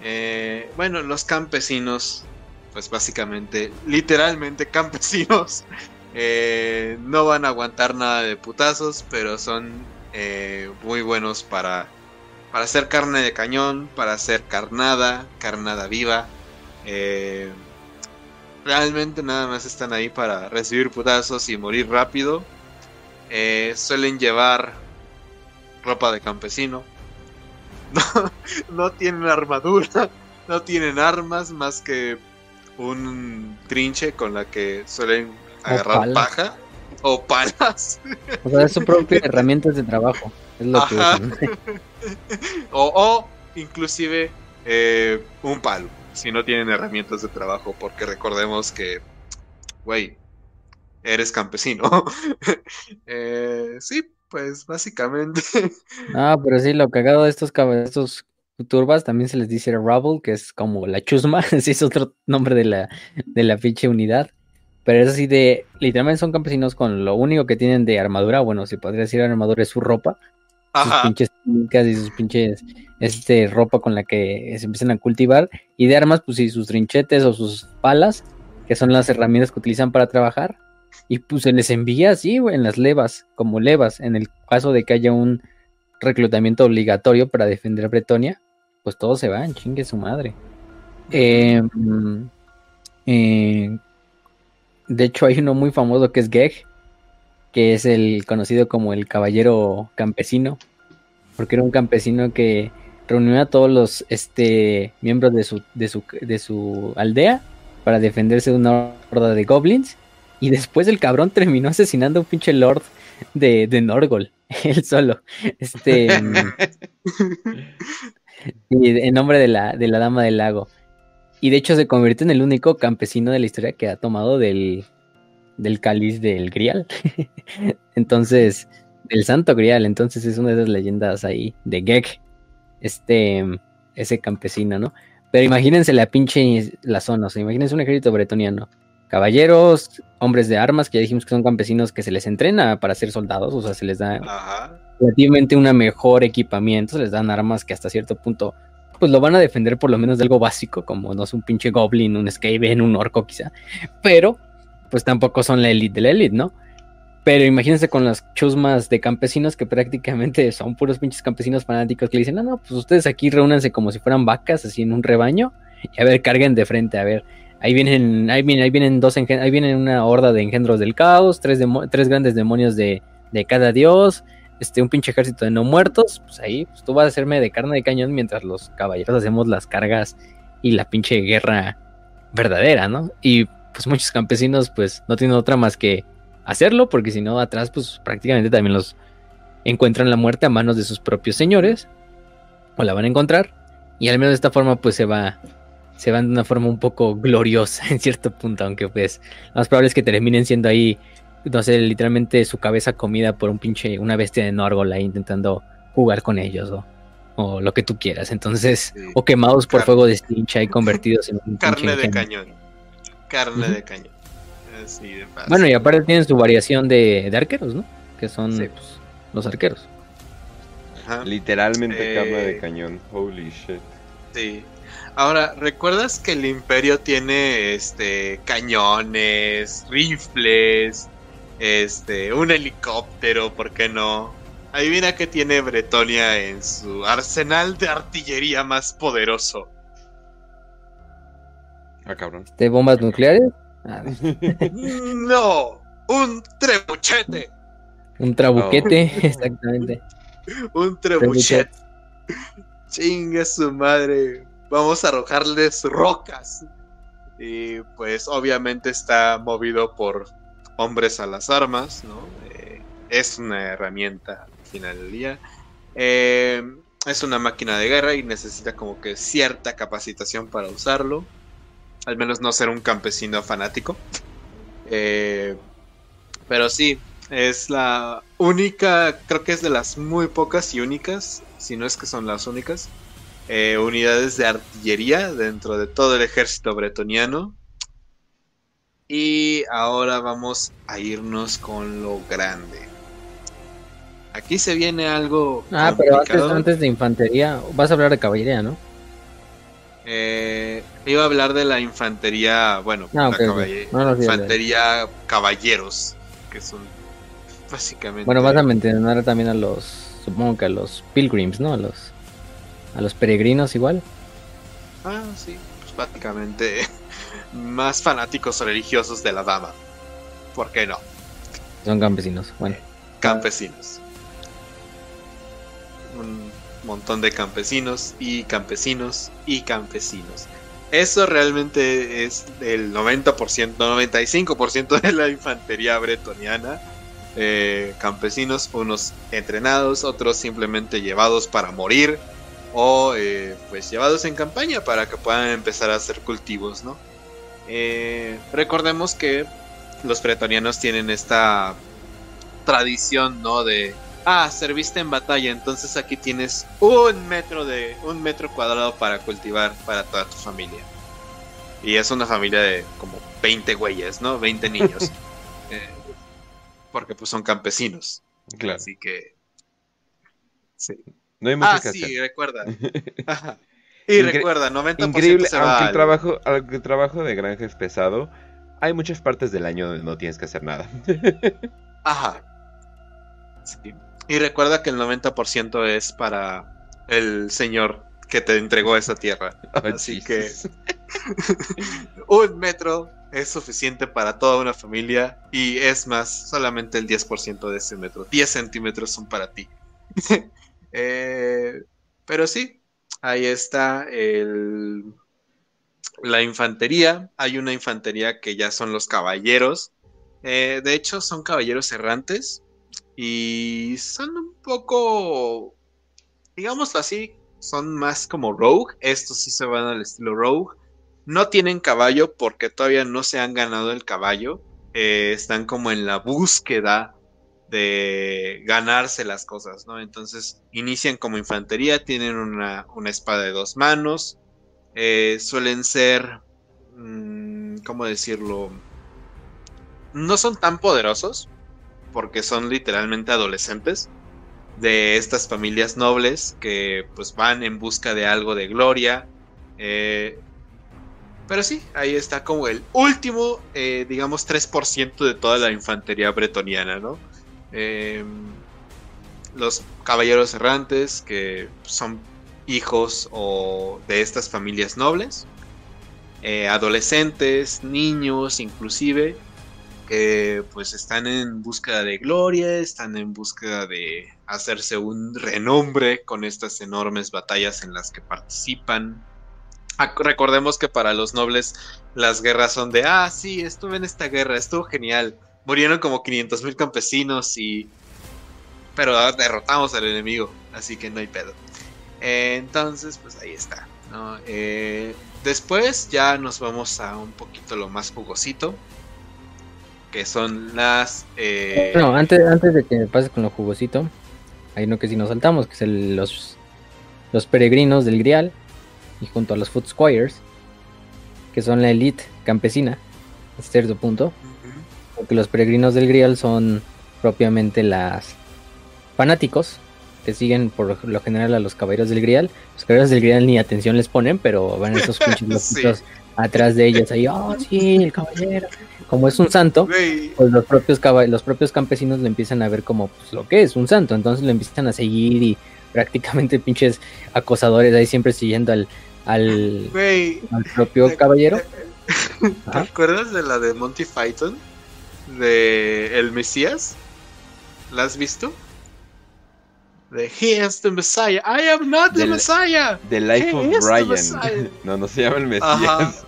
Eh, bueno, los campesinos, pues básicamente, literalmente campesinos, [LAUGHS] eh, no van a aguantar nada de putazos, pero son eh, muy buenos para, para hacer carne de cañón, para hacer carnada, carnada viva. Eh, realmente nada más están ahí para recibir putazos y morir rápido. Suelen llevar ropa de campesino. [LAUGHS] No, no tienen armadura, no tienen armas más que un trinche con la que suelen agarrar paja o palas O sea, es su propia [LAUGHS] herramientas de trabajo. Es lo que Ajá. [LAUGHS] o, o inclusive eh, un palo si no tienen herramientas de trabajo porque recordemos que güey eres campesino Eh, sí pues básicamente. [LAUGHS] Ah, pero sí, lo cagado de estos, estos turbas también se les dice rubble, que es como la chusma, [LAUGHS] sí es otro nombre de la, de la pinche unidad. pero es así de, literalmente son campesinos con lo único que tienen de armadura, bueno, si podría decir armadura es su ropa, sus pinches técnicas y sus pinches este, ropa con la que se empiezan a cultivar, y de armas, pues sí, sus trinchetes o sus palas, que son las herramientas que utilizan para trabajar, y pues se les envía así, en las levas, como levas, en el caso de que haya un reclutamiento obligatorio para defender a Bretonia, pues todos se van, chingue su madre. Em, eh, de hecho, hay uno muy famoso que es Geg, que es el conocido como el caballero campesino, porque era un campesino que reunió a todos los este, miembros de su, de, su, de su aldea para defenderse de una horda de goblins. Y después el cabrón terminó asesinando a un pinche lord de, de Norgol, [LAUGHS] él solo. Este. en nombre de la, de la Dama del Lago. Y de hecho se convierte en el único campesino de la historia que ha tomado del, del cáliz del Grial. [LAUGHS] Entonces, del Santo Grial. Entonces es una de esas leyendas ahí de Gek, este, ese campesino, ¿no? Pero imagínense la pinche la zona, o sea, imagínense un ejército bretoniano. Caballeros, hombres de armas, que ya dijimos que son campesinos que se les entrena para ser soldados, o sea, se les da relativamente un mejor equipamiento, se les dan armas que hasta cierto punto pues lo van a defender por lo menos de algo básico, como no es un pinche goblin, un Skaven, un orco quizá, pero pues tampoco son la elite de la elite, ¿no? Pero imagínense con las chusmas de campesinos que prácticamente [LAUGHS] son puros pinches campesinos fanáticos que le dicen, no, no, pues ustedes aquí reúnanse como si fueran vacas, así en un rebaño, y a ver, carguen de frente, a ver, ahí vienen, ahí vienen, ahí vienen dos, ahí vienen una horda de engendros del caos, tres, tres grandes demonios de, de cada dios, este, un pinche ejército de no muertos, pues ahí pues, tú vas a hacerme de carne de cañón mientras los caballeros hacemos las cargas y la pinche guerra verdadera, ¿no? Y pues muchos campesinos pues no tienen otra más que hacerlo, porque si no atrás pues prácticamente también los encuentran la muerte a manos de sus propios señores, o la van a encontrar, y al menos de esta forma pues se va se van de una forma un poco gloriosa [LAUGHS] en cierto punto, aunque pues lo más probable es que terminen siendo ahí no sé, literalmente su cabeza comida por un pinche, una bestia de Norgol ahí intentando jugar con ellos o, lo que tú quieras. Entonces, o quemados por fuego de stincha y convertidos en un Carne de cañón. Carne de cañón. bueno, y aparte tienen su variación de, arqueros, ¿no? Que son pues, los arqueros. Literalmente carne de eh, cañón. Holy shit. Sí. Ahora, ¿recuerdas que el imperio tiene este cañones, rifles, este, un helicóptero, ¿por qué no? Adivina que tiene Bretonia en su arsenal de artillería más poderoso. Ah, cabrón. ¿De bombas nucleares? Ah. [LAUGHS] no, un trebuchete. Un trabuquete, [LAUGHS] exactamente. un trebuchete. Chinga su madre. Vamos a arrojarles rocas. Y pues obviamente está movido por hombres a las armas, ¿no? Eh, es una herramienta al final del día. Eh, es una máquina de guerra y necesita como que cierta capacitación para usarlo. Al menos no ser un campesino fanático. Eh, pero sí, es la única, creo que es de las muy pocas y únicas, si no es que son las únicas, unidades de artillería dentro de todo el ejército bretoniano y ahora vamos a irnos con lo grande. Aquí se viene algo. Ah, pero antes, de infantería, vas a hablar de caballería, ¿no? Eh, iba a hablar de la infantería, bueno, ah, la infantería caballeros, que son básicamente. Bueno, vas a mencionar también a los, supongo que a los pilgrims, ¿no? A los, a los peregrinos igual. Ah, sí, pues básicamente [LAUGHS] más fanáticos religiosos de la dama. ¿Por qué no? Son campesinos, bueno. Campesinos. Un montón de campesinos y campesinos y campesinos. Eso realmente es el 90%, 95% de la infantería bretoniana. Eh, campesinos, unos entrenados, otros simplemente llevados para morir o eh, pues llevados en campaña para que puedan empezar a hacer cultivos, ¿no? Eh, recordemos que los pretonianos tienen esta tradición, ¿no? De, ah, serviste en batalla, entonces aquí tienes un metro de, un metro cuadrado para cultivar para toda tu familia. Y es una familia de como 20 güeyes, ¿no? 20 [LAUGHS] niños. Eh, porque pues son campesinos. Claro. Así que... Sí. No hay mucho Ah, que sí, hacer. recuerda. [LAUGHS] Ajá. Y Incre- recuerda, 90% Increíble, se va aunque el trabajo, aunque el trabajo de granja es pesado, hay muchas partes del año donde no tienes que hacer nada. [LAUGHS] Ajá. Sí. Y recuerda que el 90% es para el señor que te entregó esa tierra. Oh, Así Jesus. [LAUGHS] Un metro es suficiente para toda una familia y es más, solamente el 10% de ese metro. 10 centímetros son para ti. Eh, pero sí, ahí está el, la infantería. Hay una infantería que ya son los caballeros. Eh, de hecho, son caballeros errantes y son un poco, digámoslo así, son más como rogue. Estos sí se van al estilo rogue. No tienen caballo porque todavía no se han ganado el caballo. Eh, están como en la búsqueda de ganarse las cosas, ¿no? Entonces inician como infantería, tienen una, una espada de dos manos, eh, suelen ser, mm, ¿cómo decirlo? No son tan poderosos porque son literalmente adolescentes de estas familias nobles que pues van en busca de algo de gloria. eh, pero sí, ahí está como el último, eh, digamos, 3% de toda la infantería bretoniana, ¿no? Eh, los caballeros errantes, que son hijos o de estas familias nobles. eh, adolescentes, niños, inclusive, que pues están en búsqueda de gloria, están en búsqueda de hacerse un renombre con estas enormes batallas en las que participan. Recordemos que para los nobles las guerras son de, ah, sí, estuve en esta guerra, estuvo genial. Murieron como 500 mil campesinos y... Pero derrotamos al enemigo, así que no hay pedo. Entonces, pues ahí está. Eh, después ya nos vamos a un poquito lo más jugosito, que son las... eh, No, antes, antes de que me pases con lo jugosito, hay uno que si nos saltamos, que es el- los, los peregrinos del Grial, y junto a los Foot Squires, que son la elite campesina, hasta cierto punto, porque los peregrinos del Grial son propiamente las fanáticos que siguen por lo general a los caballeros del Grial. Los caballeros del Grial ni atención les ponen, pero van esos [LAUGHS] pinches loquitos atrás de ellos ahí, oh sí, el caballero. Como es un santo, pues los propios los propios campesinos lo empiezan a ver como pues, lo que es un santo, entonces lo empiezan a seguir y prácticamente [LAUGHS] pinches acosadores ahí siempre siguiendo al, al, al propio ¿Te- caballero. [LAUGHS] ¿Te Ajá. acuerdas de la de Monty Python? De El Mesías. ¿La has visto? De He is the Messiah. I am not the Messiah. The Life ¿Qué of the Brian. [LAUGHS] No, no se llama el. Mesías.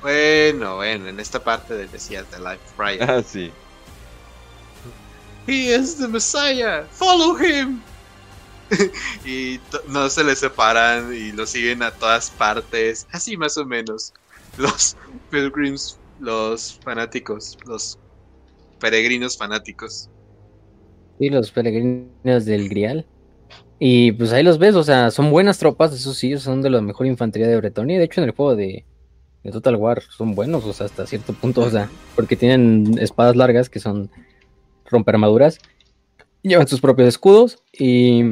Bueno, bueno, en esta parte del Mesías de Life of Brian. ah, sí. He is the Messiah. Follow him. [LAUGHS] y no se le separan y lo siguen a todas partes. Así más o menos. Los [LAUGHS] pilgrims, los fanáticos, los peregrinos fanáticos. Sí, los peregrinos del Grial. Y pues ahí los ves, o sea, son buenas tropas, eso sí, son de la mejor infantería de Bretonia. De hecho, en el juego de, de Total War son buenos, o sea, hasta cierto punto, o sea, porque tienen espadas largas que son romper armaduras, llevan sus propios escudos y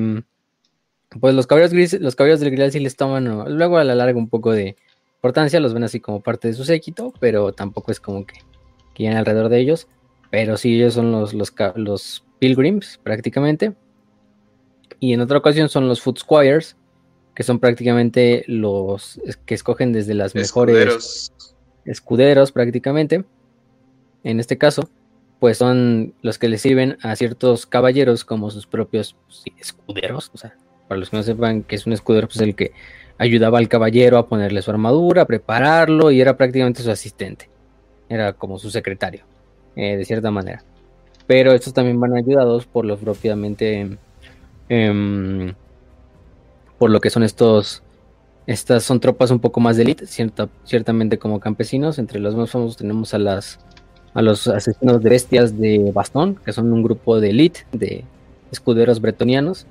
pues los caballeros grises, los caballeros del Grial sí les toman luego a la larga un poco de importancia, los ven así como parte de su séquito, pero tampoco es como que, llegan alrededor de ellos. Pero sí, ellos son los, los, los pilgrims prácticamente. Y en otra ocasión son los foot squires, que son prácticamente los que escogen desde las mejores Escuderos. prácticamente. En este caso, pues son los que le sirven a ciertos caballeros como sus propios pues, escuderos. O sea, para los que no sepan que es un escudero, pues el que ayudaba al caballero a ponerle su armadura, a prepararlo y era prácticamente su asistente. Era como su secretario, eh, de cierta manera. Pero estos también van ayudados por los propiamente... em, por lo que son estos estas son tropas un poco más de élite, cierta- ciertamente como campesinos. Entre los más famosos tenemos a las a los asesinos de bestias de bastón, que son un grupo de élite de escuderos bretonianos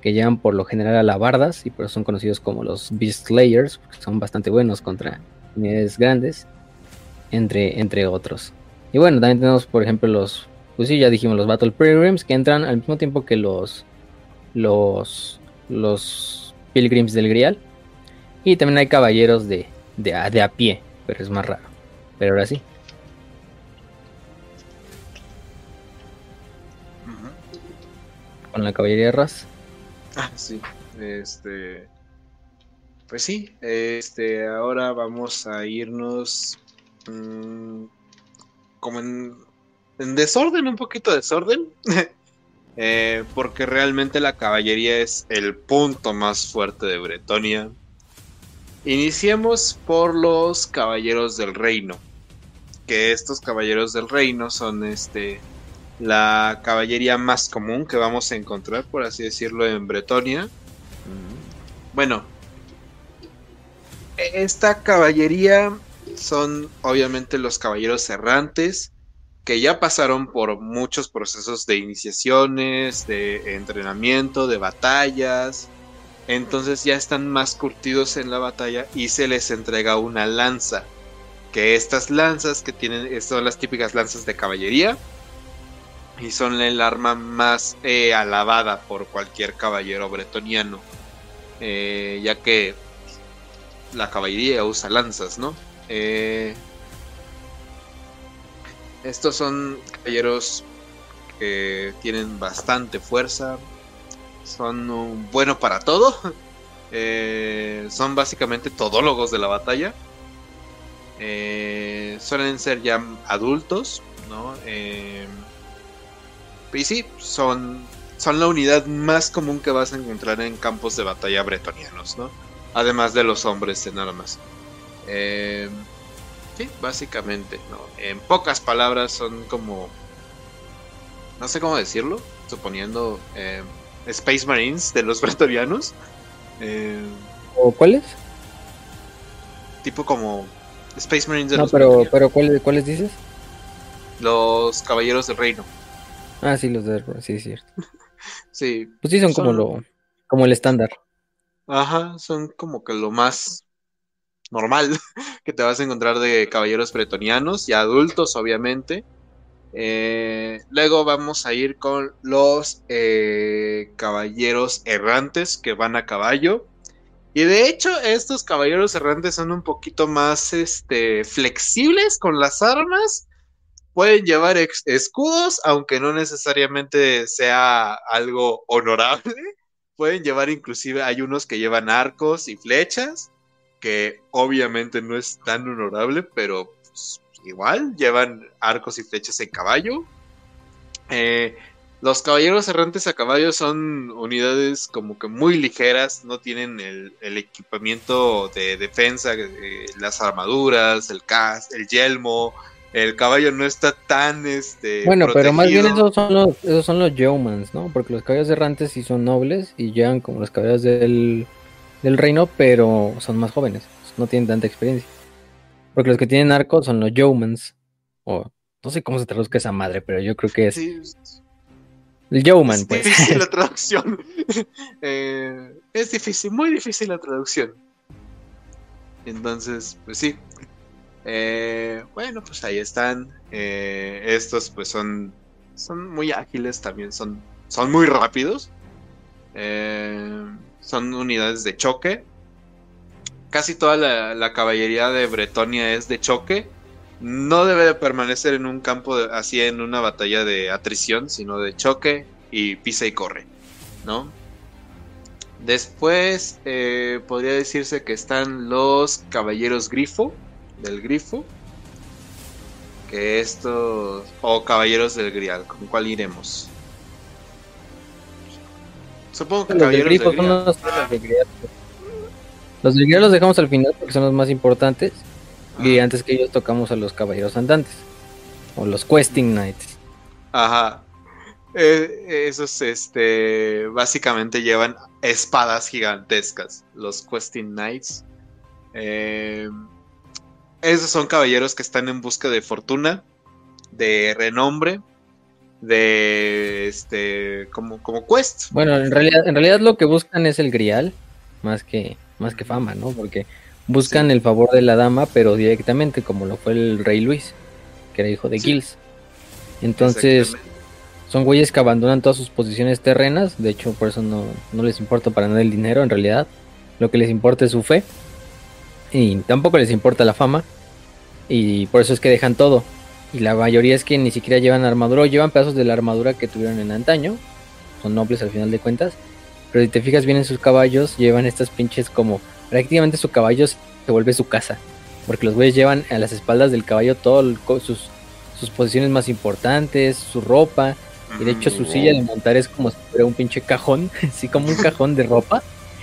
que llevan por lo general alabardas y por eso son conocidos como los Beast Slayers, porque son bastante buenos contra unidades grandes. entre, entre otros. Y bueno, también tenemos, por ejemplo, los, pues sí, ya dijimos, los Battle Pilgrims que entran al mismo tiempo que los, los, los Pilgrims del Grial. Y también hay caballeros de, de, a, de a pie, pero es más raro. Pero ahora sí. Con la caballería de Ras. Ah, sí. Este. Pues sí, este, ahora vamos a irnos mmm, como en, en, desorden, un poquito desorden, [LAUGHS] eh, porque realmente la caballería es el punto más fuerte de Bretonia. Iniciemos por los caballeros del reino, que estos caballeros del reino son este la caballería más común que vamos a encontrar, por así decirlo, en Bretonia. Bueno, esta caballería son obviamente los caballeros errantes que ya pasaron por muchos procesos de iniciaciones, de entrenamiento, de batallas. Entonces ya están más curtidos en la batalla y se les entrega una lanza. Que estas lanzas que tienen son las típicas lanzas de caballería. Y son el arma más eh, alabada por cualquier caballero bretoniano. Eh, ya que la caballería usa lanzas, ¿no? Eh, estos son caballeros que tienen bastante fuerza, son buenos para todo, [LAUGHS] eh, son básicamente todólogos de la batalla, suelen ser ya adultos, ¿no? Y sí, son, son la unidad más común que vas a encontrar en campos de batalla bretonianos, ¿no? además de los hombres en armas. Eh, sí, básicamente, ¿no? En pocas palabras son como, no sé cómo decirlo, suponiendo eh, Space Marines de los [LAUGHS] pretorianos. Eh, ¿O cuáles? Tipo como Space Marines de no, los pero, pero ¿cuáles, ¿cuáles dices? Los Caballeros del Reino. Ah, sí, los de sí, es cierto. [LAUGHS] sí. Pues sí, son, son... como lo como el estándar. Ajá, son como que lo más normal [LAUGHS] que te vas a encontrar de caballeros bretonianos y adultos, obviamente. Eh, luego vamos a ir con los eh, caballeros errantes que van a caballo. Y de hecho, estos caballeros errantes son un poquito más este, flexibles con las armas. Pueden llevar escudos, aunque no necesariamente sea algo honorable. [LAUGHS] Pueden llevar inclusive, hay unos que llevan arcos y flechas, que obviamente no es tan honorable, pero pues, igual llevan arcos y flechas en caballo. Eh, los caballeros errantes a caballo son unidades como que muy ligeras, no tienen el, equipamiento de defensa, eh, las armaduras, el casco, el yelmo, el caballo no está tan este bueno protegido. pero más bien esos son los esos son los yeomans no porque los caballos errantes sí son nobles y llegan como los caballos del, del reino pero son más jóvenes no tienen tanta experiencia porque los que tienen arco son los yeomans o no sé cómo se traduzca esa madre pero yo creo que es sí. el yeoman es pues difícil la [LAUGHS] traducción [LAUGHS] eh, es difícil muy difícil la traducción entonces pues sí eh, bueno, pues ahí están. Eh, estos pues son, son muy ágiles también, son, son muy rápidos. Eh, son unidades de choque. Casi toda la, caballería de Bretonia es de choque. No debe de permanecer en un campo así en una batalla de atrición, sino de choque y pisa y corre, ¿no? Después podría decirse que están los caballeros grifo, del grifo que estos o caballeros del grial con cuál iremos supongo que los caballeros del grifo del son grial. los, los del grial. Los del grial los dejamos al final porque son los más importantes y antes que ellos tocamos a los caballeros andantes o los questing knights Ajá. Eh, esos, este, básicamente llevan espadas gigantescas, los Questing Knights. Eh, esos son caballeros que están en busca de fortuna, de renombre, de, este, como, como quest. Bueno, en realidad, en realidad lo que buscan es el grial, más que, más que fama, ¿no? Porque buscan el favor de la dama, pero directamente, como lo fue el rey Luis, que era hijo de Gilles. Entonces, son güeyes que abandonan todas sus posiciones terrenas, de hecho por eso no, no les importa para nada el dinero en realidad, lo que les importa es su fe y tampoco les importa la fama y por eso es que dejan todo. Y la mayoría es que ni siquiera llevan armadura o llevan pedazos de la armadura que tuvieron en antaño, son nobles al final de cuentas, pero si te fijas bien en sus caballos, llevan estas pinches como prácticamente su caballo se vuelve su casa, porque los güeyes llevan a las espaldas del caballo todas sus, sus posiciones más importantes, su ropa, y de hecho su silla de montar es como si fuera un pinche cajón, [LAUGHS] así como un cajón de ropa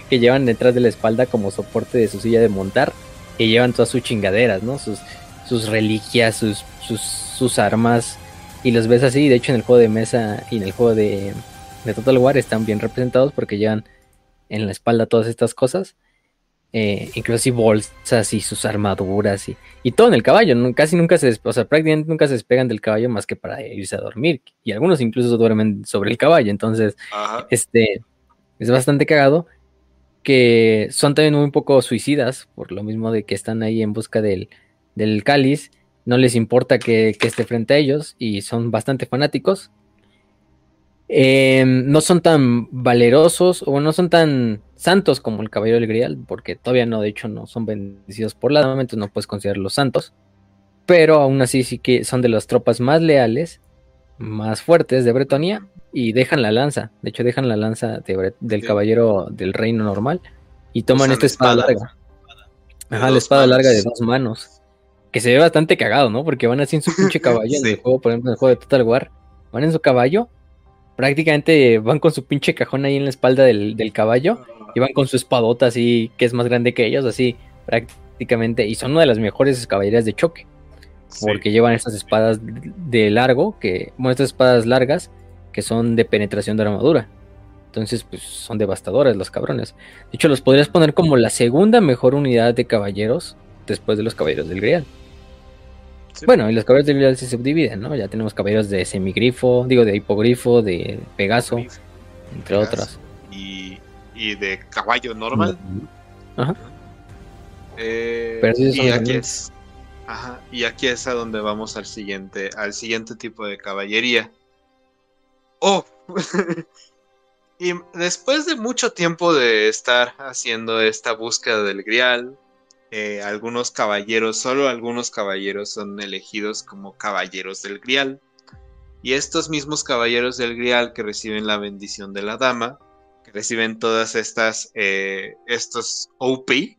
que llevan detrás de la espalda como soporte de su silla de montar. Y llevan todas sus chingaderas, ¿no? Sus, sus reliquias, sus, sus, sus armas. Y los ves así. De hecho en el juego de mesa y en el juego de, de Total War están bien representados porque llevan en la espalda todas estas cosas. Eh, incluso así bolsas y sus armaduras y, y, todo en el caballo, casi nunca se, o sea, prácticamente nunca se despegan del caballo más que para irse a dormir y algunos incluso duermen sobre el caballo, entonces este es bastante cagado que son también muy poco suicidas por lo mismo de que están ahí en busca del, del cáliz, no les importa que, que esté frente a ellos y son bastante fanáticos. Em, no son tan valerosos o no son tan santos como el caballero del Grial, porque todavía no, de hecho, no son bendecidos por la dama, entonces no puedes considerarlos santos. Pero aún así sí que son de las tropas más leales, más fuertes de Bretonia y dejan la lanza. De hecho, dejan la lanza del caballero del reino normal y toman esta espada, larga. Ajá, la espada larga de dos manos. Que se ve bastante cagado, ¿no? Porque van así en su [LAUGHS] pinche caballo en el juego, por ejemplo, en el juego de Total War. Van en su caballo prácticamente van con su pinche cajón ahí en la espalda del, caballo y van con su espadota así, que es más grande que ellos, así prácticamente, y son una de las mejores caballerías de choque, porque llevan estas espadas de largo, que, bueno, estas espadas largas, que son de penetración de armadura. Entonces, pues son devastadoras los cabrones. De hecho, los podrías poner como la segunda mejor unidad de caballeros después de los caballeros del Grial. Bueno, y los caballeros del Grial se subdividen, ¿no? Ya tenemos caballeros de semigrifo, digo, de hipogrifo, de Pegaso, entre otros. Y, y, de caballo normal. Ajá. Eh, y aquí es. Ajá, y aquí es a donde vamos al siguiente, al siguiente tipo de caballería. Oh, [LAUGHS] y después de mucho tiempo de estar haciendo esta búsqueda del Grial, eh, algunos caballeros, solo algunos caballeros son elegidos como caballeros del Grial. Y estos mismos caballeros del Grial que reciben la bendición de la dama, que reciben todas estas, eh, estos OP,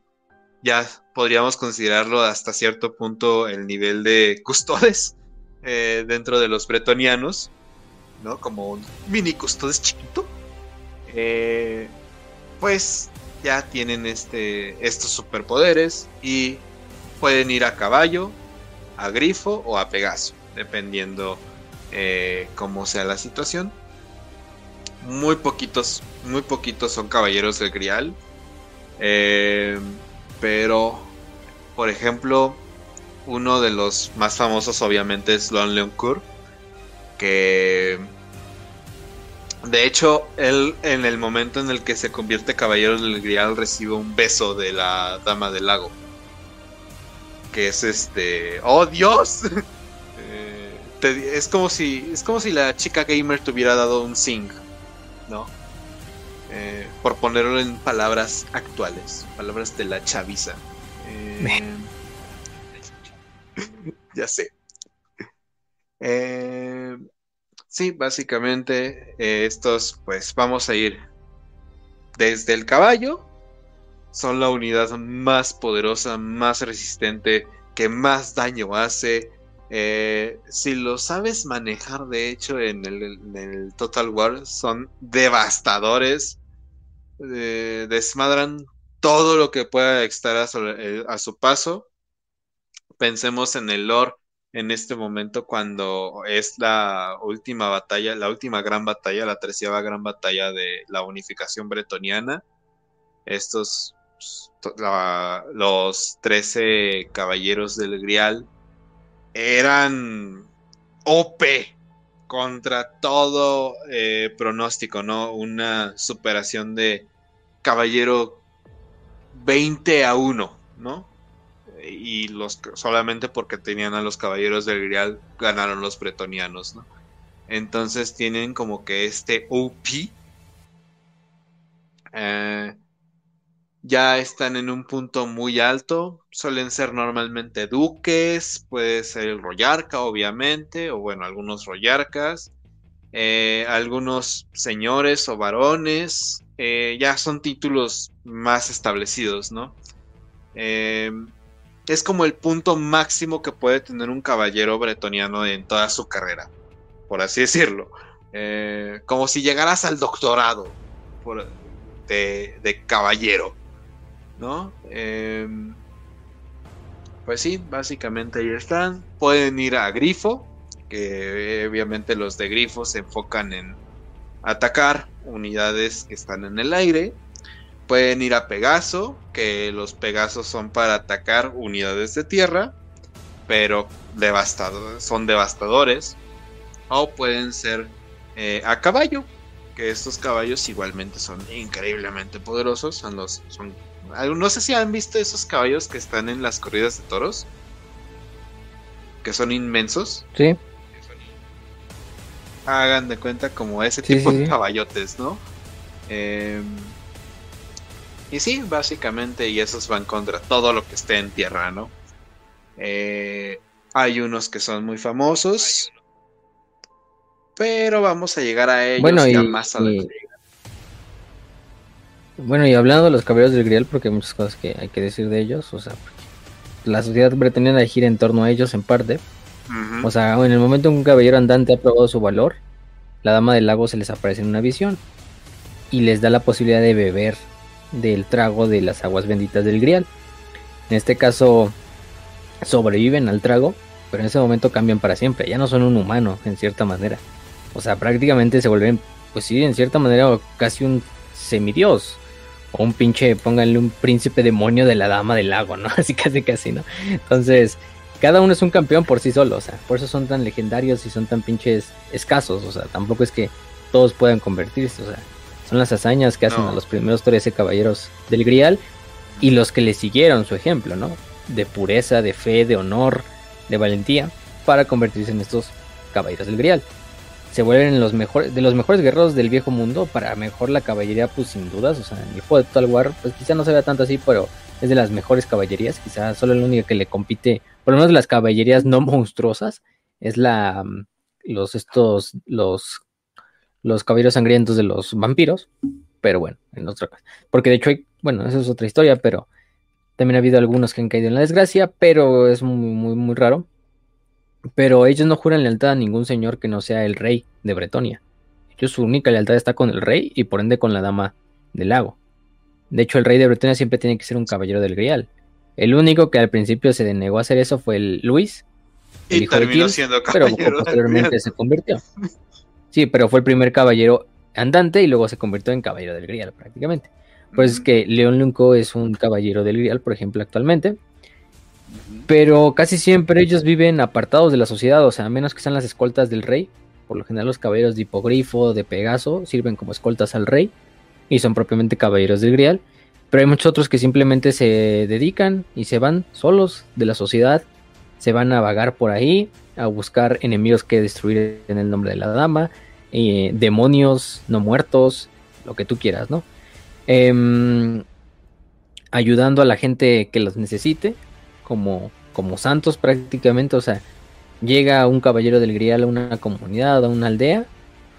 ya podríamos considerarlo hasta cierto punto el nivel de custodes eh, dentro de los bretonianos, ¿no? Como un mini custodes chiquito. pues ya tienen este, estos superpoderes y pueden ir a caballo, a grifo o a pegaso, dependiendo eh, cómo sea la situación. Muy poquitos, muy poquitos son caballeros del Grial. Eh, pero, por ejemplo, uno de los más famosos obviamente es Lon Leoncourt, que de hecho, él en el momento en el que se convierte caballero del Grial recibe un beso de la Dama del Lago. Que es este... ¡Oh Dios! [LAUGHS] Eh, es como si. Es como si la chica gamer te hubiera dado un sing. ¿No? Eh, por ponerlo en palabras actuales. Palabras de la chaviza. Eh, ya sé. Eh, Sí, básicamente eh, estos, pues vamos a ir desde el caballo. Son la unidad más poderosa, más resistente, que más daño hace. Eh, si lo sabes manejar, de hecho, en el, Total War, son devastadores. Eh, desmadran todo lo que pueda estar a a su paso. Pensemos en el lore en este momento cuando es la última batalla, la última gran batalla, la treceava gran batalla de la unificación bretoniana. Estos, los trece caballeros del Grial eran OP contra todo eh, pronóstico, ¿no? Una superación de caballero 20 a 1 ¿no? Y los solamente porque tenían a los caballeros del Grial ganaron los bretonianos, ¿no? Entonces tienen como que este OP. Eh, ya están en un punto muy alto. Suelen ser normalmente duques, puede ser el royarca, obviamente, o bueno, algunos royarcas. Eh, algunos señores o varones, eh, ya son títulos más establecidos, ¿no? Es como el punto máximo que puede tener un caballero bretoniano en toda su carrera, por así decirlo. como si llegaras al doctorado de, de, caballero, ¿no? pues sí, básicamente ahí están. Pueden ir a Grifo, que obviamente los de Grifo se enfocan en atacar unidades que están en el aire. Pueden ir a Pegaso, que los Pegasos son para atacar unidades de tierra, pero son devastadores. O pueden ser eh, a caballo, que estos caballos igualmente son increíblemente poderosos. Son los, son, no sé si han visto esos caballos que están en las corridas de toros, que son inmensos. Sí hagan de cuenta como ese tipo de caballotes, ¿no? Em, y sí, básicamente, y esos van contra todo lo que esté en tierra, ¿no? Eh, hay unos que son muy famosos, pero vamos a llegar a ellos bueno, ya más adelante. bueno, y hablando de los caballeros del Grial, porque hay muchas cosas que hay que decir de ellos, o sea, la sociedad pretendía gira en torno a ellos en parte, o sea, en el momento en que un caballero andante ha probado su valor, la dama del lago se les aparece en una visión y les da la posibilidad de beber del trago de las aguas benditas del grial. En este caso, sobreviven al trago, pero en ese momento cambian para siempre. Ya no son un humano, en cierta manera. O sea, prácticamente se vuelven, pues sí, en cierta manera, casi un semidios. O un pinche, pónganle un príncipe demonio de la dama del lago, ¿no? [LAUGHS] Así casi casi, ¿no? Entonces, cada uno es un campeón por sí solo, o sea, por eso son tan legendarios y son tan pinches escasos, o sea, tampoco es que todos puedan convertirse, o sea, son las hazañas que hacen a los primeros 13 caballeros del Grial y los que le siguieron su ejemplo, ¿no? De pureza, de fe, de honor, de valentía, para convertirse en estos caballeros del Grial. Se vuelven los mejores, de los mejores guerreros del viejo mundo, para mejor la caballería, pues sin dudas, o sea, en el juego de Total War, pues quizá no se vea tanto así, pero es de las mejores caballerías, quizá solo la única que le compite por lo menos las caballerías no monstruosas, es la mm, los estos los los caballeros sangrientos de los vampiros, pero bueno, en otra cosa. Porque de hecho hay, bueno, eso es otra historia, pero también ha habido algunos que han caído en la desgracia, pero es muy muy muy raro. Pero ellos no juran lealtad a ningún señor que no sea el rey de Bretonia. Ellos su única lealtad está con el rey y por ende con la dama del lago. De hecho, el rey de Bretonia siempre tiene que ser un caballero del Grial. El único que al principio se denegó a hacer eso fue el Luis. y terminó siendo caballero. Pero posteriormente se convirtió. [LAUGHS] Sí, pero fue el primer caballero andante y luego se convirtió en caballero del Grial prácticamente. Pues es que León Lunco es un caballero del Grial, por ejemplo, actualmente. Pero casi siempre ellos viven apartados de la sociedad, o sea, a menos que sean las escoltas del rey. Por lo general los caballeros de hipogrifo, de Pegaso, sirven como escoltas al rey y son propiamente caballeros del Grial. Pero hay muchos otros que simplemente se dedican y se van solos de la sociedad, se van a vagar por ahí, a buscar enemigos que destruir en el nombre de la dama, eh, demonios no muertos, lo que tú quieras, ¿no? Em, ayudando a la gente que los necesite, como, como santos prácticamente, o sea, llega un caballero del Grial a una comunidad, a una aldea,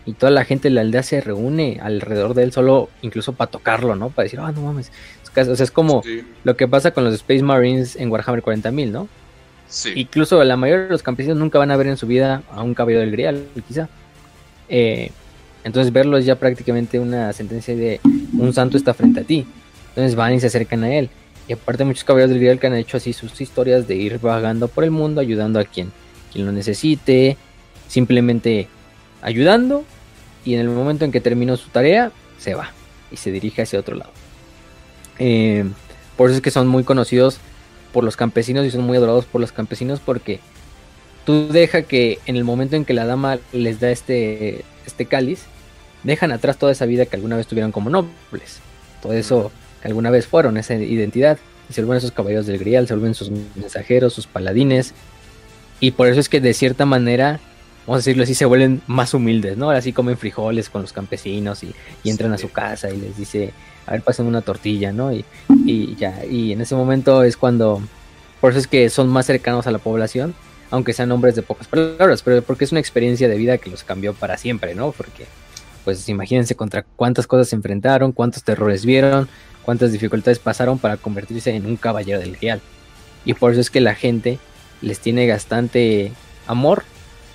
y toda la gente de la aldea se reúne alrededor de él solo incluso para tocarlo, ¿no? Para decir, ah, no mames. O sea, es como lo que pasa con los Space Marines en Warhammer 40.000, ¿no? Incluso la mayoría de los campesinos nunca van a ver en su vida a un caballero del Grial, quizá. Eh, entonces verlo es ya prácticamente una sentencia de un santo está frente a ti. Entonces van y se acercan a él. Y aparte muchos caballeros del Grial que han hecho así sus historias de ir vagando por el mundo, ayudando a quien, quien lo necesite, simplemente ayudando y en el momento en que terminó su tarea, se va y se dirige hacia otro lado. Eh, por eso es que son muy conocidos por los campesinos y son muy adorados por los campesinos porque tú deja que en el momento en que la dama les da este, este cáliz, dejan atrás toda esa vida que alguna vez tuvieron como nobles, todo eso que alguna vez fueron, esa identidad, y se vuelven esos caballeros del grial, se vuelven sus mensajeros, sus paladines, y por eso es que de cierta manera, vamos a decirlo así, se vuelven más humildes, ¿no? Así comen frijoles con los campesinos y, entran a su casa y les dice, a ver, pasen una tortilla, ¿no? Y, y ya, y en ese momento es cuando, por eso es que son más cercanos a la población, aunque sean hombres de pocas palabras, pero porque es una experiencia de vida que los cambió para siempre, ¿no? Porque, pues imagínense contra cuántas cosas se enfrentaron, cuántos terrores vieron, cuántas dificultades pasaron para convertirse en un caballero del real. Y por eso es que la gente les tiene bastante amor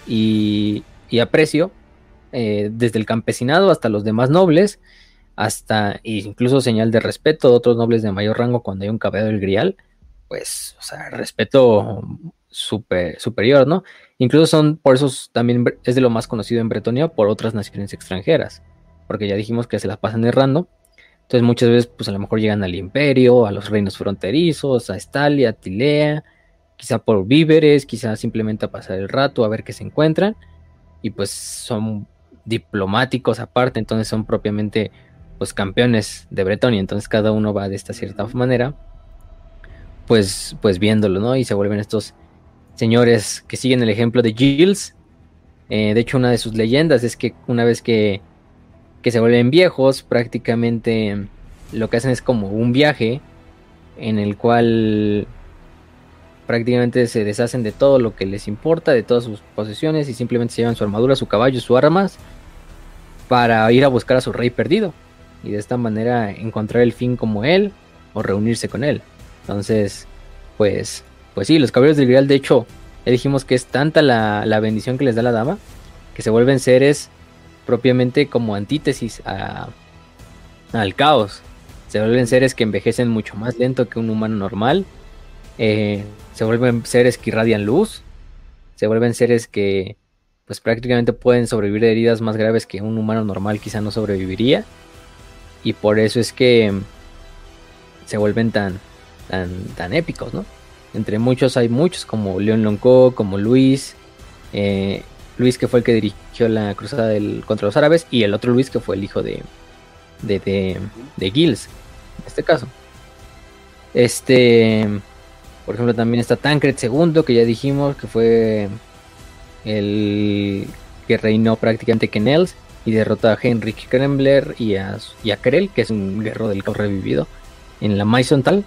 y, aprecio, eh, desde el campesinado hasta los demás nobles, hasta incluso señal de respeto de otros nobles de mayor rango cuando hay un caballero del grial, pues, o sea, respeto super, superior, ¿no? Incluso son, por eso también es de lo más conocido en Bretonia por otras naciones extranjeras, porque ya dijimos que se las pasan errando, entonces muchas veces, pues a lo mejor llegan al imperio, a los reinos fronterizos, a Estalia, a Tilea, quizá por víveres, quizá simplemente a pasar el rato, a ver qué se encuentran, y pues son diplomáticos aparte, entonces son propiamente pues campeones de Bretonia, entonces cada uno va de esta cierta manera, pues, pues viéndolo, ¿no? Y se vuelven estos señores que siguen el ejemplo de Giles. Eh, de hecho, una de sus leyendas es que una vez que, que se vuelven viejos, prácticamente lo que hacen es como un viaje en el cual prácticamente se deshacen de todo lo que les importa, de todas sus posesiones y simplemente se llevan su armadura, su caballo, sus armas para ir a buscar a su rey perdido y de esta manera encontrar el fin como él o reunirse con él. Entonces, pues, pues sí, los caballeros del Grial, de hecho, ya dijimos que es tanta la, la bendición que les da la dama que se vuelven seres propiamente como antítesis a, al caos. Se vuelven seres que envejecen mucho más lento que un humano normal eh, se vuelven seres que irradian luz, se vuelven seres que pues prácticamente pueden sobrevivir de heridas más graves que un humano normal quizá no sobreviviría. Y por eso es que se vuelven tan, tan, tan épicos, ¿no? Entre muchos hay muchos, como León Lonco, como Luis, eh, Luis que fue el que dirigió la cruzada contra los árabes, y el otro Luis que fue el hijo de, de, de, de Gilles, en este caso. Este, por ejemplo, también está Tancred II, que ya dijimos que fue el que reinó prácticamente Kenels y derrotó a Henrik Krembler y a, y Krell, que es un guerrero del caos revivido, en la Maisontal,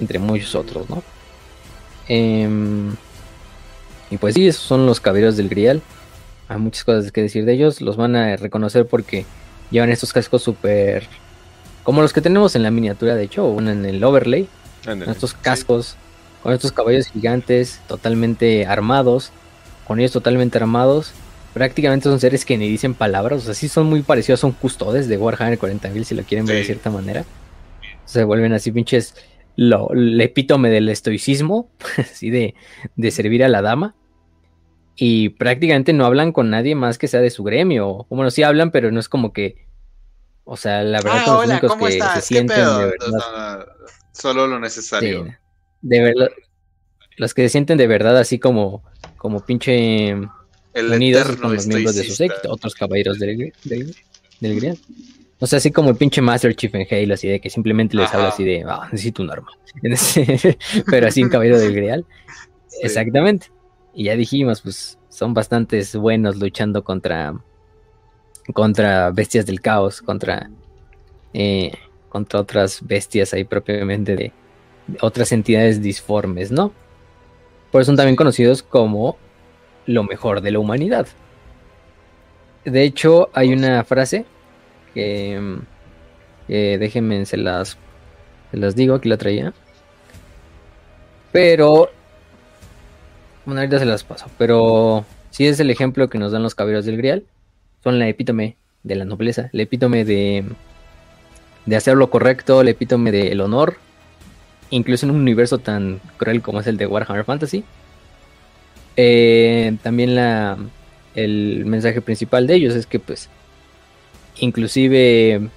entre muchos otros, ¿no? Em, y pues sí, esos son los caballeros del Grial. Hay muchas cosas que decir de ellos. Los van a reconocer porque llevan estos cascos súper... Como los que tenemos en la miniatura, de hecho, o en el overlay con estos cascos, con estos caballos gigantes totalmente armados, con ellos totalmente armados. Prácticamente son seres que ni dicen palabras, o sea, sí son muy parecidos, son custodes de Warhammer 40.000 si lo quieren ver de cierta manera. Se vuelven así pinches lo, el epítome del estoicismo, [LAUGHS] así de, de servir a la dama. Y prácticamente no hablan con nadie más que sea de su gremio. Bueno, sí hablan, pero no es como que. O sea, la verdad, ah, los únicos que se sienten de verdad. Solo lo necesario. de verdad. Los que se sienten de verdad así como, como pinche unidos con los miembros de su séquito, otros caballeros del, del, Grial. O sea, así como el pinche Master Chief en Halo, así de que simplemente les habla así de, ah, necesito un arma. [LAUGHS] Pero así un caballero del Grial. Exactamente. Y ya dijimos, pues son bastantes buenos luchando contra contra bestias del caos, contra eh, contra otras bestias ahí propiamente de, otras entidades disformes, ¿no? Por eso son también conocidos como lo mejor de la humanidad. De hecho, hay una frase que, déjenme, se las, las digo, aquí la traía. Pero, bueno, ahorita se las paso, pero si es el ejemplo que nos dan los caballeros del Grial. Son la epítome de la nobleza, el epítome de, de hacer lo correcto, el epítome del honor, incluso en un universo tan cruel como es el de Warhammer Fantasy. Eh, también la, el mensaje principal de ellos es que pues inclusive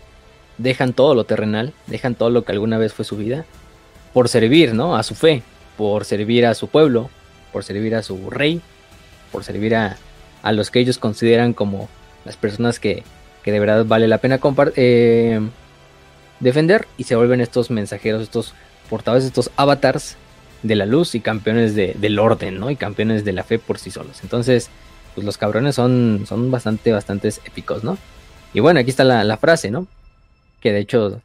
dejan todo lo terrenal, dejan todo lo que alguna vez fue su vida por servir, ¿no? A su fe, por servir a su pueblo, por servir a su rey, por servir a, a los que ellos consideran como las personas que, que de verdad vale la pena. Eh, defender y se vuelven estos mensajeros, estos portadores de estos avatars de la luz y campeones del orden, ¿no? Y campeones de la fe por sí solos. Entonces, pues los cabrones son, son bastante, épicos, ¿no? Y bueno, aquí está la, frase, ¿no? Que de hecho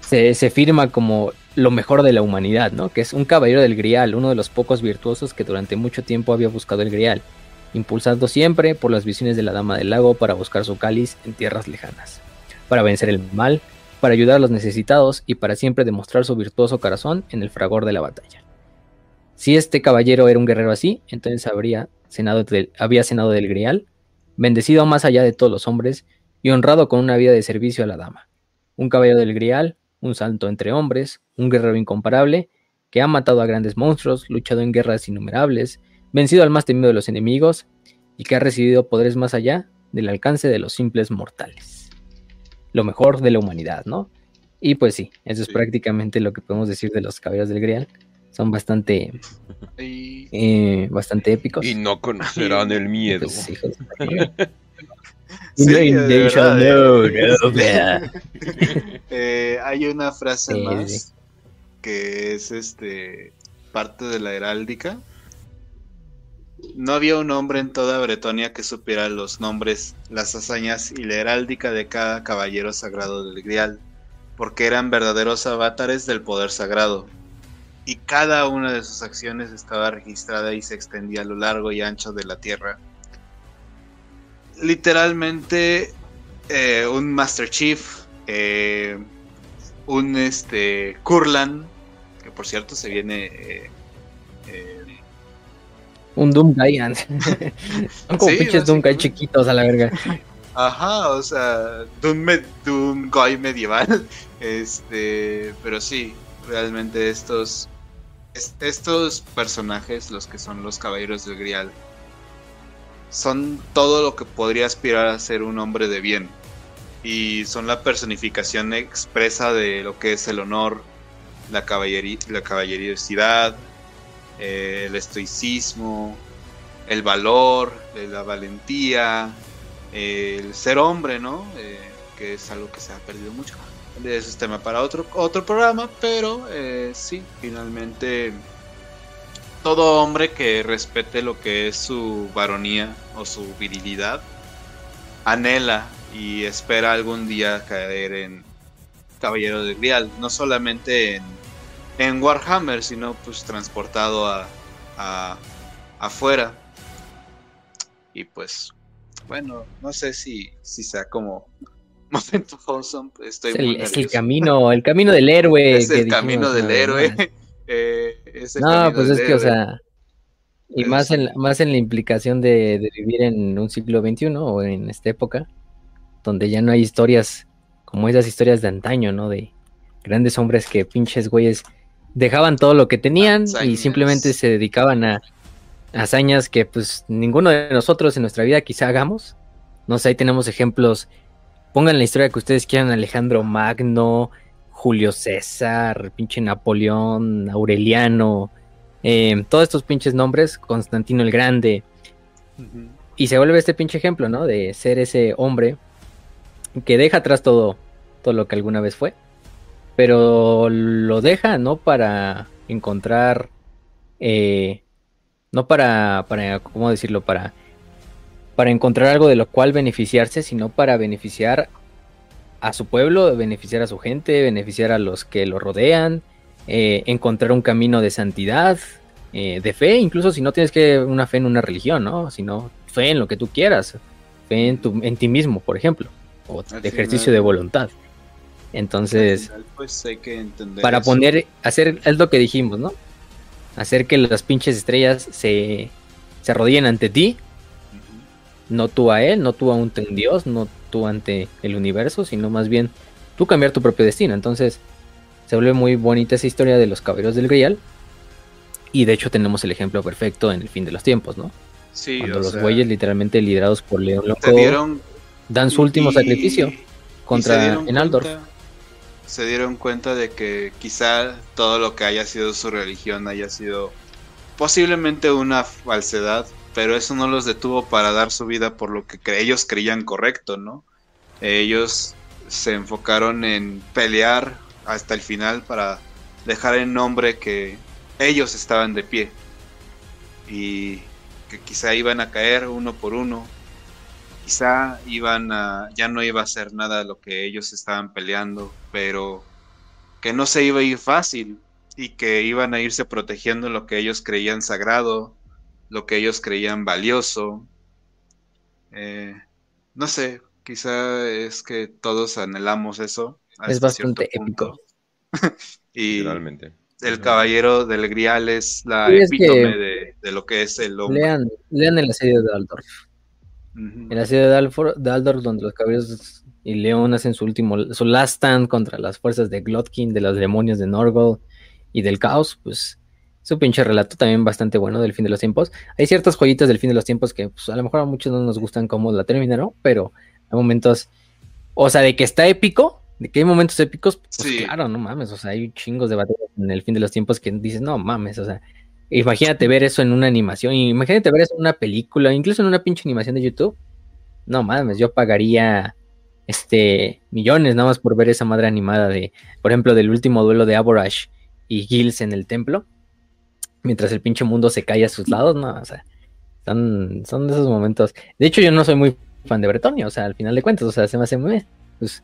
se, se, firma como lo mejor de la humanidad, ¿no? Que es un caballero del grial, uno de los pocos virtuosos que durante mucho tiempo había buscado el grial, impulsado siempre por las visiones de la Dama del Lago para buscar su cáliz en tierras lejanas, para vencer el mal, para ayudar a los necesitados y para siempre demostrar su virtuoso corazón en el fragor de la batalla. Si este caballero era un guerrero así, entonces habría cenado había cenado del grial, bendecido más allá de todos los hombres y honrado con una vida de servicio a la dama. Un caballero del grial, un santo entre hombres, un guerrero incomparable, que ha matado a grandes monstruos, luchado en guerras innumerables, vencido al más temido de los enemigos y que ha recibido poderes más allá del alcance de los simples mortales. Lo mejor de la humanidad, ¿no? Y pues sí, eso es prácticamente lo que podemos decir de los caballeros del Grial. Son bastante, [LAUGHS] eh, bastante épicos. Y no conocerán el miedo. [LAUGHS] [LAUGHS] hay una frase más que es este parte de la heráldica no había un hombre en toda Bretonia que supiera los nombres, las hazañas y la heráldica de cada caballero sagrado del Grial, porque eran verdaderos avatares del poder sagrado. Y cada una de sus acciones estaba registrada y se extendía a lo largo y ancho de la tierra. Literalmente, eh, un Master Chief, eh, un este, Kurlan, que por cierto se viene eh, un Doomguy. [LAUGHS] Son como pinches Doomguy chiquitos a la verga. Ajá, o sea, Doom, Guy medieval. [LAUGHS] Este, pero sí, realmente estos estos personajes, los que son los caballeros del Grial, son todo lo que podría aspirar a ser un hombre de bien. Y son la personificación expresa de lo que es el honor, la, caballería, la caballerosidad, eh, el estoicismo, el valor, la valentía, el ser hombre, ¿no? Eh, que es algo que se ha perdido mucho. Ese es tema para otro, otro programa, pero eh, sí, finalmente todo hombre que respete lo que es su varonía o su virilidad anhela y espera algún día caer en Caballero de Grial, no solamente en en Warhammer, sino pues transportado a, afuera. Y pues, bueno, no sé si, si sea como [LAUGHS] momento wholesome. Estoy es, el, es el camino, el camino del héroe. [LAUGHS] Es el camino del héroe. [LAUGHS] Eh, no, pues es que, o sea, y más en, más en la implicación de, de, vivir en un siglo XXI o en esta época, donde ya no hay historias como esas historias de antaño, ¿no? De grandes hombres que pinches güeyes dejaban todo lo que tenían y simplemente se dedicaban a hazañas que pues ninguno de nosotros en nuestra vida quizá hagamos. No sé, ahí tenemos ejemplos. Pongan la historia que ustedes quieran, Alejandro Magno, Julio César, pinche Napoleón, Aureliano, eh, todos estos pinches nombres, Constantino el Grande. Y se vuelve este pinche ejemplo, ¿no? De ser ese hombre que deja atrás todo, todo lo que alguna vez fue pero lo deja no para encontrar, eh, no para, para, ¿cómo decirlo? Para, para encontrar algo de lo cual beneficiarse, sino para beneficiar a su pueblo, beneficiar a su gente, beneficiar a los que lo rodean, eh, encontrar un camino de santidad, eh, de fe, incluso si no tienes que una fe en una religión, ¿no? Sino fe en lo que tú quieras, fe en, tu, en ti mismo, por ejemplo, o de ejercicio de voluntad. Entonces, pues hay que entender para poner, hacer, es lo que dijimos, ¿no? Hacer que las pinches estrellas se, se arrodillen ante ti, no tú a él, no tú a un, dios, no tú ante el universo, sino más bien tú cambiar tu propio destino. Entonces, se vuelve muy bonita esa historia de los caballeros del Grial. Y de hecho tenemos el ejemplo perfecto en el fin de los tiempos, ¿no? Sí, Cuando los güeyes literalmente liderados por León Loco dan su último sacrificio contra Enaldorf se dieron cuenta de que quizá todo lo que haya sido su religión haya sido posiblemente una falsedad, pero eso no los detuvo para dar su vida por lo que ellos creían correcto, ¿no? Ellos se enfocaron en pelear hasta el final para dejar en nombre que ellos estaban de pie y que quizá iban a caer uno por uno, quizá iban a, ya no iba a ser nada lo que ellos estaban peleando, pero que no se iba a ir fácil y que iban a irse protegiendo lo que ellos creían sagrado, lo que ellos creían valioso. Eh, no sé, quizá es que todos anhelamos eso. Es bastante épico. [LAUGHS] y el caballero del Grial es la epítome de, lo que es el hombre. Lean, lean el asedio de Aldorf. El asedio de, Aldorf, donde los caballeros y León hacen su último, su last stand contra las fuerzas de Glotkin, de los demonios de Norgol y del caos, pues su pinche relato también bastante bueno del fin de los tiempos. Hay ciertas joyitas del fin de los tiempos que pues, a lo mejor a muchos no nos gustan cómo la terminaron, pero hay momentos, o sea, de que está épico, de que hay momentos épicos, pues claro, no mames, o sea, hay chingos de batallas en el fin de los tiempos que dices, no mames, o sea, imagínate ver eso en una animación, imagínate ver eso en una película, incluso en una pinche animación de YouTube. No mames, yo pagaría este millones nada más por ver esa madre animada de, por ejemplo, del último duelo de Aborash y Gills en el templo, mientras el pinche mundo se cae a sus lados, no, o sea, son, son de esos momentos. De hecho, yo no soy muy fan de Bretonia, o sea, al final de cuentas, o sea, se me hace muy pues,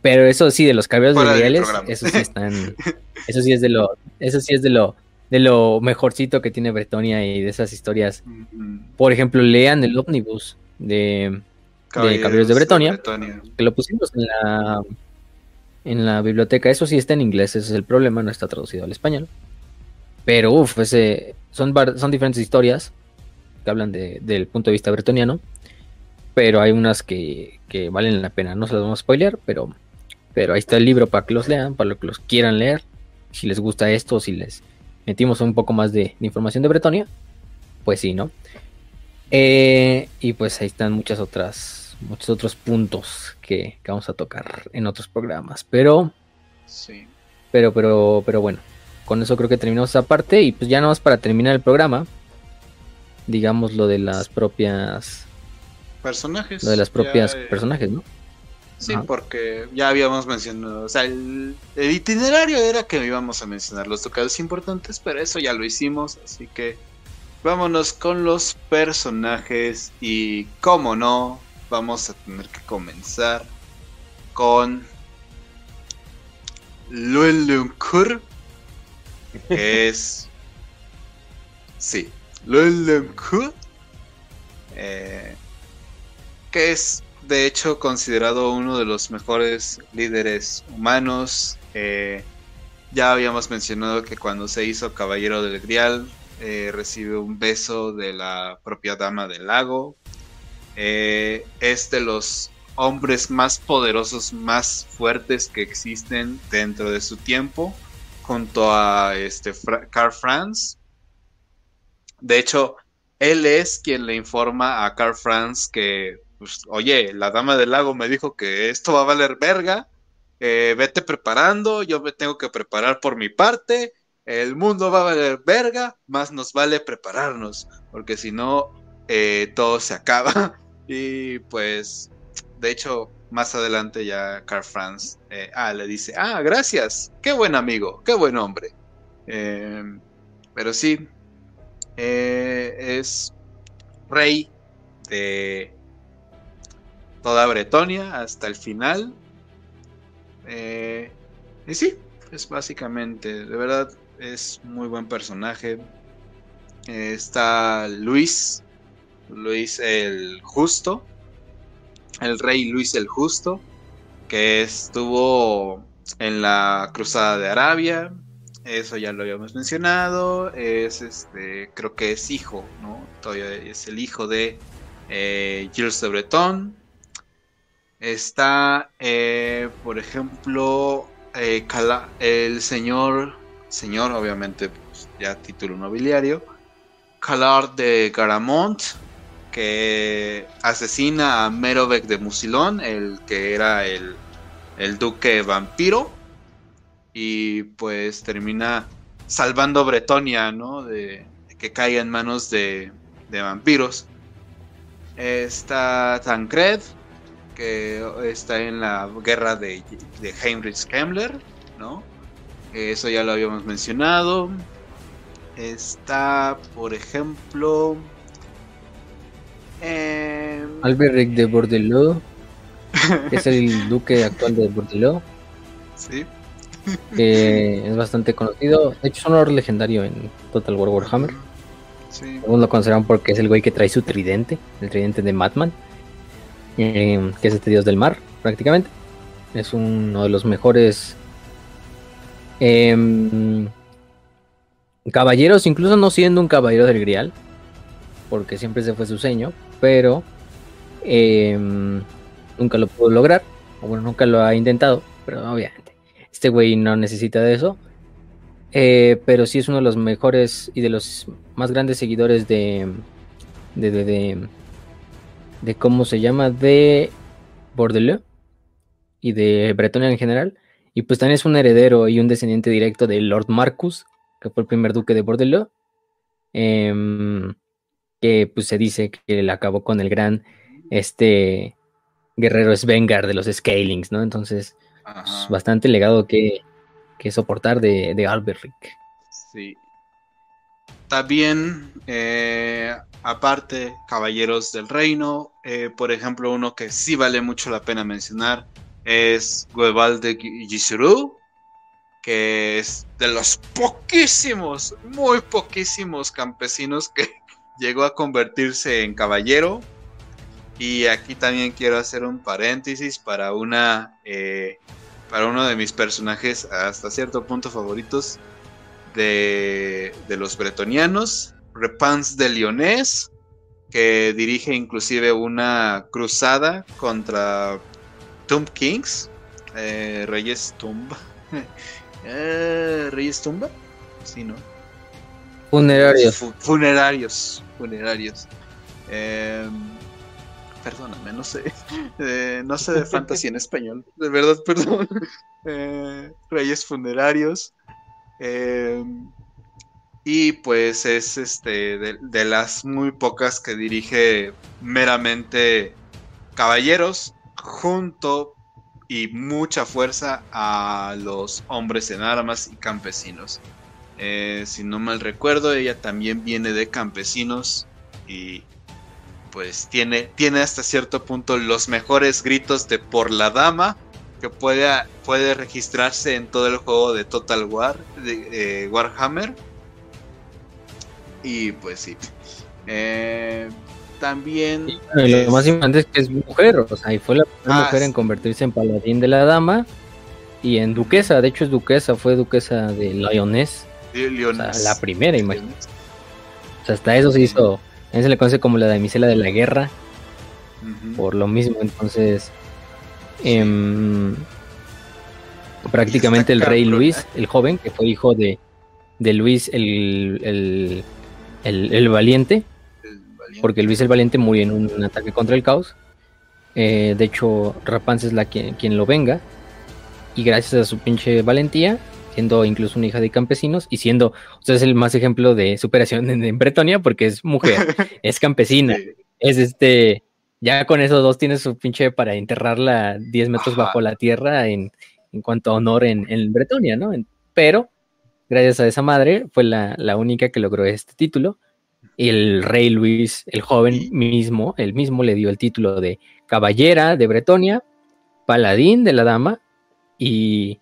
pero eso sí, de los caballeros de Reales, eso sí están, [LAUGHS] eso sí es de lo, eso sí es de lo, de lo mejorcito que tiene Bretonia y de esas historias. Por ejemplo, lean el ómnibus de, Caballeros, de, Bretonia, que lo pusimos en la en la biblioteca. Eso sí está en inglés, ese es el problema, no está traducido al español. Pero uff, ese son, son diferentes historias que hablan de, del punto de vista bretoniano. Pero hay unas que, que, valen la pena. No se las vamos a spoilear, pero, pero ahí está el libro para que los lean, para que los quieran leer. Si les gusta esto, si les metimos un poco más de, información de Bretonia, pues sí, ¿no? Eh, y pues ahí están muchas otras muchos otros puntos que, vamos a tocar en otros programas. Pero, sí. pero, pero, pero bueno, con eso creo que terminamos esa parte y pues ya no más para terminar el programa, digamos lo de las propias personajes. Lo de las propias eh, personajes, ¿no? Sí, porque ya habíamos mencionado, o sea, el, itinerario era que íbamos a mencionar los tocados importantes, pero eso ya lo hicimos, así que vámonos con los personajes y, como no, vamos a tener que comenzar con Lulunkur, que [LAUGHS] es... Sí, Lulunkur, eh, que es de hecho considerado uno de los mejores líderes humanos. Eh, ya habíamos mencionado que cuando se hizo Caballero del Grial, eh, recibió un beso de la propia Dama del Lago, eh, es de los hombres más poderosos, más fuertes que existen dentro de su tiempo, junto a este Carl Franz. De hecho, él es quien le informa a Carl Franz que, pues, oye, la dama del lago me dijo que esto va a valer verga, eh, vete preparando, yo me tengo que preparar por mi parte, el mundo va a valer verga, más nos vale prepararnos, porque si no, eh, todo se acaba. [LAUGHS] Y pues, de hecho, más adelante ya Carl Franz eh, ah, le dice, ah, gracias, qué buen amigo, qué buen hombre. Em, pero sí, es rey de toda Bretonia hasta el final. Eh, y sí, es básicamente, de verdad, es muy buen personaje. está Luis, Luis el Justo, el rey Luis el Justo, que estuvo en la Cruzada de Arabia, eso ya lo habíamos mencionado, es este, creo que es hijo, ¿no? Todavía es el hijo de eh, Gilles de Breton. Está, eh, por ejemplo, eh, el señor, señor, obviamente, pues, ya título nobiliario, Calard de Garamont, que asesina a Merovec de Musilón, el que era el, duque vampiro, y pues termina salvando Bretonia, ¿no? De, que caiga en manos de, vampiros. Está Tancred, que está en la guerra de, de Heinrich Kemmler, ¿no? Eso ya lo habíamos mencionado. Está, por ejemplo. Eh... Alberic de Bordelot. que es el duque actual de Bordelot. [LAUGHS] Sí. Que es bastante conocido. De hecho, es un honor legendario en Total War Warhammer. Sí. Algunos lo consideran porque es el güey que trae su tridente, el tridente de Madman, eh, que es este dios del mar, prácticamente. Es uno de los mejores em, caballeros, incluso no siendo un caballero del Grial, porque siempre se fue su seño, pero em, nunca lo pudo lograr, o bueno, nunca lo ha intentado, pero obviamente este güey no necesita de eso. Eh, pero sí es uno de los mejores y de los más grandes seguidores de. de. de. de, de cómo se llama. de. Bordelot y de Bretonia en general. Y pues también es un heredero y un descendiente directo de Lord Marcus, que fue el primer duque de Bordelot. em, que pues se dice que él acabó con el gran. Este. Guerrero Svengar de los Scalings, ¿no? Entonces, pues, bastante legado que, que soportar de, de Alberic. Sí. También, eh, aparte, Caballeros del Reino, eh, por ejemplo, uno que sí vale mucho la pena mencionar es Gueval de Gisuru, que es de los poquísimos, muy poquísimos campesinos que [LAUGHS] llegó a convertirse en caballero. Y aquí también quiero hacer un paréntesis para una eh, para uno de mis personajes hasta cierto punto favoritos de, de los bretonianos, Repans de Lyonés, que dirige inclusive una cruzada contra Tomb Kings, eh, Reyes Tumba. [LAUGHS] Eh, Reyes Tumba, sí, ¿no? Funerarios. Fu- funerarios, funerarios. Eh, perdóname, no sé. [LAUGHS] Eh, no sé de fantasy en español. De verdad, [LAUGHS] perdón. Eh, reyes funerarios. Eh, y pues es este de, las muy pocas que dirige meramente caballeros junto y mucha fuerza a los hombres en armas y campesinos. Eh, si no mal recuerdo, ella también viene de campesinos y pues tiene, tiene hasta cierto punto los mejores gritos de por la dama que puede, puede registrarse en todo el juego de Total War, de eh, Warhammer. Y pues sí. Eh, también... Bueno, y lo más importante es que es mujer, o sea, y fue la primera Ah, mujer en convertirse en paladín de la dama y en duquesa, de hecho es duquesa, fue duquesa de Lyonés, o sea, la primera, imagínate. O sea, hasta eso se hizo, también se le conoce como la damisela de la guerra, por lo mismo, entonces, em, prácticamente el rey Luis, ¿eh? el joven, que fue hijo de, de Luis el, el, el- el valiente, porque Luis el Valiente murió en un, ataque contra el caos. Eh, de hecho, Rapance es la quien, quien lo venga. Y gracias a su pinche valentía, siendo incluso una hija de campesinos y siendo, o sea, es el más ejemplo de superación en, en Bretonia porque es mujer, [LAUGHS] es campesina, es este, ya con esos dos tiene su pinche para enterrarla 10 metros Ajá. bajo la tierra en, en cuanto a honor en, en Bretonia, ¿no? En- pero, gracias a esa madre, fue la, la única que logró este título. Y el rey Luis, el joven mismo, el mismo le dio el título de caballera de Bretonia, paladín de la dama y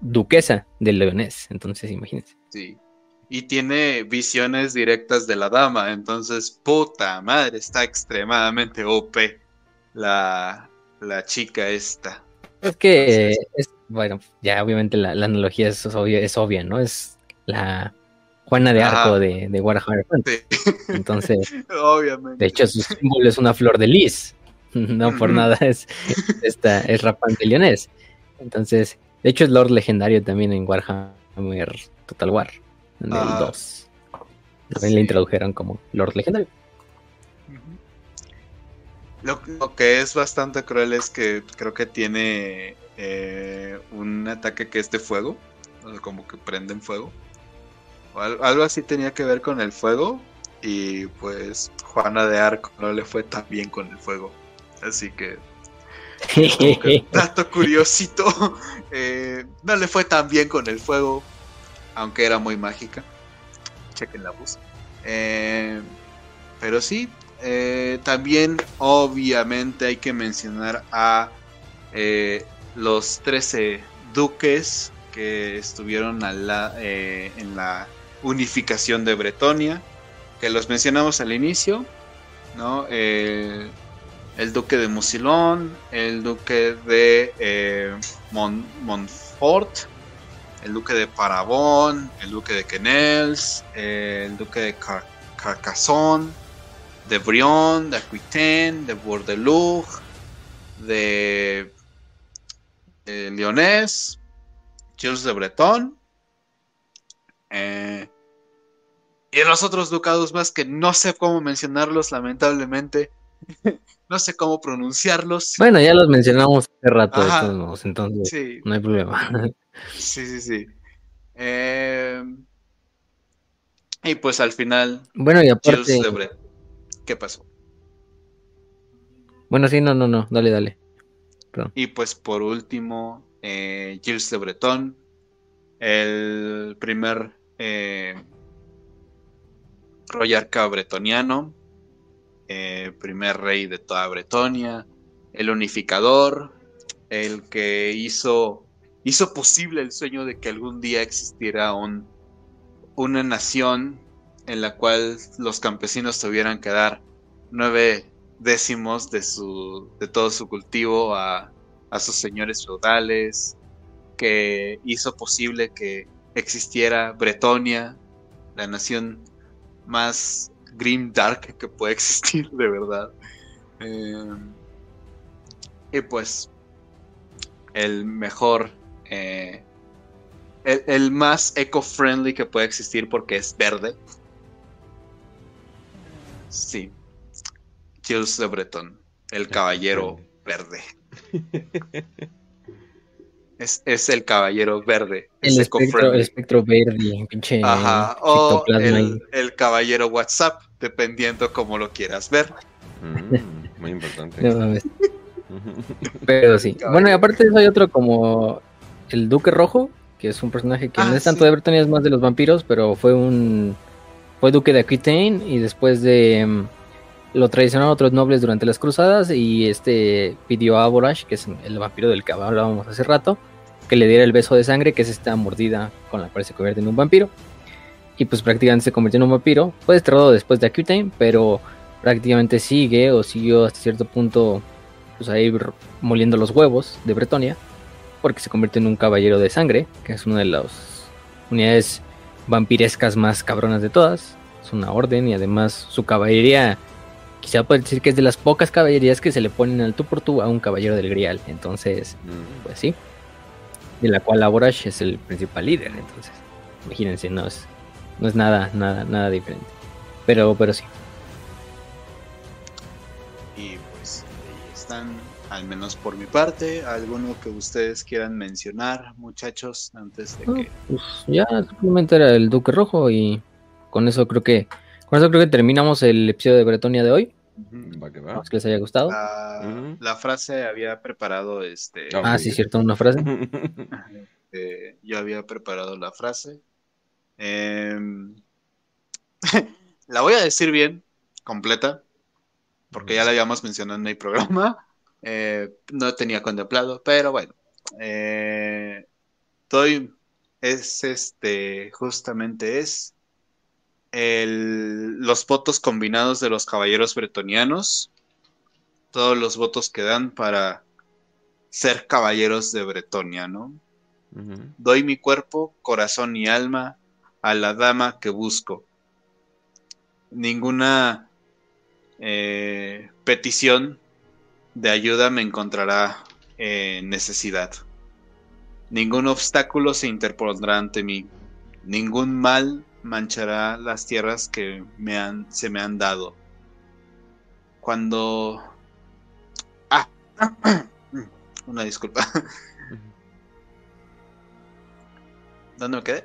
duquesa del leonés. Entonces, imagínense. Sí. Y tiene visiones directas de la dama. Entonces, puta madre, está extremadamente OP la, la chica esta. Es que, Entonces- es, bueno, ya obviamente la, la analogía es obvia, es obvia, ¿no? Es la Juana de. Arco de, de Warhammer. Sí, Entonces, [LAUGHS] obviamente. de hecho, su símbolo es una flor de lis. [LAUGHS] No por nada es, esta, es rapante leonés. Entonces, de hecho, es Lord legendario también en Warhammer Total War, en el Ah. 2. También le introdujeron como Lord legendario. Lo, lo que es bastante cruel es que creo que tiene eh, un ataque que es de fuego, como que prende en fuego. O algo así tenía que ver con el fuego y pues Juana de Arco no le fue tan bien con el fuego. Así que [LAUGHS] dato curiosito, [LAUGHS] eh, no le fue tan bien con el fuego, aunque era muy mágica. Chequen la voz. Eh, pero sí, eh, también obviamente hay que mencionar a los 13 duques que estuvieron en la unificación de Bretonia, que los mencionamos al inicio, ¿no? el duque de Musilón, el duque de eh, Montfort, el duque de Parabón, el duque de Quenels, el duque de Carcassonne, de Brion, de Aquitaine, de Bourdeloup, de, de Lyonés, Jules de Breton. Eh, y los otros ducados más que no sé cómo mencionarlos, lamentablemente. no sé cómo pronunciarlos. Bueno, ya los mencionamos hace rato, entonces no hay problema. [LAUGHS] sí, sí, sí. Eh, y pues al final. Bueno, y aparte. ¿Qué pasó? Bueno, sí, no, no, no, dale, dale. Y pues por último, eh, Gilles de Breton, el primer eh, Royarca bretoniano, eh, primer rey de toda Bretonia, el unificador, el que hizo, hizo posible el sueño de que algún día existiera un, una nación en la cual los campesinos tuvieran que dar nueve décimos de, su, de todo su cultivo a, a sus señores feudales, que hizo posible que existiera Bretonia, la nación más grim dark que puede [LAUGHS] existir, de verdad. Eh, y pues, el mejor, eh, el, más eco-friendly que puede existir porque es verde. Sí, Gilles de Breton, el caballero verde. [LAUGHS] Es, el caballero verde. El espectro, verde, pinche. Ajá. O el, caballero WhatsApp, dependiendo como lo quieras ver. Mm, muy importante. [LAUGHS] Pero sí. Bueno, y aparte de eso hay otro como el Duque Rojo, que es un personaje que no ah, es tanto de Bretonia, es más de los vampiros, pero fue un. Fue Duque de Aquitaine y después de. Mm, lo traicionaron otros nobles durante las cruzadas y este pidió a Borash, que es el vampiro del que hablábamos hace rato, que le diera el beso de sangre, que es esta mordida con la cual se convierte en un vampiro. Y pues prácticamente se convirtió en un vampiro. Fue desterrado después de Aquitaine, pero prácticamente sigue o siguió hasta cierto punto pues ahí moliendo los huevos de Bretonia, porque se convierte en un caballero de sangre, que es una de las unidades vampirescas más cabronas de todas. Es una orden y además su caballería quizá puede decir que es de las pocas caballerías que se le ponen al tú por tú a un caballero del Grial. Entonces, mm. pues sí. De la cual Laborash es el principal líder. Entonces, imagínense, no es, no es nada, nada, nada diferente. Pero, pero sí. Y pues ahí están, al menos por mi parte, alguno que ustedes quieran mencionar, muchachos, antes de ah, que. Pues ya simplemente era el Duque Rojo y con eso creo que con eso creo que terminamos el episodio de Bretonia de hoy. Va que va. que les haya gustado. La, frase había preparado este. Ah, sí, cierto, una frase. [LAUGHS] Eh, yo había preparado la frase. Em, [LAUGHS] la voy a decir bien, completa, porque ya la habíamos mencionado en el programa. Eh, no tenía contemplado, pero bueno. Eh, estoy. Es este. Justamente es los votos combinados de los caballeros bretonianos, todos los votos que dan para ser caballeros de Bretonia, ¿no? Doy mi cuerpo, corazón y alma a la dama que busco. Ninguna eh, petición de ayuda me encontrará en necesidad. Ningún obstáculo se interpondrá ante mí. Ningún mal manchará las tierras que me han, se me han dado. Cuando... Ah, [CLEARS THROAT] una disculpa. [LAUGHS] ¿Dónde me quedé?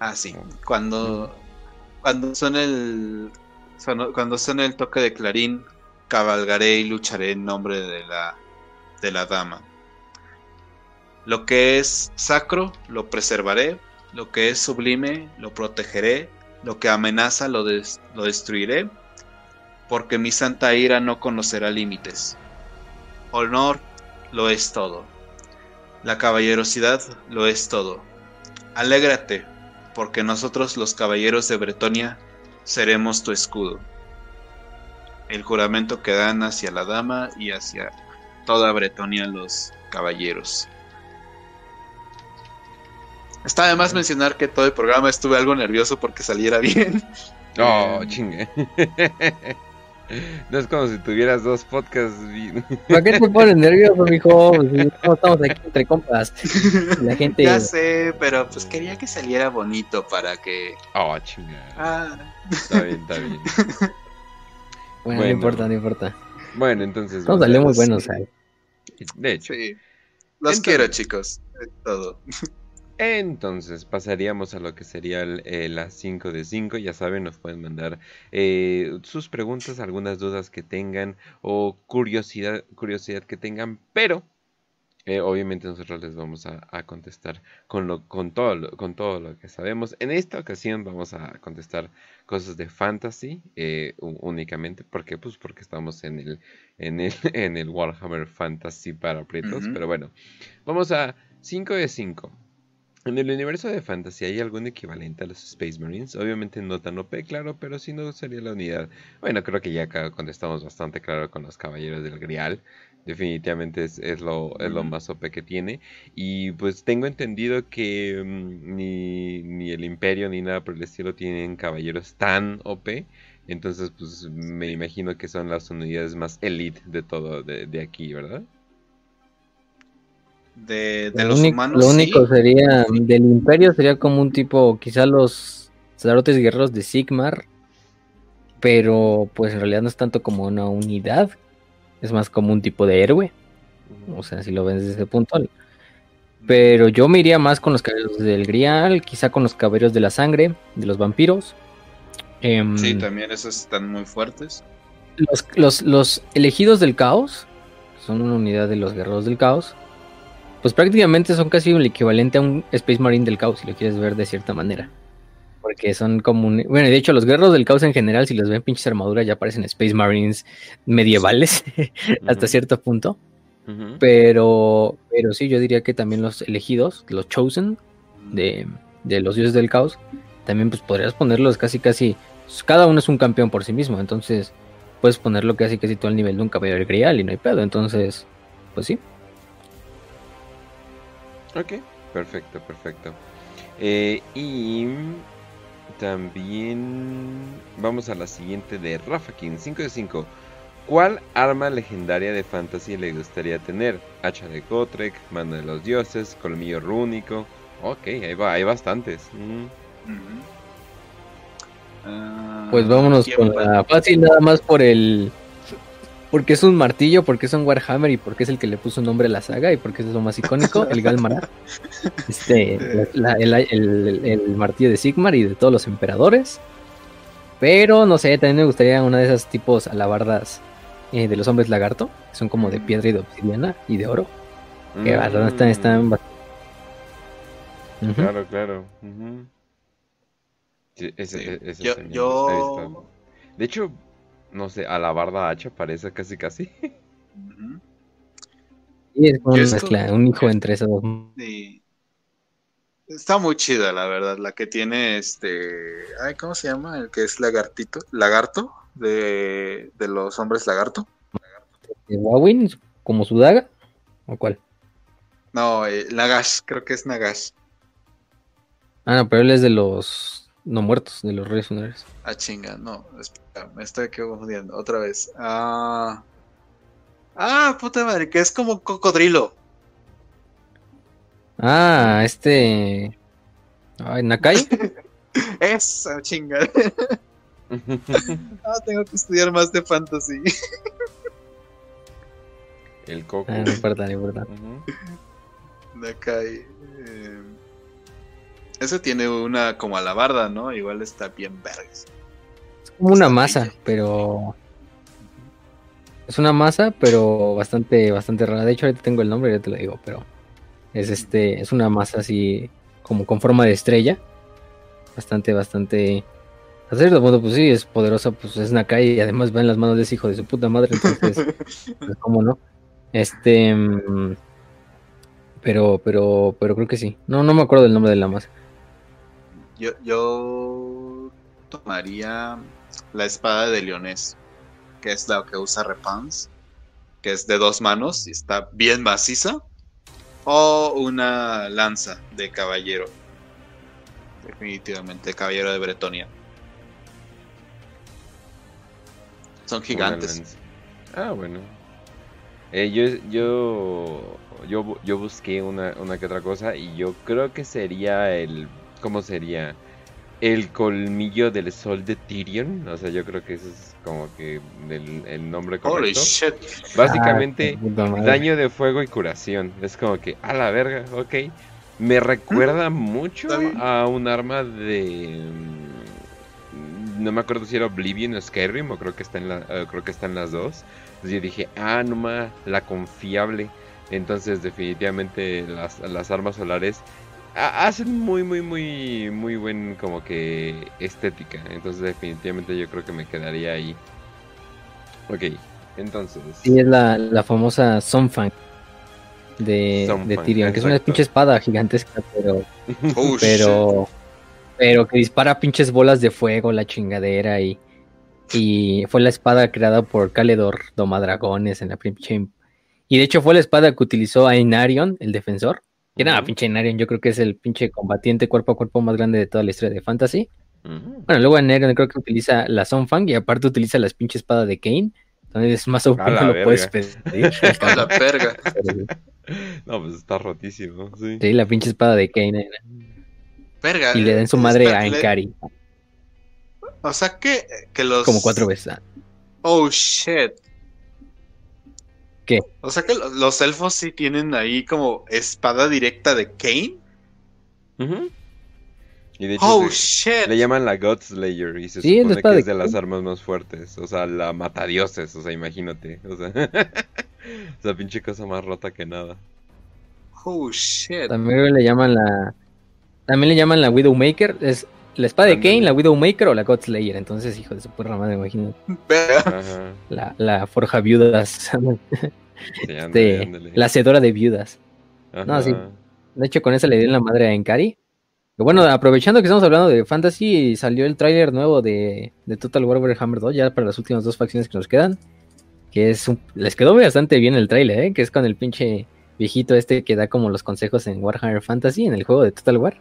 Ah, sí. Cuando, cuando son el, cuando son el toque de clarín cabalgaré y lucharé en nombre de la, de la dama. Lo que es sacro lo preservaré, lo que es sublime lo protegeré, lo que amenaza lo, lo destruiré, porque mi santa ira no conocerá límites. Honor lo es todo. La caballerosidad lo es todo. Alégrate, porque nosotros los caballeros de Bretonia seremos tu escudo. El juramento que dan hacia la dama y hacia toda Bretonia los caballeros. Está además mencionar que todo el programa estuve algo nervioso porque saliera [LAUGHS] bien. Oh, chingue. [LAUGHS] No es como si tuvieras dos podcasts. ¿Para qué te pones nervioso, mijo? [LAUGHS] No estamos aquí entre compas. La gente. Ya sé, pero pues quería que saliera bonito para que. Oh, chinga. Ah. Está bien, está bien. Bueno, no importa, no importa. Bueno, entonces. No salió muy bueno, ¿sabes? De hecho. Sí. Los quiero, chicos. Es todo. Entonces pasaríamos a lo que sería eh, las 5 de 5. Ya saben, nos pueden mandar eh, sus preguntas, algunas dudas que tengan o curiosidad, curiosidad que tengan, pero eh, obviamente nosotros les vamos a, contestar con, lo, con, todo lo, con todo lo que sabemos. En esta ocasión vamos a contestar cosas de fantasy únicamente, porque pues porque estamos en el, en el, [LAUGHS] en el Warhammer Fantasy para aprietos. Pero bueno, vamos a 5 de 5. En el universo de fantasy hay algún equivalente a los Space Marines, obviamente no tan OP, claro, pero si no sería la unidad. Bueno, creo que ya contestamos bastante claro con los Caballeros del Grial. Definitivamente es, lo, es lo más OP que tiene. Y pues tengo entendido que mm, ni, ni, el Imperio ni nada por el estilo tienen caballeros tan OP. Entonces, pues me imagino que son las unidades más elite de todo de, de aquí, ¿verdad? de, los humanos. Lo único sería, del imperio sería como un tipo, quizá los sacerdotes guerreros de Sigmar, pero pues en realidad no es tanto como una unidad, es más como un tipo de héroe, o sea, si lo ven desde ese punto. Pero yo me iría más con los caballeros del Grial, quizá con los caballeros de la sangre, de los vampiros. Em, sí, también esos están muy fuertes. Los, los, los elegidos del caos son una unidad de los guerreros del caos pues prácticamente son casi el equivalente a un Space Marine del caos, si lo quieres ver de cierta manera. Porque son como un... Bueno, de hecho, los guerreros del caos en general, si los ven pinches armaduras, ya parecen Space Marines medievales [LAUGHS] hasta cierto punto. Pero, pero sí, yo diría que también los elegidos, los chosen de, de los dioses del caos, también pues podrías ponerlos casi casi. Cada uno es un campeón por sí mismo, entonces puedes ponerlo casi casi todo al nivel de un caballero grial y no hay pedo. Entonces, pues sí. Ok, perfecto, perfecto. Eh, y también vamos a la siguiente de Rafakin, 5 de 5. ¿Cuál arma legendaria de fantasy le gustaría tener? Hacha de Gotrek, mano de los dioses, colmillo rúnico. Ok, ahí va, hay bastantes. Mm. Ah, pues vámonos con la fácil nada más por el porque es un martillo, porque es un Warhammer y porque es el que le puso nombre a la saga y porque es lo más icónico, el Galmarat. [LAUGHS] Este, el, martillo de Sigmar y de todos los emperadores. Pero no sé, también me gustaría una de esas tipos alabardas eh, de los hombres lagarto, que son como de piedra y de obsidiana y de oro. Que mm. están, están Claro, claro. yo... De hecho, no sé, a la barda hacha parece casi casi. Y es como una mezcla, un hijo entre esos dos. Sí. Está muy chida, la verdad. La que tiene este. Ay, ¿cómo se llama? El que es lagartito. Lagarto. De, de los hombres lagarto. ¿De Wawin? ¿Como su daga? ¿O cuál? No, eh, Nagash. Creo que es Nagash. Ah, no, pero él es de los no muertos, de los reyes funerarios. Ah, chinga, no, espera, me estoy confundiendo. Otra vez. Ah, ah puta madre, que es como cocodrilo. Ah, este. Ay, Nakai. [LAUGHS] Esa chinga. ah, tengo que estudiar más de fantasy. El coco. Ah, no importa, no importa. Nakai. Eh... Ese tiene una como alabarda, ¿no? Igual está bien vergas. Es como una masa, pero. Es una masa, pero bastante, bastante rara. De hecho, ahorita tengo el nombre, ya te lo digo, pero es este, es una masa así como con forma de estrella. Bastante, bastante. A cierto punto, pues sí, es poderosa, pues es Nakai y además va en las manos de ese hijo de su puta madre, entonces, [LAUGHS] pues, ¿cómo no? Este. mm, Pero, pero, pero creo que sí. No, no me acuerdo del nombre de la masa. Yo, yo tomaría la espada de Leones, que es la que usa Repans, que es de dos manos y está bien maciza. O una lanza de caballero. Definitivamente, caballero de Bretonia. Son gigantes. Ah, bueno. Eh, yo, yo, yo, yo busqué una, una que otra cosa y yo creo que sería el, ¿cómo sería? El colmillo del sol de Tyrion. O sea, yo creo que ese es como que el, el nombre Holy correcto. shit. Básicamente, Ah, daño de fuego y curación. Es como que, a la verga, ok. Me recuerda mucho está bien. a un arma de... mm, No me acuerdo si era Oblivion o Skyrim, o creo que está en, la, creo que está en las dos. Entonces yo dije, ah, no ma, la confiable. Entonces definitivamente las, las armas solares hacen muy, muy, muy, muy buen como que estética. Entonces definitivamente yo creo que me quedaría ahí. Ok, entonces... Sí, es la, la famosa Sunfang de, Sunfang, de Tyrion, que es una pinche espada gigantesca, pero, [LAUGHS] Oh, pero, pero que dispara pinches bolas de fuego, la chingadera, y, y fue la espada creada por Caledor Domadragones en la pinche. Y de hecho fue la espada que utilizó Ainarion, el defensor. Que nada, pinche Ainarion, yo creo que es el pinche combatiente cuerpo a cuerpo más grande de toda la historia de Fantasy. Bueno, luego Ainarion creo que utiliza la Sunfang y aparte utiliza las pinches espadas de Kane. Entonces es más la no lo puedes verga. [LAUGHS] pedir. A la verga. [LAUGHS] No, pues está rotísimo, sí. Sí, la pinche espada de Kane. eh. Verga. Y le den su eh, madre a le- Enkari. O sea que, que los. Como cuatro veces. ah. Oh shit. ¿Qué? O sea que lo- los elfos sí tienen ahí como espada directa de Kane. Y de hecho Oh se- shit. le llaman la God Slayer y se Sí, supone que de es de las armas más fuertes. O sea, la matadioses, o sea, imagínate. O sea, [LAUGHS] esa pinche cosa más rota que nada. Oh shit. También le llaman la. También le llaman la Widowmaker. Es la espada de. Kane, la Widowmaker o la Godslayer. Entonces, hijo de su puta madre. Ajá. La, la forja viudas. [LAUGHS] Sí, ándale, Este, ándale. la hacedora de viudas. Ajá. no, sí. De hecho, con esa le dieron la madre a Enkari. Y bueno, aprovechando que estamos hablando de Fantasy, salió el tráiler nuevo de, de Total War Warhammer 2, ya para las últimas dos facciones que nos quedan. Que es un- les quedó bastante bien el tráiler, ¿eh? Que es con el pinche viejito este que da como los consejos en Warhammer Fantasy, en el juego de Total War.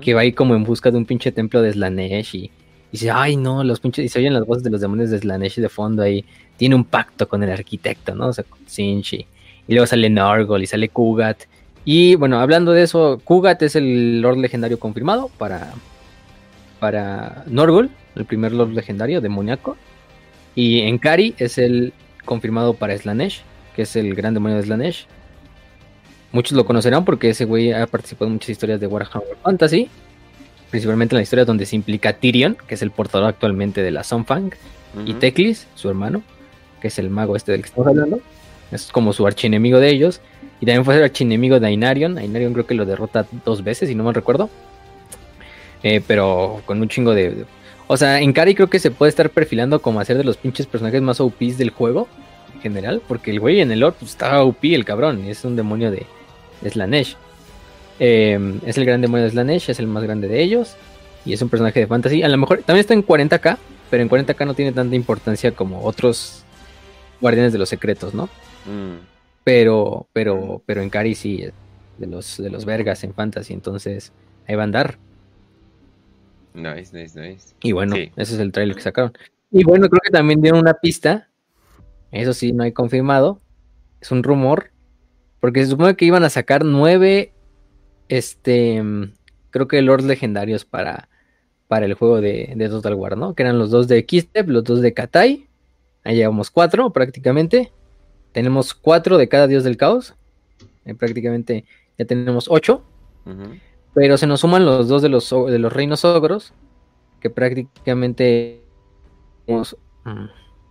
Que va ahí como en busca de un pinche templo de Slanesh y, y dice, ay no, los pinches, y se oyen las voces de los demonios de Slanesh de fondo ahí. Tiene un pacto con el arquitecto, ¿no? O sea, con Sinch y, luego sale Nargol y sale Kugat. Y bueno, hablando de eso, Kugat es el Lord Legendario confirmado para, para Norgol, el primer Lord Legendario demoníaco. Y Enkari es el confirmado para Slanesh, que es el gran demonio de Slanesh. Muchos lo conocerán porque ese güey ha participado en muchas historias de Warhammer Fantasy. Principalmente en la historia donde se implica Tyrion, que es el portador actualmente de la Sunfang, y. Teclis, su hermano, que es el mago este del que estamos hablando. Es como su archienemigo de ellos. Y también fue el archienemigo de Ainarion. Ainarion creo que lo derrota dos veces, si no mal recuerdo. Eh, pero con un chingo de... de- O sea, en Kari creo que se puede estar perfilando como hacer de los pinches personajes más OPs del juego, en general. Porque el güey en el lore pues, está OP, el cabrón. y Es un demonio de, de Slanesh. Eh, es el gran demonio de Slanesh, es el más grande de ellos. Y es un personaje de fantasy. A lo mejor también está en 40k, pero en 40k no tiene tanta importancia como otros guardianes de los secretos, ¿no? Mm. Pero, pero, pero en Kari sí, es de los, de los vergas en fantasy, entonces ahí va a andar. Nice, nice, nice. Y bueno, Sí. ese es el trailer que sacaron. Y bueno, creo que también dieron una pista. Eso sí, no hay confirmado. Es un rumor. Porque se supone que iban a sacar nueve. Este. Creo que lords legendarios para. Para el juego de, de Total War, ¿no? Que eran los dos de Kistep, los dos de Katai. Ahí llevamos cuatro prácticamente. Tenemos cuatro de cada dios del caos. Eh, prácticamente ya tenemos ocho. Pero se nos suman los dos de los, de los reinos ogros, que prácticamente tenemos, mm,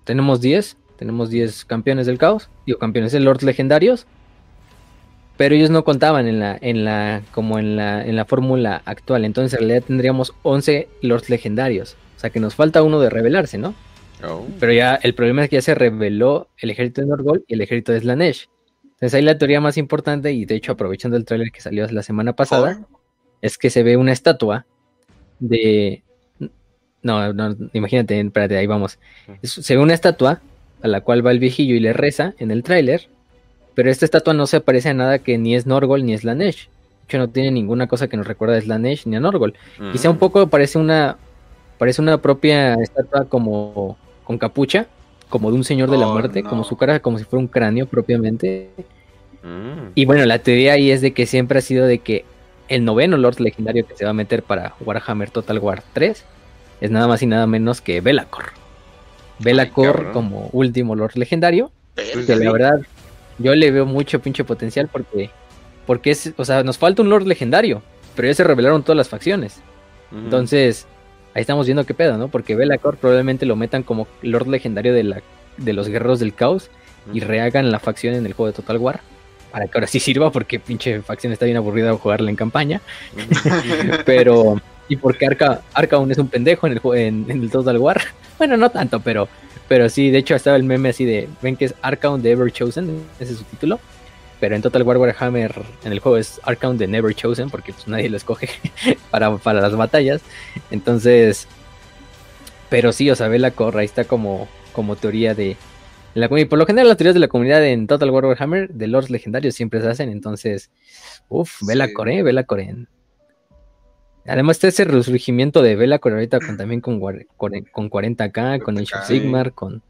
tenemos 10. tenemos 10 campeones del caos, digo campeones de Lords legendarios, pero ellos no contaban en la, en la, como en la, en la fórmula actual, entonces en realidad tendríamos 11 Lords legendarios, o sea que nos falta uno de revelarse, ¿no? Oh. Pero ya el problema es que ya se reveló el ejército de Norgol y el ejército de Slanesh. Entonces ahí la teoría más importante, y de hecho aprovechando el tráiler que salió la semana pasada, es que se ve una estatua de... No, no, imagínate, espérate, ahí vamos. Es- se ve una estatua a la cual va el viejillo y le reza en el tráiler, pero esta estatua no se parece a nada que ni es Norgol ni es Slanesh. De hecho, no tiene ninguna cosa que nos recuerda a Slanesh ni a Norgol. Quizá un Mm. poco parece una parece una propia estatua como con capucha, como de un señor de la Oh, muerte, no. como su cara como si fuera un cráneo propiamente. Mm. Y bueno, la teoría ahí es de que siempre ha sido de que el noveno Lord legendario que se va a meter para Warhammer Total War 3 es nada más y nada menos que Velacor. Velacor como último Lord legendario Pues que sí. la verdad yo le veo mucho pinche potencial porque porque es, o sea, nos falta un Lord legendario, pero ya se revelaron todas las facciones. Entonces, ahí estamos viendo qué pedo, ¿no? Porque Velacor probablemente lo metan como Lord legendario de la de los guerreros del caos y rehagan la facción en el juego de Total War. Para que ahora sí sirva, porque pinche facción está bien aburrida jugarla en campaña. [LAUGHS] Pero, y porque Arca, aún es un pendejo en el, en, en el Total War. [LAUGHS] Bueno, no tanto, pero, pero sí, de hecho estaba el meme así de, ven que es Arcaon the Ever Chosen, ese es su título. Pero en Total War Warhammer, en el juego es Arcaon the Never Chosen, porque pues, nadie lo escoge [LAUGHS] para, para las batallas. Entonces, pero sí, o sea, ve la corra, ahí está como, como teoría de la comunidad. Por lo general, las teorías de la comunidad en Total War Warhammer, de lords legendarios, siempre se hacen. Entonces, uff, ve la Sí. core, ve la core. Además está ese resurgimiento de Velacor ahorita con, [CLEARS THROAT] también con, con 40k, con Age of 40K. Sigmar, con...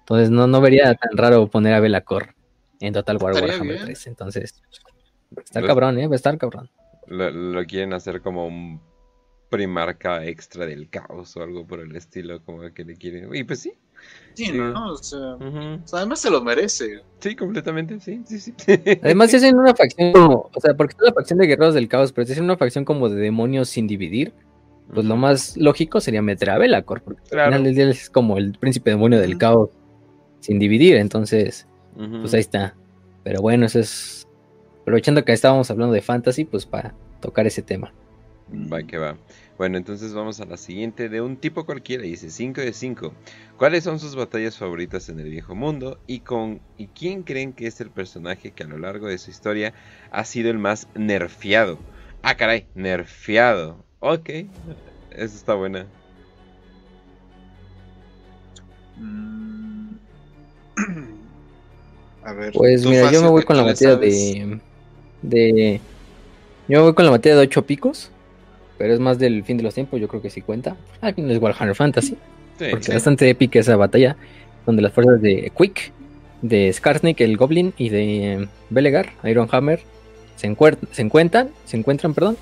Entonces no, no vería tan raro poner a Velacor en Total War Estaría Warhammer bien. 3. Entonces, está Pues- cabrón, ¿eh? Va a estar cabrón. Lo, lo quieren hacer como un primarca extra del caos o algo por el estilo, como que le quieren. Y pues sí. Sí, Sí. ¿no? O sea, Ujú. o sea, además se lo merece. Sí, completamente, sí, sí, sí. [LAUGHS] Además, si hacen una facción como... O sea, porque está la facción de Guerreros del Caos, pero si hacen una facción como de demonios sin dividir, pues lo más lógico sería meter a Velacor, porque Claro. al final del día es como el príncipe demonio del caos sin dividir, entonces... Pues ahí está. Pero bueno, eso es. Aprovechando que estábamos hablando de fantasy, pues para tocar ese tema. Va que va. Bueno, entonces vamos a la siguiente de un tipo cualquiera. Dice 5 de 5. ¿Cuáles son sus batallas favoritas en el viejo mundo? ¿Y con y quién creen que es el personaje que a lo largo de su historia ha sido el más nerfeado? Ah, caray, nerfeado. Ok, eso está buena. Mm. [CLEARS THROAT] A ver. Pues mira, yo me voy con la sabes. de. de. Yo me voy con la materia de 8 picos. Pero es más del fin de los tiempos, yo creo que sí cuenta. Ah, no es Warhammer Fantasy. Sí, Porque sí. es bastante épica esa batalla. Donde las fuerzas de Quick, de Skarsnik, el Goblin, y de Belegar, Ironhammer, se, se encuentran. Se encuentran, perdón.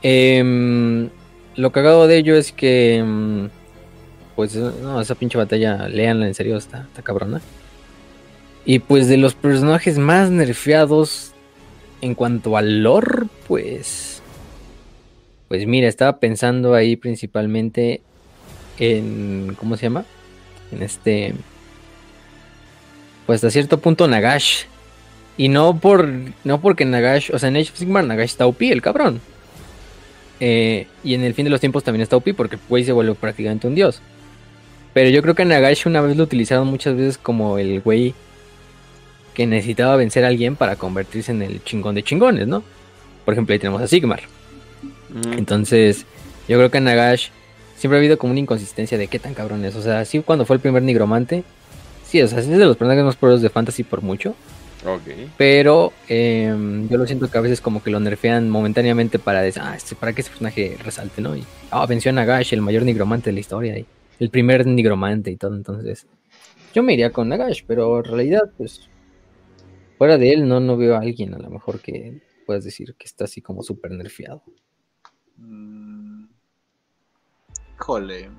Em, lo cagado de ello es que. em, pues no, esa pinche batalla, leanla en serio, está, está cabrona. Y pues de los personajes más nerfeados en cuanto al lore, pues. Pues mira, estaba pensando ahí principalmente en. ¿Cómo se llama? En este. Pues hasta cierto punto Nagash. Y no por. No porque Nagash. O sea, en Age of Sigmar Nagash está OP, el cabrón. Eh, y en el fin de los tiempos también está OP porque güey se vuelve prácticamente un dios. Pero yo creo que Nagash una vez lo utilizaron muchas veces como el güey que necesitaba vencer a alguien para convertirse en el chingón de chingones, ¿no? Por ejemplo, ahí tenemos a Sigmar. Entonces, yo creo que en Nagash siempre ha habido como una inconsistencia de qué tan cabrón es. O sea, sí, cuando fue el primer nigromante, sí, o sea, sí es de los personajes más poderosos de Fantasy por mucho. Pero eh, yo lo siento que a veces como que lo nerfean momentáneamente para decir, ah, este, para que ese personaje resalte, ¿no? Y, ah, venció a Nagash, el mayor nigromante de la historia, y el primer nigromante y todo. Entonces, yo me iría con Nagash, pero en realidad, pues, fuera de él, no, no veo a alguien a lo mejor que puedas decir que está así como súper nerfeado. Mm. Híjole.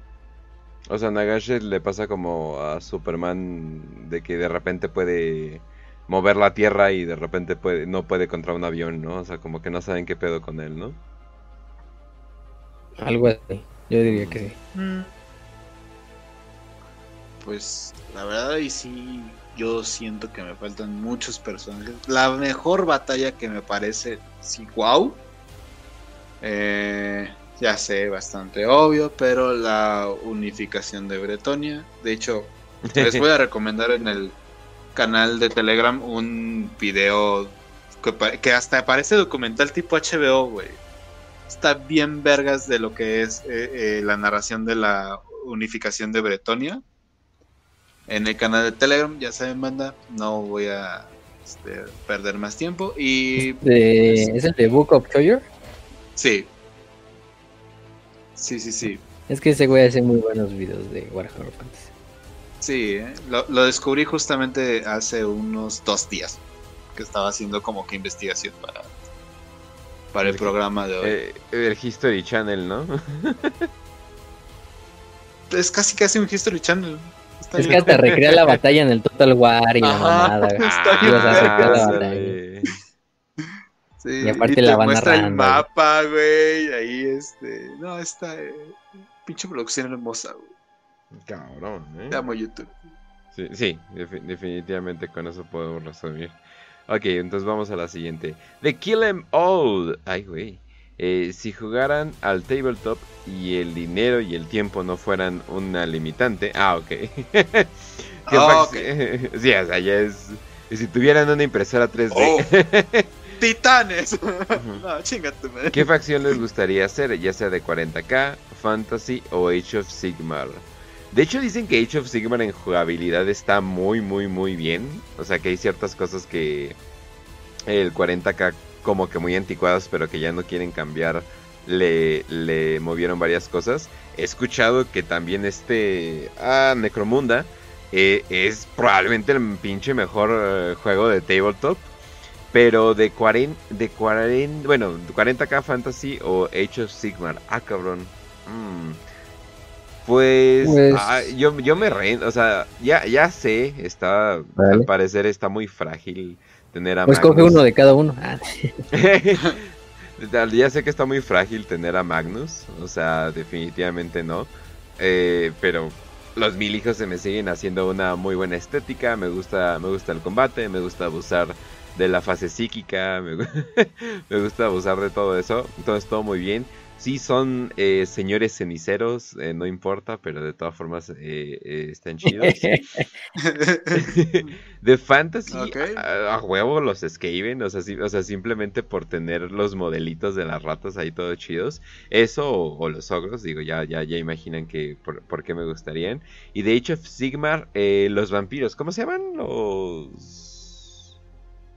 O sea, Nagash le pasa como a Superman de que de repente puede mover la tierra y de repente puede, no puede contra un avión, ¿no? O sea, como que no saben qué pedo con él, ¿no? Algo así, yo diría que sí. Mm. pues la verdad y sí, yo siento que me faltan muchos personajes. La mejor batalla que me parece, sí, wow. Eh, ya sé, bastante obvio, pero la unificación de Bretonia. De hecho, les voy a [LAUGHS] recomendar en el canal de Telegram un video que, que hasta parece documental tipo HBO, güey. Está bien vergas de lo que es eh, eh, la narración de la unificación de Bretonia. En el canal de Telegram, ya saben, banda, no voy a este, perder más tiempo. Y este, ¿Es el de Book of Choyer? Sí. Sí, sí, sí. Es que ese güey hace muy buenos videos de Warhammer Fantasy. Sí, ¿eh? lo, lo, descubrí justamente hace unos dos días. Que estaba haciendo como que investigación para, para el, el programa de hoy. Eh, el History Channel, ¿no? es casi casi un History Channel. Está es bien. que hasta recrea la [LAUGHS] batalla en el Total War y la mamada. Está bien. O sea, recrea la Ah, batalla. Sí. Y aparte y la te van muestra el mapa, güey. Ahí este. No, esta eh, pinche producción hermosa, güey. Cabrón, ¿eh? Te amo YouTube. Sí, sí, defi- definitivamente con eso podemos resumir. Ok, entonces vamos a la siguiente. The Kill 'Em All. Ay, güey. Eh, si jugaran al tabletop y el dinero y el tiempo no fueran una limitante. Ah, ok. [LAUGHS] ¿Qué Ah, fac- [LAUGHS] sí, o sea, ya es. y Si tuvieran una impresora 3D. Oh. [LAUGHS] ¡Titanes! [LAUGHS] no, chinga tu madre. ¿Qué facción les gustaría hacer? Ya sea de 40k, Fantasy o Age of Sigmar. De hecho dicen que Age of Sigmar en jugabilidad está muy muy muy bien. O sea que hay ciertas cosas que el 40k como que muy anticuadas pero que ya no quieren cambiar. Le, le movieron varias cosas. He escuchado que también este... Ah, Necromunda. eh, es probablemente el pinche mejor eh, juego de tabletop. Pero de 40, de 40, bueno, 40k Fantasy o Age of Sigmar. Ah, cabrón. Mm. Pues, Pues- ah, yo, yo me rento, o sea, ya, ya sé, está, Vale. al parecer está muy frágil tener a Pues coge uno de cada uno. Ah, [LAUGHS] ya sé que está muy frágil tener a Magnus, o sea, definitivamente no. Eh, pero los mil hijos se me siguen haciendo una muy buena estética, me gusta, me gusta el combate, me gusta abusar de la fase psíquica, [LAUGHS] me, gu- [LAUGHS] me gusta abusar de todo eso, entonces todo muy bien. Sí son eh, señores ceniceros, eh, no importa, pero de todas formas eh, eh, están chidos. [LAUGHS] de fantasy, a, a huevo los Skaven, o sea, sí- o sea, simplemente por tener los modelitos de las ratas ahí todos chidos. Eso o, o los ogros, digo, ya, ya, ya imaginan que por, por qué me gustarían. Y de hecho, Sigmar, eh, los vampiros, ¿cómo se llaman? Los.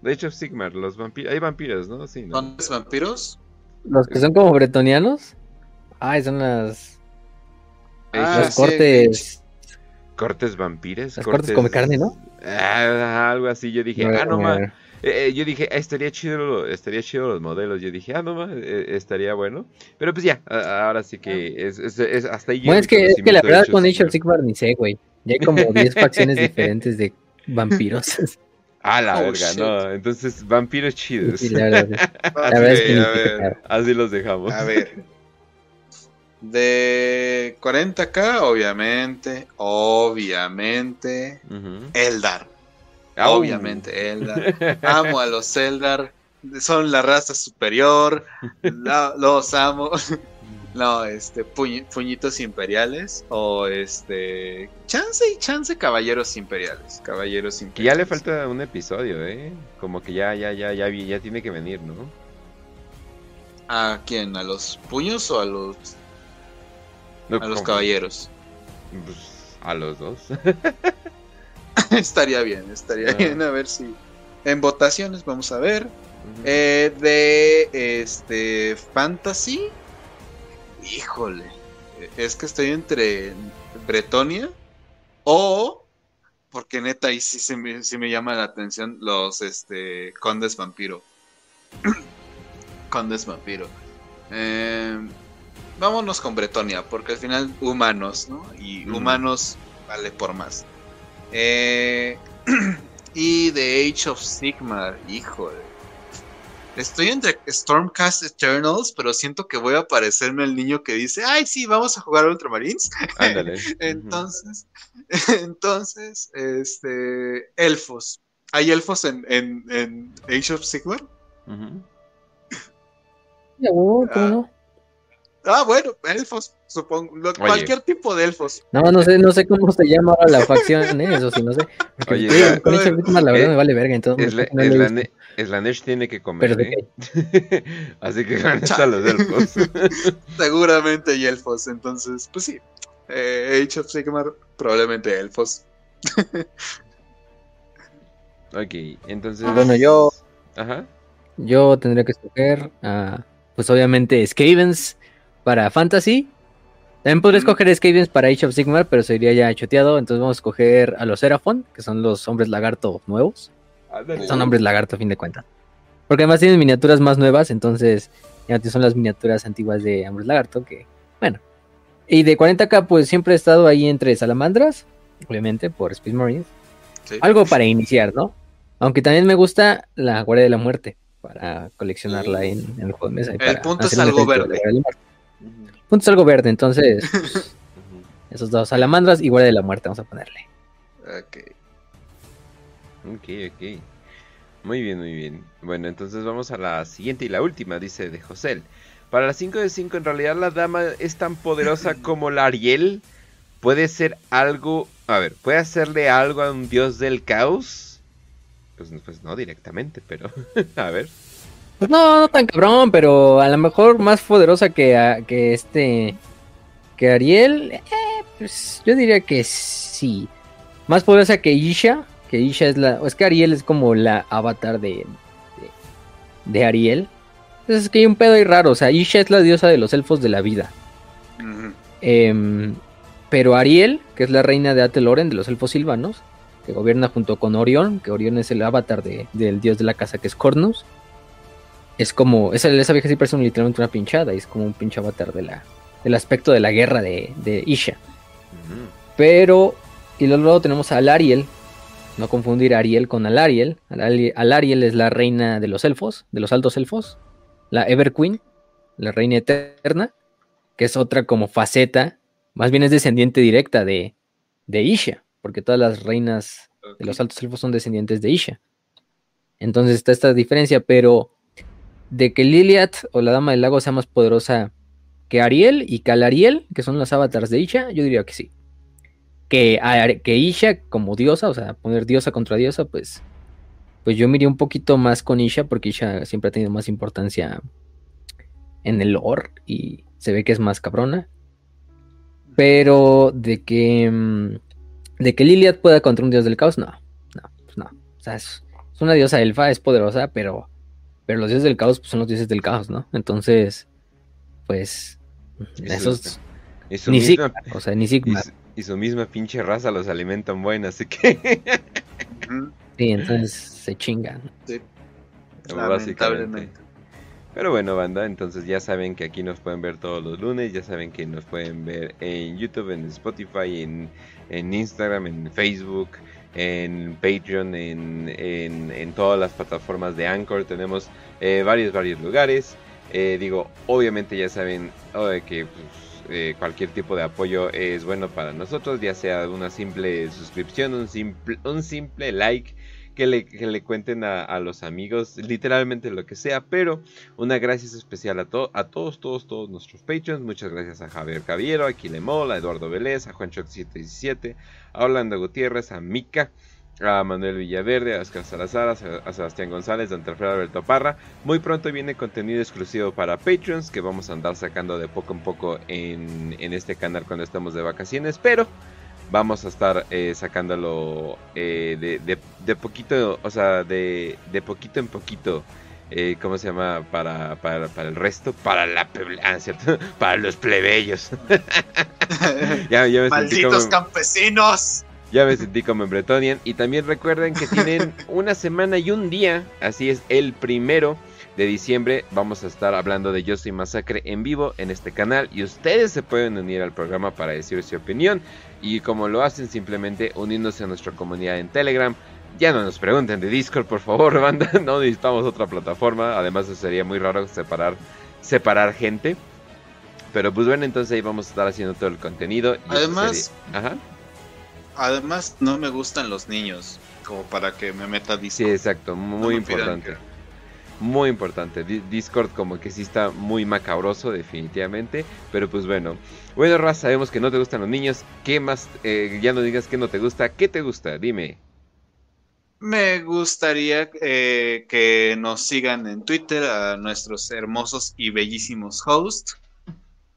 De hecho, Sigmar, los vampiros. Hay vampiros, ¿no? Sí, ¿no? ¿Son los vampiros? Los que son como bretonianos. Ay, son las. Ah, los sí, cortes. Cortes vampires. Las cortes come carne, ¿no? Ah, algo así. Yo dije, ah, no a ma. ver. Eh, eh, yo dije, ah, estaría chido, estaría chido los modelos. Yo dije, ah, no ma, eh, estaría bueno. Pero pues ya, ahora sí que es, es- es- hasta ahí. Bueno, es que, es que la verdad con Age of Sigmar. Sigmar ni sé, güey. Ya hay como 10 facciones diferentes de vampiros. [LAUGHS] Ah, la Oh, verga, shit. no. Entonces, vampiros chidos. Sí, la verdad, [LAUGHS] la es que ver. Así los dejamos. A ver. De 40k, obviamente. Obviamente. Eldar. Au. Obviamente, Eldar. Amo a los Eldar. Son la raza superior. [LAUGHS] la- los amo. No, este, puñ- puñitos imperiales. O este. Chance y chance caballeros imperiales. Caballeros imperiales. ya le falta un episodio, ¿eh? Como que ya, ya, ya, ya, ya tiene que venir, ¿no? ¿A quién? ¿A los puños o a los, No, a los caballeros? pues, a los dos. [LAUGHS] estaría bien, estaría Ah. bien. A ver si. En votaciones, vamos a ver. Eh, de este Fantasy. Híjole. Es que estoy entre Bretonia o porque neta ahí sí, se me, sí me llama la atención los este Condes Vampiro. [CLEARS THROAT] Condes Vampiro. Eh, vámonos con Bretonia, porque al final humanos, ¿no? Y humanos vale por más. Eh, [CLEARS THROAT] y de Age of Sigmar, híjole. Estoy entre Stormcast Eternals, pero siento que voy a parecerme el niño que dice, ay, sí, vamos a jugar Ultramarines. Ándale. [LAUGHS] entonces, [LAUGHS] entonces, este, elfos. ¿Hay elfos en, en, en Age of Sigmar? Uh ¿cómo no? Ah, bueno, elfos, supongo. cualquier tipo de elfos. No, no sé, no sé cómo se llama la facción, ¿eh? eso sí, no sé. Oye, la, con esa víctima, la verdad, eh, me vale verga. Entonces, es, la, es, la es la Nesh tiene que comer. ¿eh? [LAUGHS] [LAUGHS] Así que van a los elfos. [LAUGHS] Seguramente hay elfos, entonces, pues sí. Eh, Age of Sigmar, probablemente elfos. ok, entonces. Bueno, yo. Ajá. Yo tendría que escoger a. Pues obviamente Skavens para Fantasy. También podría escoger Skavens para Age of Sigmar, pero sería ya choteado. Entonces vamos a escoger a los Seraphon, que son los hombres lagarto nuevos. Son hombres lagarto a fin de cuentas. Porque además tienen miniaturas más nuevas, entonces ya son las miniaturas antiguas de hombres lagarto, que bueno. Y de 40k pues siempre he estado ahí entre salamandras, obviamente por Space Marines. Algo para iniciar, ¿no? Aunque también me gusta la Guardia de la Muerte para coleccionarla en, el juego de mesa. el punto es algo verde. Punto es algo verde, entonces. [LAUGHS] esos dos, salamandras y guardia de la muerte, vamos a ponerle. Ok. Ok, ok. Muy bien, muy bien. Bueno, entonces vamos a la siguiente y la última, dice de José. Para las 5 de 5, en realidad la dama es tan poderosa [LAUGHS] como la Ariel. Puede ser algo. A ver, ¿puede hacerle algo a un dios del caos? Pues, pues no directamente, pero. [LAUGHS] a ver. Pues no, no tan cabrón, pero a lo mejor más poderosa que, que este. Que Ariel. Eh, pues yo diría que sí. Más poderosa que Isha. Que Isha es la. Es que Ariel es como la avatar de. De, Ariel. Entonces es que hay un pedo ahí raro. O sea, Isha es la diosa de los elfos de la vida. Em, pero Ariel, que es la reina de Ateloren, de los elfos silvanos, que gobierna junto con Orión, que Orión es el avatar de, del dios de la casa que es Cornus es como, esa, esa vieja sí parece literalmente una pinchada, y es como un pinche avatar de la, del aspecto de la guerra de, de Isha. Pero, y luego tenemos a Alariel, no confundir a Ariel con Alariel. Alariel es la reina de los elfos, de los altos elfos, la Ever Queen, la reina eterna, que es otra como faceta, más bien es descendiente directa de, de Isha, porque todas las reinas de los altos elfos son descendientes de Isha. Entonces está esta diferencia, pero de que Liliat o la Dama del Lago sea más poderosa que Ariel y Calariel, que son las avatars de Isha, yo diría que sí. Que, que Isha como diosa, o sea, poner diosa contra diosa, pues, pues yo miré un poquito más con Isha porque Isha siempre ha tenido más importancia en el lore y se ve que es más cabrona. Pero de que mm, de que Liliat pueda contra un dios del caos, no, no, pues no. O sea, es una diosa elfa, es poderosa, pero pero los dioses del caos pues, son los dioses del caos, ¿no? Entonces, pues, esos... Y su ni misma, o sea, ni Sigma. Y su, misma pinche raza los alimentan buena, así que... sí, entonces se chingan. Sí. Básicamente. Pero bueno, banda, entonces ya saben que aquí nos pueden ver todos los lunes, ya saben que nos pueden ver en YouTube, en Spotify, en, en Instagram, en Facebook, en Patreon, en, en, todas las plataformas de Anchor. Tenemos eh, varios, varios lugares. Eh, digo, obviamente ya saben que pues, eh, cualquier tipo de apoyo es bueno para nosotros, ya sea una simple suscripción, un simple, un simple like que le, cuenten a, los amigos, literalmente lo que sea, pero una gracias especial a, a todos, todos, todos nuestros patrons, muchas gracias a Javier Caviero, a Quilemol, a Eduardo Vélez, a Juancho717, a Orlando Gutiérrez, a Mica, a Manuel Villaverde, a Oscar Salazar, a Sebastián González, a Alfredo Alberto Parra. Muy pronto viene contenido exclusivo para Patreons que vamos a andar sacando de poco en poco en, en este canal cuando estamos de vacaciones, pero vamos a estar eh, sacándolo eh, de, poquito, o sea, de, poquito en poquito. Eh, ¿Cómo se llama? Para, para, el resto, para la ah, ¿cierto? [LAUGHS] para los plebeyos. [LAUGHS] Malditos campesinos. Ya me sentí como en Bretonian. Y también recuerden que tienen [LAUGHS] una semana y un día, así es, el primero de diciembre vamos a estar hablando de Yo Soy Masacre en vivo en este canal y ustedes se pueden unir al programa para decir su opinión y como lo hacen simplemente uniéndose a nuestra comunidad en Telegram Ya no nos pregunten de Discord, por favor, [LAUGHS] banda. No necesitamos otra plataforma. Además, sería muy raro separar, separar gente. Pero pues bueno, entonces ahí vamos a estar haciendo todo el contenido. además, además no me gustan los niños, como para que me meta Discord. Sí, exacto, muy importante. Muy importante. Discord como que sí está muy macabroso, definitivamente. Pero pues bueno. Bueno, Raz, sabemos que no te gustan los niños. ¿Qué más? Eh, ya no digas que no te gusta. ¿Qué te gusta? Dime. Me gustaría eh, que nos sigan en Twitter a nuestros hermosos y bellísimos hosts.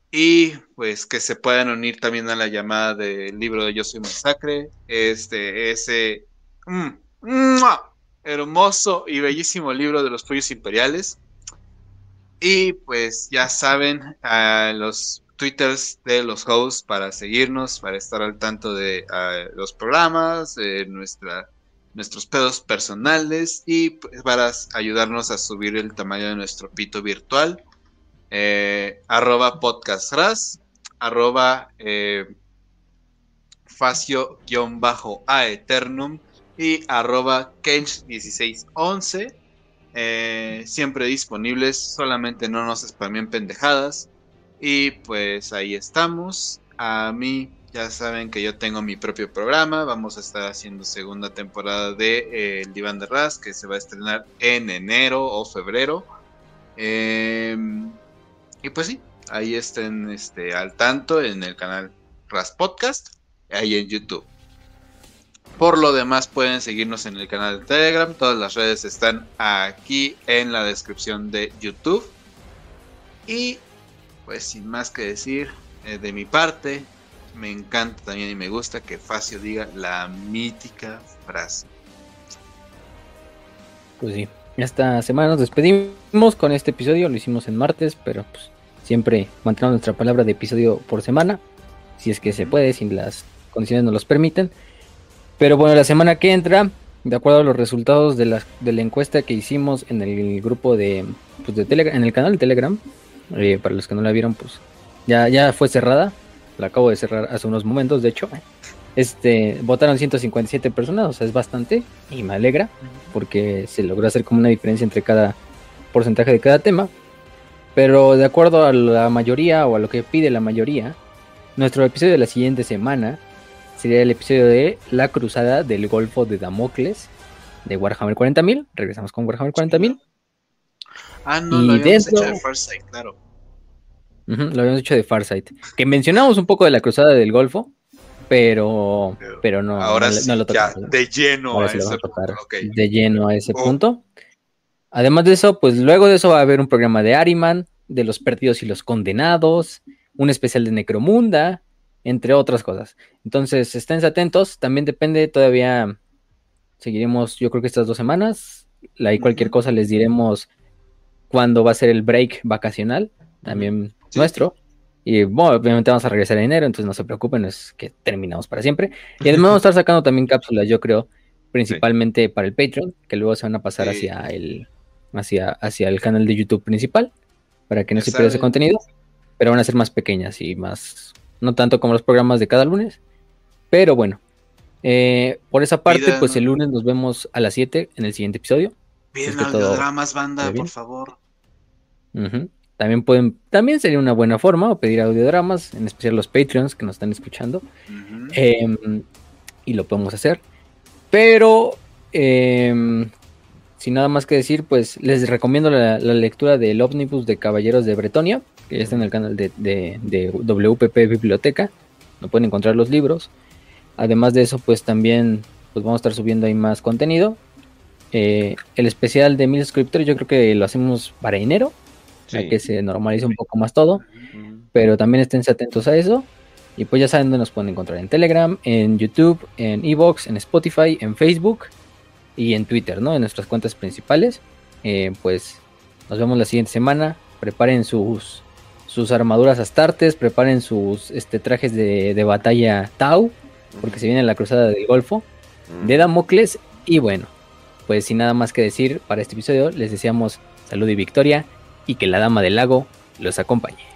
Y pues que se puedan unir también a la llamada del libro de Yo Soy Masacre. Este, ese mm, hermoso y bellísimo libro de los pollos imperiales. Y pues ya saben, a los twitters de los hosts para seguirnos, para estar al tanto de los programas, de nuestra, nuestros pedos personales y pues, para ayudarnos a subir el tamaño de nuestro pito virtual eh, arroba podcastras, arroba eh, facio-a eternum y arroba kench1611. Eh, siempre disponibles, solamente no nos spamien pendejadas. Y pues ahí estamos. A mí ya saben que yo tengo mi propio programa. Vamos a estar haciendo segunda temporada de El Diván de Ras, que se va a estrenar en enero o febrero. Eh, y pues sí, ahí estén este, al tanto en el canal Ras Podcast, ahí en YouTube. Por lo demás pueden seguirnos en el canal de Telegram, todas las redes están aquí en la descripción de YouTube. Y pues sin más que decir, eh, de mi parte, me encanta también y me gusta que Facio diga la mítica frase. Pues sí, esta semana nos despedimos con este episodio, lo hicimos en martes, pero pues Siempre mantenemos nuestra palabra de episodio por semana, si es que se puede, si las condiciones nos los permiten. Pero bueno, la semana que entra, de acuerdo a los resultados de la, de la encuesta que hicimos en el grupo de, pues de Telegram, en el canal de Telegram, eh, para los que no la vieron, pues ya, ya fue cerrada. La acabo de cerrar hace unos momentos, de hecho. Este, votaron 157 personas, o sea, es bastante y me alegra porque se logró hacer como una diferencia entre cada porcentaje de cada tema. Pero de acuerdo a la mayoría o a lo que pide la mayoría, nuestro episodio de la siguiente semana sería el episodio de La Cruzada del Golfo de Damocles de Warhammer 40.000. Regresamos con Warhammer 40.000. Ah, no, lo habíamos hecho de Farsight, claro. lo habíamos hecho de Farsight. Que mencionamos un poco de la Cruzada del Golfo, pero, pero, no, ahora no, lo tocamos. de lleno a ese punto. De lleno a ese oh. punto. Además de eso, pues luego de eso va a haber un programa de Ariman, de los perdidos y los condenados, un especial de Necromunda, entre otras cosas. Entonces, estén atentos. También depende, todavía seguiremos, yo creo que estas dos semanas. Ahí cualquier cosa les diremos cuándo va a ser el break vacacional, también nuestro. Y bueno, obviamente vamos a regresar en enero, entonces no se preocupen, es que terminamos para siempre. Y además vamos a estar sacando también cápsulas, yo creo, principalmente para el Patreon, que luego se van a pasar hacia el hacia, hacia el canal de YouTube principal, para que no se pierda ese contenido, pero van a ser más pequeñas y más, no tanto como los programas de cada lunes, pero bueno, eh, por esa parte, pues el lunes nos vemos a las 7 en el siguiente episodio. Piden audiodramas, banda, por favor. También pueden, también sería una buena forma o pedir audiodramas, en especial los Patreons que nos están escuchando. Em, y lo podemos hacer. Pero eh, sin nada más que decir, pues les recomiendo la, lectura del Omnibus de Caballeros de Bretonia, que está en el canal de, WPP Biblioteca. No pueden encontrar los libros. Además de eso, pues también pues vamos a estar subiendo ahí más contenido. Eh, el especial de mil suscriptores yo creo que lo hacemos para enero, para que se normalice un poco más todo. Pero también esténse atentos a eso. Y pues ya saben dónde nos pueden encontrar en Telegram, en YouTube, en Evox, en Spotify, en Facebook y en Twitter, ¿no? En nuestras cuentas principales. Eh, pues nos vemos la siguiente semana. Preparen sus, sus armaduras astartes, preparen sus este, trajes de, batalla Tau, porque se viene la cruzada del Golfo, de Damocles. Y bueno, pues sin nada más que decir para este episodio, les deseamos salud y victoria y que la Dama del Lago los acompañe.